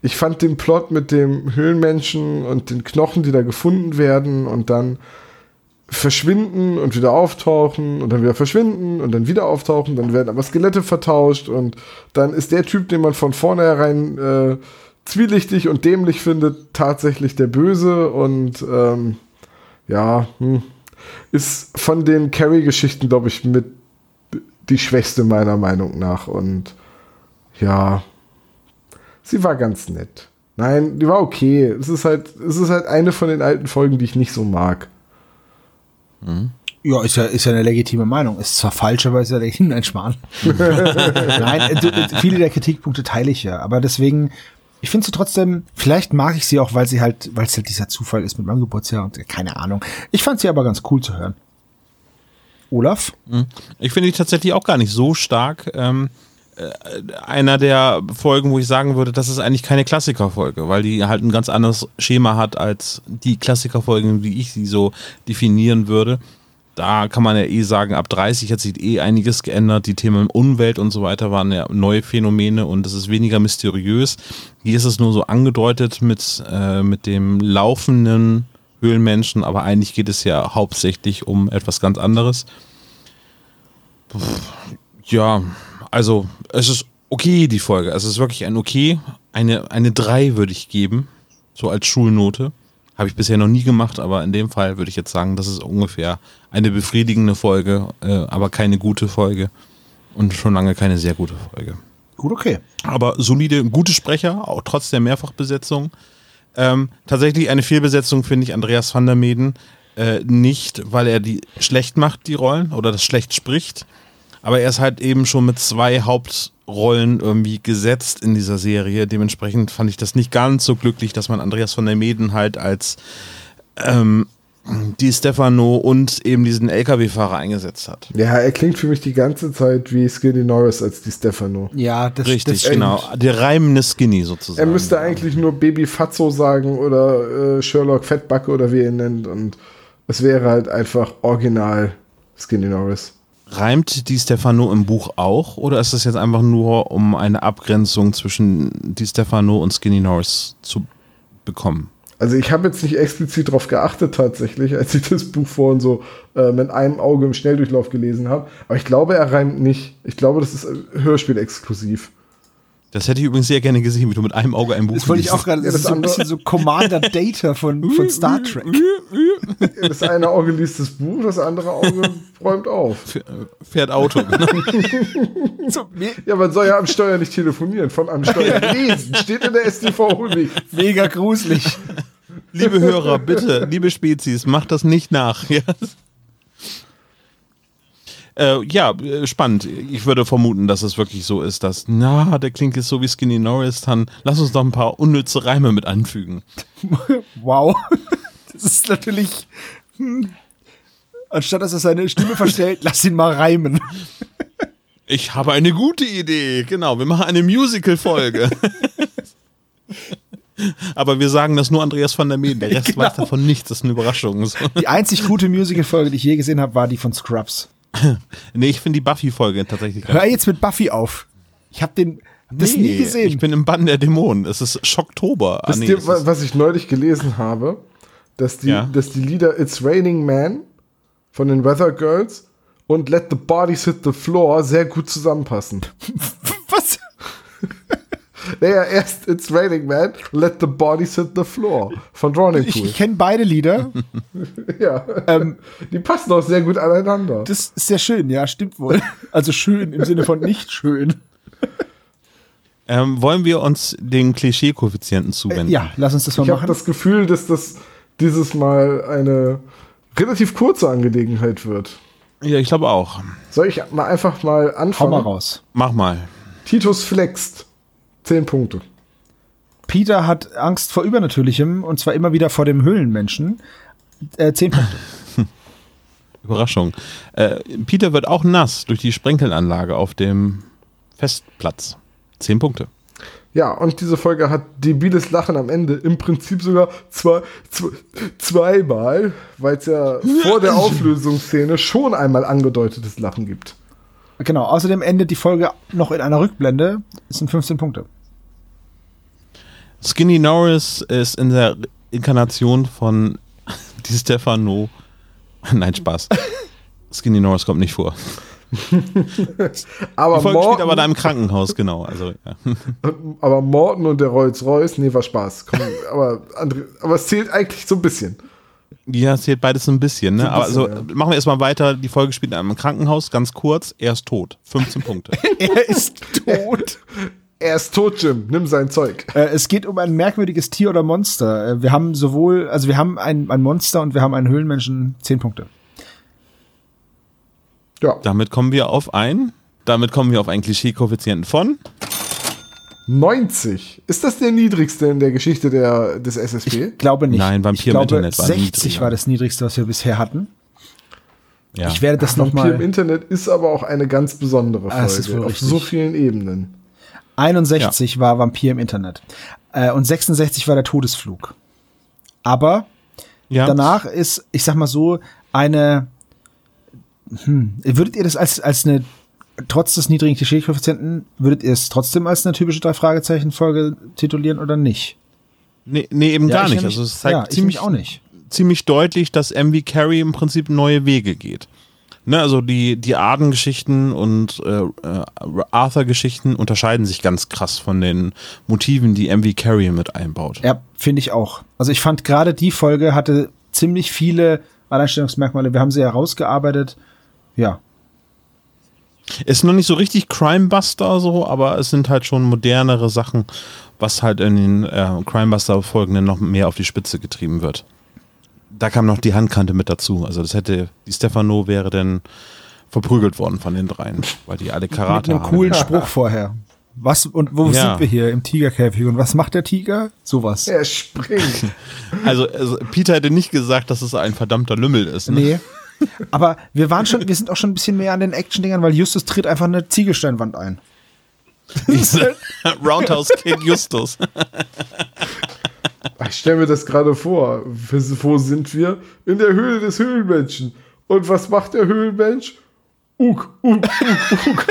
ich fand den Plot mit dem Höhlenmenschen und den Knochen, die da gefunden werden und dann verschwinden und wieder auftauchen und dann wieder verschwinden und dann wieder auftauchen, dann werden aber Skelette vertauscht und dann ist der Typ, den man von vornherein äh, zwielichtig und dämlich findet, tatsächlich der Böse und ähm, ja, hm, ist von den Carrie-Geschichten, glaube ich, mit die schwächste meiner Meinung nach. Und ja, sie war ganz nett. Nein, die war okay. Es ist halt, es ist halt eine von den alten Folgen, die ich nicht so mag. Ja, ist ja, ist ja eine legitime Meinung. Ist zwar falsch, aber ist ja legitim. Nein, Schmarrn. Nein, du, viele der Kritikpunkte teile ich ja. Aber deswegen, ich finde sie trotzdem, vielleicht mag ich sie auch, weil sie halt, weil es halt dieser Zufall ist mit meinem Geburtsjahr und keine Ahnung. Ich fand sie aber ganz cool zu hören. Olaf? Ich finde die tatsächlich auch gar nicht so stark. Ähm, äh, einer der Folgen, wo ich sagen würde, das ist eigentlich keine Klassikerfolge, weil die halt ein ganz anderes Schema hat als die Klassikerfolgen, wie ich sie so definieren würde. Da kann man ja eh sagen, ab 30 hat sich eh einiges geändert. Die Themen Umwelt und so weiter waren ja neue Phänomene und es ist weniger mysteriös. Hier ist es nur so angedeutet mit, äh, mit dem laufenden Höhlenmenschen, aber eigentlich geht es ja hauptsächlich um etwas ganz anderes. Ja, also es ist okay, die Folge. Es ist wirklich ein okay. Eine, eine 3 würde ich geben, so als Schulnote. Habe ich bisher noch nie gemacht, aber in dem Fall würde ich jetzt sagen, das ist ungefähr eine befriedigende Folge, äh, aber keine gute Folge. Und schon lange keine sehr gute Folge. Gut, okay. Aber solide, gute Sprecher, auch trotz der Mehrfachbesetzung. Ähm, tatsächlich eine Fehlbesetzung finde ich Andreas van der Meden. Äh, nicht, weil er die schlecht macht, die Rollen, oder das schlecht spricht. Aber er ist halt eben schon mit zwei Hauptrollen irgendwie gesetzt in dieser Serie. Dementsprechend fand ich das nicht ganz so glücklich, dass man Andreas van der Meden halt als ähm, die Stefano und eben diesen LKW-Fahrer eingesetzt hat. Ja, er klingt für mich die ganze Zeit wie Skinny Norris als die Stefano. Ja, das Richtig, das, genau. Der reimende Skinny sozusagen. Er müsste eigentlich nur Baby Fatso sagen oder äh, Sherlock Fettbacke oder wie er ihn nennt und es wäre halt einfach original Skinny Norris. Reimt die Stefano im Buch auch oder ist das jetzt einfach nur, um eine Abgrenzung zwischen die Stefano und Skinny Norris zu bekommen? Also ich habe jetzt nicht explizit darauf geachtet tatsächlich, als ich das Buch vorhin so äh, mit einem Auge im Schnelldurchlauf gelesen habe. Aber ich glaube, er reimt nicht. Ich glaube, das ist äh, Hörspiel-exklusiv. Das hätte ich übrigens sehr gerne gesehen, wie du mit einem Auge ein Buch das wollte ich auch gerade, das das ist so ein bisschen so Commander Data von, von Star Trek. Das eine Auge liest das Buch, das andere Auge räumt auf. Fährt Auto. So, Ja, man soll ja am Steuer nicht telefonieren, von am Steuer lesen. Steht in der StVO nicht. mega gruselig. liebe Hörer, bitte, liebe Spezies, macht das nicht nach. Ja, äh, ja äh, spannend. Ich würde vermuten, dass es wirklich so ist, dass, na, der klingt jetzt so wie Skinny Norris, dann lass uns doch ein paar unnütze Reime mit anfügen. Wow. Das ist natürlich. Hm. Anstatt dass er seine Stimme verstellt, lass ihn mal reimen. Ich habe eine gute Idee. Genau, wir machen eine Musical-Folge. Aber wir sagen das nur Andreas van der Meen. Der Rest Genau. weiß davon nichts. Das ist eine Überraschung. Die einzig gute Musical-Folge, die ich je gesehen habe, war die von Scrubs. Nee, ich finde die Buffy-Folge tatsächlich Hör jetzt mit Buffy auf. Ich habe den das nie gesehen. Ich bin im Bann der Dämonen. Es ist Schocktober. Ah, nee, ist- was ich neulich gelesen habe? Dass die, Ja. dass die Lieder It's Raining Man von den Weather Girls und Let the Bodies Hit the Floor sehr gut zusammenpassen. Was? Naja, erst It's Raining Man, Let the Bodies Hit the Floor von Drowning Ich, Pool. ich kenne beide Lieder. ja. Ähm, Die passen auch sehr gut aneinander. das ist sehr schön, ja, stimmt wohl. Also schön im Sinne von nicht schön. ähm, wollen wir uns den Klischee-Koeffizienten zuwenden? Ja, lass uns das mal Ich habe machen. das Gefühl, dass das dieses Mal eine relativ kurze Angelegenheit wird. ja, ich glaube auch. Soll ich mal einfach mal Hau anfangen? mal raus. Mach mal. Titus flext. Zehn Punkte. Peter hat Angst vor Übernatürlichem und zwar immer wieder vor dem Höhlenmenschen. Äh, zehn Punkte. Überraschung. Äh, Peter wird auch nass durch die Sprenkelanlage auf dem Festplatz. Zehn Punkte. Ja, und diese Folge hat debiles Lachen am Ende im Prinzip sogar zwei, zwei, zweimal, weil es ja vor der Auflösungsszene schon einmal angedeutetes Lachen gibt. Genau, außerdem endet die Folge noch in einer Rückblende. Es sind 15 Punkte. Skinny Norris ist in der Inkarnation von Di Stefano. Nein, Spaß. Skinny Norris kommt nicht vor. Aber Die Folge spielt aber da im Krankenhaus, genau. Also, ja. aber Morton und der Rolls-Royce, nee, war Spaß. Komm, aber, André, aber es zählt eigentlich so ein bisschen. Ja, es zählt beides so ein bisschen. Ne? So aber bisschen, also, ja. machen wir erstmal weiter. Die Folge spielt in einem Krankenhaus, ganz kurz. Er ist tot. 15 Punkte. Er ist tot. Er ist tot, Jim. Nimm sein Zeug. Äh, es geht um ein merkwürdiges Tier oder Monster. Äh, wir haben sowohl, also wir haben ein, ein Monster und wir haben einen Höhlenmenschen. Zehn Punkte. Ja. Damit kommen wir auf ein, damit kommen wir auf einen Klischee-Koeffizienten von 90. Ist das der niedrigste in der Geschichte der, des SSP? Glaube nicht. Nein, Vampir ich im glaube, Internet war 60 niedriger. war das niedrigste, was wir bisher hatten. ja. Ich werde das Vampir im nochmal. Internet ist aber auch eine ganz besondere Ah, das ist Folge. Auf richtig. so vielen Ebenen. 61 war Vampir im Internet. Äh, und 66 war der Todesflug. Aber ja. danach ist, ich sag mal so, eine. Hm, würdet ihr das als, als eine, trotz des niedrigen Klischee-Koeffizienten, würdet ihr es trotzdem als eine typische Drei-Fragezeichen-Folge titulieren oder nicht? Nee, nee, eben gar ich nicht. nämlich- Also es zeigt ja, ich ziemlich, auch nicht. ziemlich deutlich, dass MV Carey im Prinzip neue Wege geht. Ne, also die, die Arden-Geschichten und äh, äh, Arthur-Geschichten unterscheiden sich ganz krass von den Motiven, die MV Carey mit einbaut. Ja, finde ich auch. Also ich fand gerade die Folge hatte ziemlich viele Alleinstellungsmerkmale. Wir haben sie herausgearbeitet. Ja. Ist noch nicht so richtig Crimebuster so, aber es sind halt schon modernere Sachen, was halt in den äh, Crimebuster-Folgen dann noch mehr auf die Spitze getrieben wird. Da kam noch die Handkante mit dazu. Also das hätte, die Stefano wäre dann verprügelt worden von den dreien, weil die alle Mit Karate einem haben. coolen Spruch vorher. Was und wo Ja. sind wir hier? Im Tigerkäfig. Und was macht der Tiger? Sowas. Er springt. Also, also Peter hätte nicht gesagt, dass es ein verdammter Lümmel ist. Ne? Nee. Aber wir waren schon, wir sind auch schon ein bisschen mehr an den Action-Dingern, weil Justus tritt einfach eine Ziegelsteinwand ein. Roundhouse Kid Justus. Ich stelle mir das gerade vor. Wo sind wir? In der Höhle des Höhlenmenschen. Und was macht der Höhlenmensch? Uk, uk, uk, uk.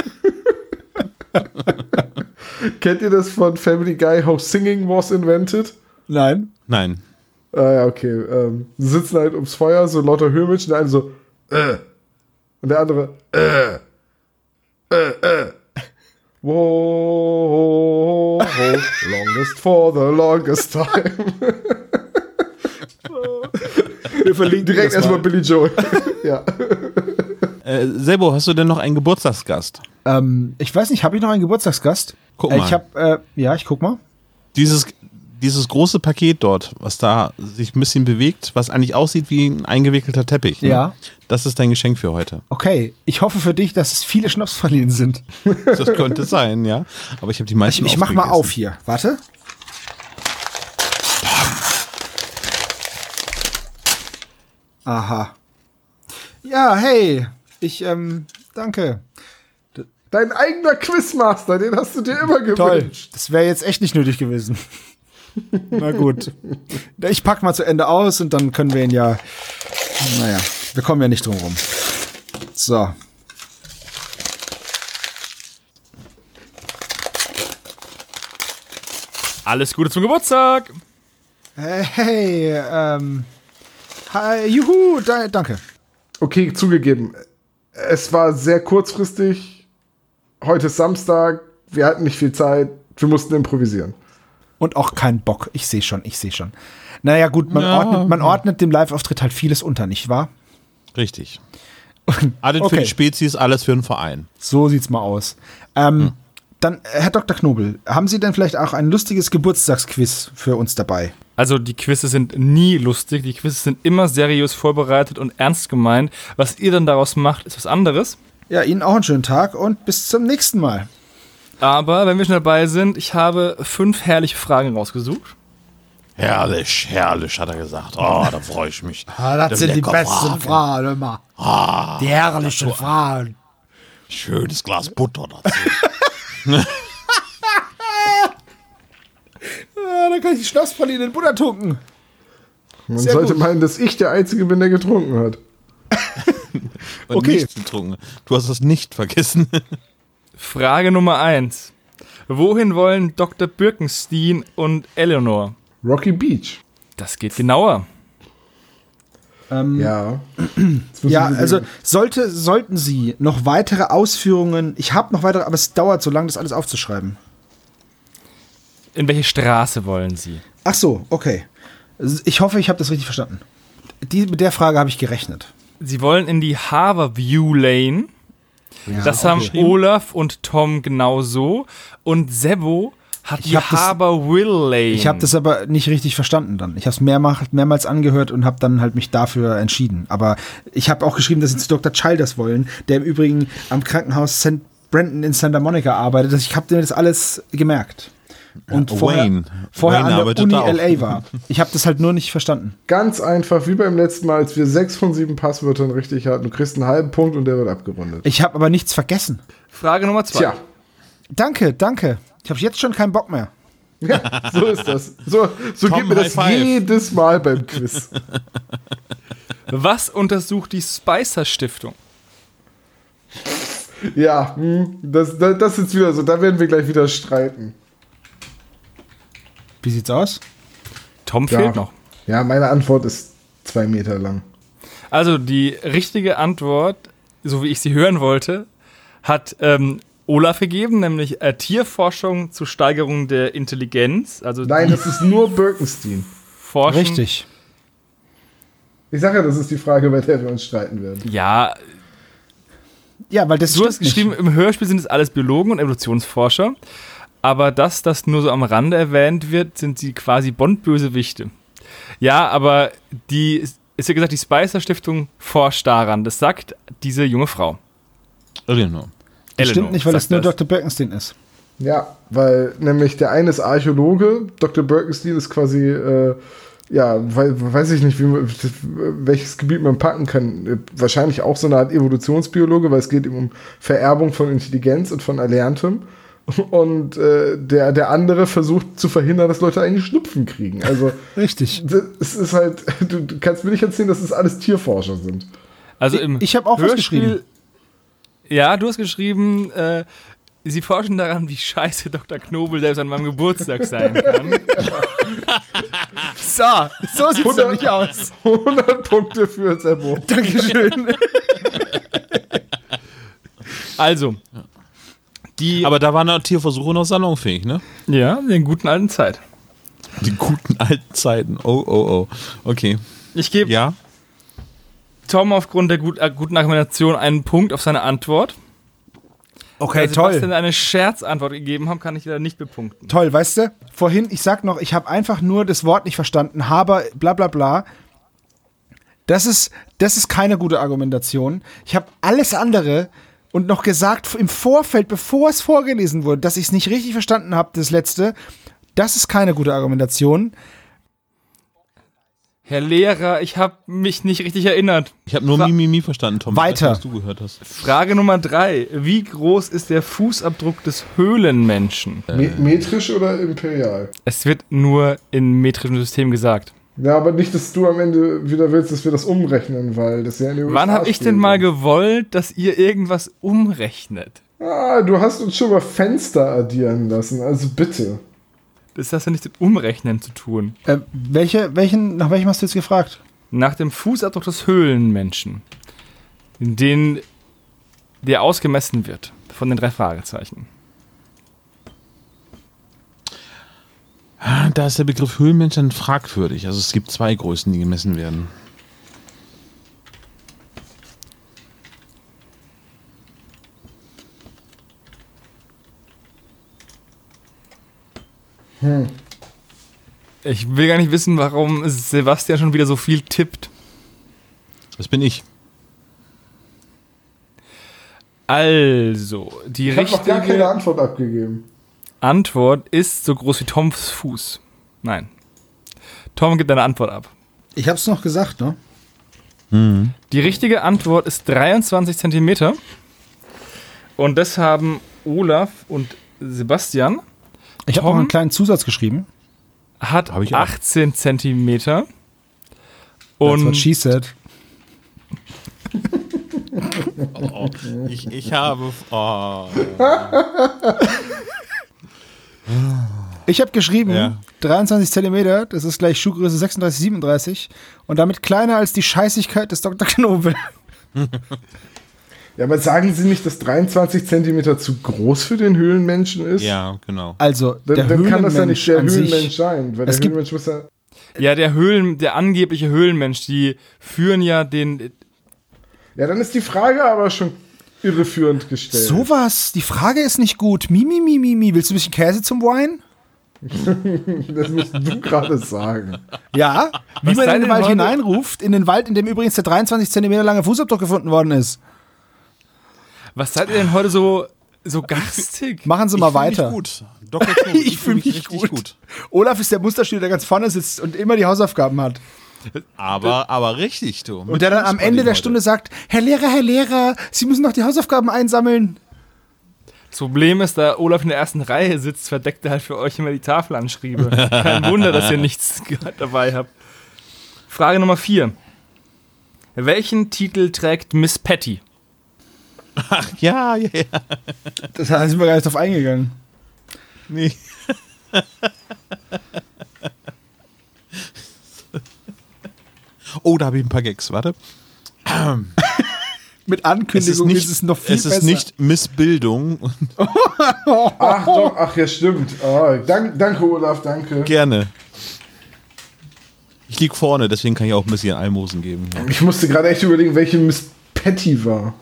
Kennt ihr das von Family Guy, How Singing Was Invented? Nein. Nein. Ah ja, okay. Ähm, sie sitzen halt ums Feuer, so lauter Höhlenmenschen, der eine so, äh. Und der andere, äh. Äh, äh. Whoa, longest for the longest time. Wir verlinken Direkt erstmal Billy Joel. ja. Äh, Sebo, hast du denn noch einen Geburtstagsgast? Ähm, ich weiß nicht, habe ich noch einen Geburtstagsgast? Guck Äh, mal. Ich habe, äh, ja, ich guck mal. Dieses, dieses große Paket dort, was da sich ein bisschen bewegt, was eigentlich aussieht wie ein eingewickelter Teppich. Ne? Ja. Das ist dein Geschenk für heute. Okay, ich hoffe für dich, dass es viele Schnapspralinen sind. Das könnte sein, ja. Aber ich habe die meisten Ich, ich mach mal auf hier. Warte. Aha. Ja, hey. Ich, ähm, danke. Dein eigener Quizmaster, den hast du dir immer Toll. gewünscht. Das wäre jetzt echt nicht nötig gewesen. Na gut. Ich pack mal zu Ende aus und dann können wir ihn ja. Naja, wir kommen ja nicht drum rum. So. Alles Gute zum Geburtstag! Hey, hey ähm. Hi, juhu, da, danke. Okay, zugegeben. Es war sehr kurzfristig. Heute ist Samstag. Wir hatten nicht viel Zeit. Wir mussten improvisieren. Und auch kein Bock. Ich sehe schon, ich sehe schon. Naja, gut, man, Ja. ordnet, man ordnet dem Live-Auftritt halt vieles unter, nicht wahr? Richtig. Alles für Okay. die Spezies, alles für den Verein. So sieht's mal aus. Ähm, Dann, äh, Herr Dr. Knobel, haben Sie denn vielleicht auch ein lustiges Geburtstagsquiz für uns dabei? Also die Quizze sind nie lustig, die Quizze sind immer seriös vorbereitet und ernst gemeint. Was ihr dann daraus macht, ist was anderes. Ja, Ihnen auch einen schönen Tag und bis zum nächsten Mal. Aber wenn wir schon dabei sind, ich habe fünf herrliche Fragen rausgesucht. Herrlich, herrlich, hat er gesagt. Oh, da freue ich mich. Ah, das Das sind die besten Fragen. Fragen immer. die herrlichen Fragen. Schönes Glas Butter dazu. Ja, dann kann ich die Schnapspraline in Butter tunken. Man Sehr sollte gut. meinen, dass ich der Einzige bin, der getrunken hat. Und Okay. nicht getrunken. Du hast es nicht vergessen. Frage Nummer eins. Wohin wollen Dr. Birkenstein und Eleanor? Rocky Beach. Das geht genauer. Ähm, Ja. Ja, also sollte, sollten Sie noch weitere Ausführungen, ich habe noch weitere, aber es dauert so lange, das alles aufzuschreiben. In welche Straße wollen Sie? Ach so, okay. Ich hoffe, ich habe das richtig verstanden. Die, mit der Frage habe ich gerechnet. Sie wollen in die Harborview Lane, das haben Olaf und Tom genauso. Und Sebo hat Ich die hab das- Harbour Will Lane. Ich habe das aber nicht richtig verstanden dann. Ich habe es mehrmals, mehrmals angehört und habe dann halt mich dafür entschieden. Aber ich habe auch geschrieben, dass sie zu Dr. Childers wollen, der im Übrigen am Krankenhaus St. Brandon in Santa Monica arbeitet. Ich habe mir das alles gemerkt. Und vorher, Wayne. vorher Wayne an der Uni auch. LA war. Ich habe das halt nur nicht verstanden. Ganz einfach, wie beim letzten Mal, als wir sechs von sieben Passwörtern richtig hatten. Du kriegst einen halben Punkt und der wird abgerundet. Ich habe aber nichts vergessen. Frage Nummer zwei. Tja, Danke, danke. Ich habe jetzt schon keinen Bock mehr. ja, so ist das. So, so geht mir das five. jedes Mal beim Quiz. Was untersucht die Spicer Stiftung? Ja, hm, das, das, das ist jetzt wieder so. Da werden wir gleich wieder streiten. Wie sieht's aus? Tom Ja. fehlt noch. Ja, meine Antwort ist zwei Meter lang. Also die richtige Antwort, so wie ich sie hören wollte, hat ähm, Olaf gegeben, nämlich äh, Tierforschung zur Steigerung der Intelligenz. Also Nein, das ist nur Birkenstein. Forschen. Richtig. Ich sage ja, das ist die Frage, bei der wir uns streiten werden. Ja, Ja, weil das du hast stimmt nicht. geschrieben, im Hörspiel sind es alles Biologen und Evolutionsforscher. Aber dass das nur so am Rande erwähnt wird, sind sie quasi Bond-Bösewichte. Ja, aber die, ist ja gesagt, die Spicer Stiftung forscht daran. Das sagt diese junge Frau. Genau. Das stimmt Eleanor nicht, weil es nur das. Dr. Birkenstein ist. Ja, weil nämlich der eine ist Archäologe, Dr. Birkenstein ist quasi, äh, ja, wei- weiß ich nicht, wie man, welches Gebiet man packen kann. Wahrscheinlich auch so eine Art Evolutionsbiologe, weil es geht ihm um Vererbung von Intelligenz und von Erlerntem. Und äh, der, der andere versucht zu verhindern, dass Leute einen Schnupfen kriegen. Also Richtig. das- es ist halt, du, du kannst mir nicht erzählen, dass es alles Tierforscher sind. Also im Ich hab auch was geschrieben. Ja, du hast geschrieben, äh, sie forschen daran, wie scheiße Dr. Knobel selbst an meinem Geburtstag sein kann. So, so sieht's doch nicht aus. 100 Punkte für Sebo. Dankeschön. Also, die, Aber da waren Tierversuche noch salonfähig, ne? ja, in der guten alten Zeit. Die guten alten Zeiten. Oh, oh, oh. Okay. Ich gebe Ja? Tom aufgrund der gut, äh, guten Argumentation einen Punkt auf seine Antwort. Okay, Weil Sebastian toll. eine Scherzantwort gegeben haben, kann ich leider nicht bepunkten. Toll, weißt du? Vorhin, ich sag noch, ich habe einfach nur das Wort nicht verstanden. Haber, bla bla bla. Das ist, das ist keine gute Argumentation. Ich habe alles andere und noch gesagt im Vorfeld, bevor es vorgelesen wurde, dass ich es nicht richtig verstanden habe, das letzte. Das ist keine gute Argumentation. Herr Lehrer, ich habe mich nicht richtig erinnert. Ich habe nur Fra- Mimimi verstanden, Tom. Weiter. Weiß was du gehört hast. Frage Nummer drei. Wie groß ist der Fußabdruck des Höhlenmenschen? Me metrisch oder imperial? Es wird nur in metrischem System gesagt. Ja, aber nicht, dass du am Ende wieder willst, dass wir das umrechnen, weil das ja in den Wann habe ich denn mal gewollt, dass ihr irgendwas umrechnet? Ah, du hast uns schon mal Fenster addieren lassen, also bitte. Das hat ja nichts mit Umrechnen zu tun. Äh, welche, welchen, nach welchem hast du jetzt gefragt? Nach dem Fußabdruck des Höhlenmenschen, den der ausgemessen wird von den drei Fragezeichen. Da ist der Begriff Höhlenmensch dann fragwürdig. Also es gibt zwei Größen, die gemessen werden. Ich will gar nicht wissen, warum Sebastian schon wieder so viel tippt. Das bin ich. Also, die Ich habe noch gar keine richtige Antwort abgegeben. Antwort ist so groß wie Toms Fuß. Nein. Tom gibt eine Antwort ab. Ich hab's noch gesagt, ne? Die richtige Antwort ist 23 Zentimeter. Und das haben Olaf und Sebastian. Ich habe noch einen kleinen Zusatz geschrieben. Hat Hab ich auch. 18 Zentimeter. That's what Und she said. Ich, ich habe. Oh. Ich habe geschrieben, Ja. 23 Zentimeter, das ist gleich Schuhgröße 36, 37 und damit kleiner als die Scheißigkeit des Dr. Knobel. Ja, aber sagen Sie nicht, dass 23 Zentimeter zu groß für den Höhlenmenschen ist? Ja, genau. Also, Dann, der dann kann das ja nicht Höhlenmensch der Höhlenmensch sich, sein, weil der Höhlenmensch muss ja. ja, der Höhlen, der angebliche Höhlenmensch, die führen ja den. Ja, dann ist die Frage aber schon irreführend gestellt. Sowas, die Frage ist nicht gut. Mimi, Mimi, Mimi, willst du ein bisschen Käse zum Wein? Das musst du gerade sagen. Ja, wie Was man in den Wald hineinruft, in den Wald, in dem übrigens der 23 Zentimeter lange Fußabdruck gefunden worden ist. Was seid ihr denn heute so, so garstig? Machen Sie Ich mal mich weiter. gut. Dr. Knob, Ich fühl mich richtig gut. Olaf ist der Musterschüler, der ganz vorne sitzt und immer die Hausaufgaben hat. Aber, aber richtig, du. Und der dann am Ende der Stunde sagt, Herr Lehrer, Herr Lehrer, Sie müssen doch die Hausaufgaben einsammeln. Das Problem ist, da Olaf in der ersten Reihe sitzt, verdeckt er halt für euch immer die Tafelanschriebe. Kein Wunder, dass ihr nichts dabei habt. Frage Nummer 4. Welchen Titel trägt Miss Patty? Ja, ja, ja. Da sind wir gar nicht drauf eingegangen. Nee. oh, da habe ich ein paar Gags. Warte. Mit Es ist Ankündigung nicht, ist es noch viel es ist besser. nicht Missbildung. Ach doch, ach ja, stimmt. Oh, dank, danke, Olaf, danke. Gerne. Ich lieg vorne, deswegen kann ich auch ein bisschen Almosen geben. Ja. Ich musste gerade echt überlegen, welche Miss Patty war.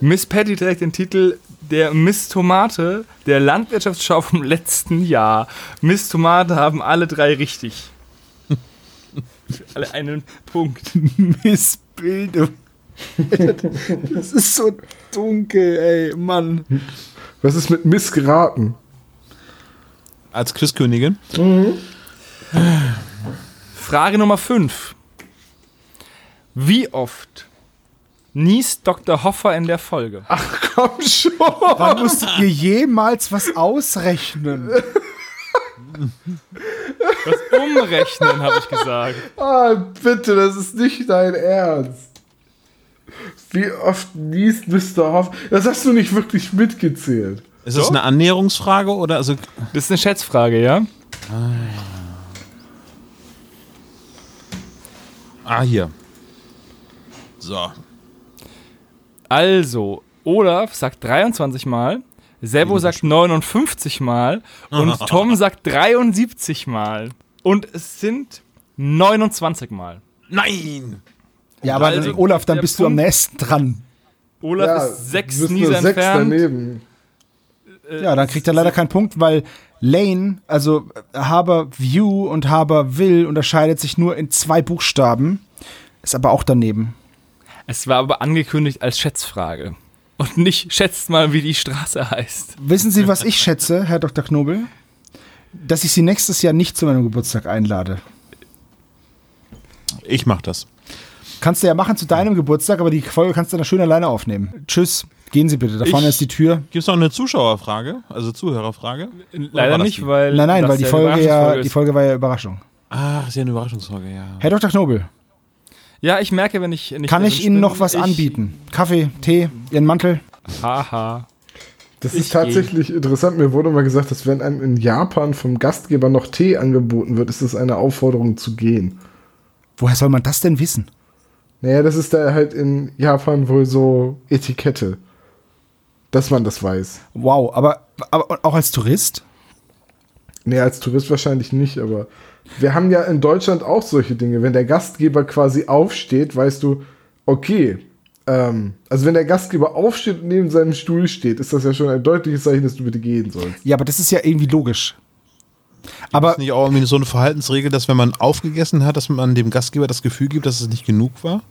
Miss Patty trägt den Titel der Miss Tomate der Landwirtschaftsschau vom letzten Jahr. Miss Tomate haben alle drei richtig. Für alle einen Punkt. Missbildung. das ist so dunkel, ey, Mann. Was ist mit Miss geraten? Als Quizkönigin. Frage Nummer 5. Wie oft niest Dr. Hoffer in der Folge? Komm schon. Wann musstet ihr jemals was ausrechnen? Das Umrechnen, habe ich gesagt. Ah, bitte, das ist nicht dein Ernst. Wie oft niest Mr. Hoff? Das hast du nicht wirklich mitgezählt. Ist das Doch. eine Annäherungsfrage oder also Das ist eine Schätzfrage, ja? Ah, hier. So. Also, Olaf sagt 23 Mal, Sebo sagt 59 Mal und Tom sagt 73 Mal. Und es sind 29 Mal. Nein! Ja, aber Also, Olaf, dann bist du am Punkt- nächsten dran. Olaf ist sechs du bist Niese nur sechs entfernt. daneben. Ja, dann kriegt er leider keinen Punkt, weil Lane, also Haber View und Haber Will unterscheidet sich nur in zwei Buchstaben. Ist aber auch daneben. Es war aber angekündigt als Schätzfrage. Und nicht schätzt mal, wie die Straße heißt. Wissen Sie, was ich schätze, Herr Dr. Knobel? Dass ich Sie nächstes Jahr nicht zu meinem Geburtstag einlade. Ich mach das. Kannst du ja machen zu deinem Geburtstag, aber die Folge kannst du dann schön alleine aufnehmen. Tschüss. Gehen Sie bitte. Da vorne Ich- ist die Tür. Gibt es noch eine Zuschauerfrage? Also Zuhörerfrage? Leider nicht, die? weil. Nein, nein, das weil die Folge ja, Überraschungsfolge die. Folge war ja Überraschung. Ah, ist ja eine Überraschungsfrage, ja. Herr Dr. Knobel, Ja, ich merke, wenn ich nicht kann ich Ihnen bin, noch was ich- anbieten? Kaffee, Tee, Ihren Mantel? Haha. Das Ich ist tatsächlich interessant. Mir wurde mal gesagt, dass wenn einem in Japan vom Gastgeber noch Tee angeboten wird, ist das eine Aufforderung zu gehen. Woher soll man das denn wissen? Naja, das ist da halt in Japan wohl so Etikette. Dass man das weiß. Wow, aber, aber auch als Tourist? Nee, als Tourist wahrscheinlich nicht, aber wir haben ja in Deutschland auch solche Dinge. Wenn der Gastgeber quasi aufsteht, weißt du, okay, ähm, also wenn der Gastgeber aufsteht und neben seinem Stuhl steht, ist das ja schon ein deutliches Zeichen, dass du bitte gehen sollst. Ja, aber das ist ja irgendwie logisch. Ist Aber nicht auch irgendwie so eine Verhaltensregel, dass wenn man aufgegessen hat, dass man dem Gastgeber das Gefühl gibt, dass es nicht genug war?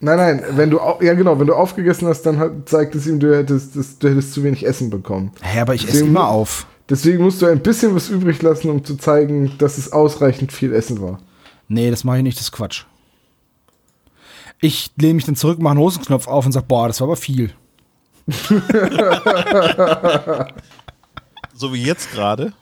Nein, nein, wenn du, ja genau, wenn du aufgegessen hast, dann hat, zeigt es ihm, du hättest, das, du hättest zu wenig Essen bekommen. hä, aber ich esse immer auf. Deswegen musst du ein bisschen was übrig lassen, um zu zeigen, dass es ausreichend viel Essen war. Nee, das mache ich nicht, das ist Quatsch. Ich lehne mich dann zurück, mache einen Hosenknopf auf und sage, boah, das war aber viel. So wie jetzt gerade.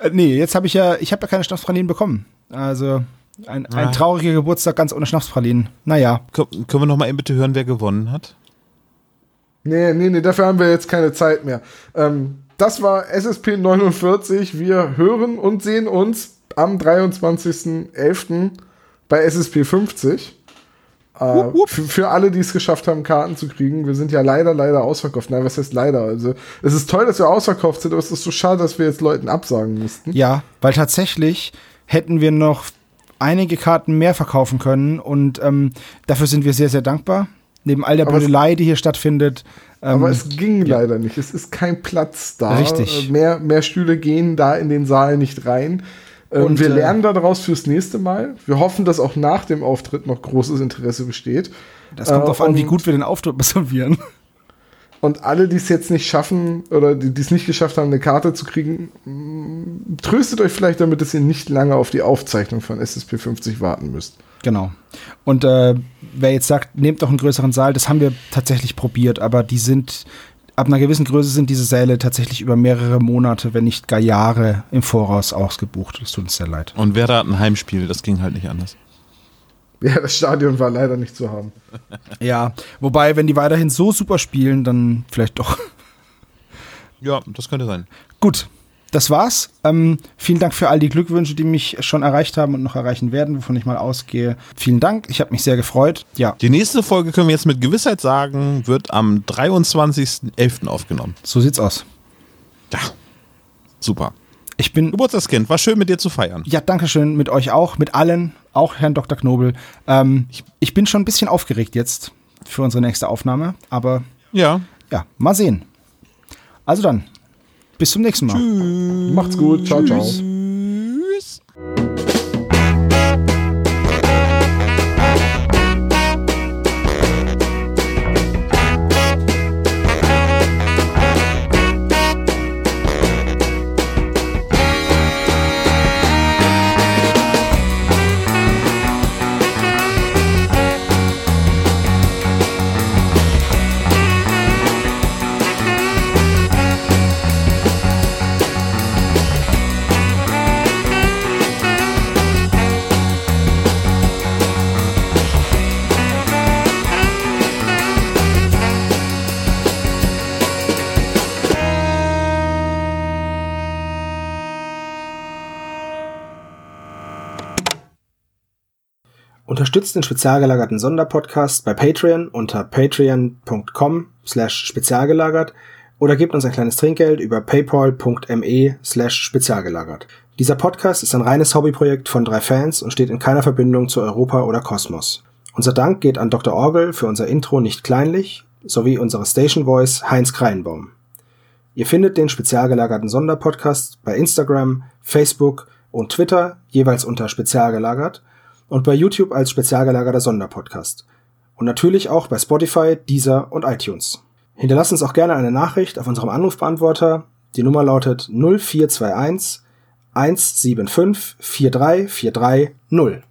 Äh, nee, jetzt habe ich ja, ich habe ja keine Schnapspralinen bekommen. Also ein, ein Ah. trauriger Geburtstag ganz ohne Schnapspralinen. Naja, Kö- Können wir noch mal eben bitte hören, wer gewonnen hat? Nee, nee, nee, dafür haben wir jetzt keine Zeit mehr. Ähm, das war SSP 49. Wir hören und sehen uns am 23.11. bei SSP 50. Äh, für, für alle, die es geschafft haben, Karten zu kriegen. Wir sind ja leider, leider ausverkauft. Nein, was heißt leider? Also, es ist toll, dass wir ausverkauft sind, aber es ist so schade, dass wir jetzt Leuten absagen mussten. ja, weil tatsächlich hätten wir noch einige Karten mehr verkaufen können und ähm, dafür sind wir sehr, sehr dankbar. Neben all der Aber es- Blödelei, die hier stattfindet. Ähm, Aber es ging leider nicht. Es ist kein Platz da. Richtig. Äh, Mehr, mehr Stühle gehen da in den Saal nicht rein. Ähm, Und, wir äh, lernen daraus fürs nächste Mal. Wir hoffen, dass auch nach dem Auftritt noch großes Interesse besteht. das kommt äh, darauf an, wie gut wir den Auftritt absolvieren. Und alle, die es jetzt nicht schaffen oder die die es nicht geschafft haben, eine Karte zu kriegen, mh, tröstet euch vielleicht damit, dass ihr nicht lange auf die Aufzeichnung von SSP 50 warten müsst. Genau. Und äh, wer jetzt sagt, nehmt doch einen größeren Saal, das haben wir tatsächlich probiert, aber die sind, ab einer gewissen Größe sind diese Säle tatsächlich über mehrere Monate, wenn nicht gar Jahre im Voraus ausgebucht. Es tut uns sehr leid. Und Werder hat ein Heimspiel, das ging halt nicht anders. Ja, das Stadion war leider nicht zu haben. Ja, wobei, wenn die weiterhin so super spielen, dann vielleicht doch. Ja, das könnte sein. Gut, das war's. Ähm, vielen Dank für all die Glückwünsche, die mich schon erreicht haben und noch erreichen werden, wovon ich mal ausgehe. Vielen Dank, ich habe mich sehr gefreut. Ja, Die nächste Folge können wir jetzt mit Gewissheit sagen, wird am 23.11. aufgenommen. so sieht's aus. Ja, super. Ich bin Geburtstagskind, war schön mit dir zu feiern. Ja, danke schön mit euch auch, mit allen, auch Herrn Dr. Knobel. Ähm, ich, ich bin schon ein bisschen aufgeregt jetzt für unsere nächste Aufnahme, aber Ja, ja, mal sehen. Also dann, bis zum nächsten Mal. Macht's gut. Ciao, ciao. Tschüss. Unterstützt den spezial gelagerten Sonderpodcast bei Patreon unter patreon.com slash spezialgelagert oder gebt uns ein kleines Trinkgeld über paypal.me slash spezialgelagert. Dieser Podcast ist ein reines Hobbyprojekt von drei Fans und steht in keiner Verbindung zu Europa oder Kosmos. Unser Dank geht an Dr. Orgel für unser Intro nicht kleinlich sowie unsere Station Voice Heinz Kreinbaum. Ihr findet den spezial gelagerten Sonderpodcast bei Instagram, Facebook und Twitter jeweils unter spezial gelagert und bei YouTube als spezial gelagerter Sonderpodcast. Und natürlich auch bei Spotify, Deezer und iTunes. Hinterlasst uns auch gerne eine Nachricht auf unserem Anrufbeantworter. Die Nummer lautet 0421 175 4343 0.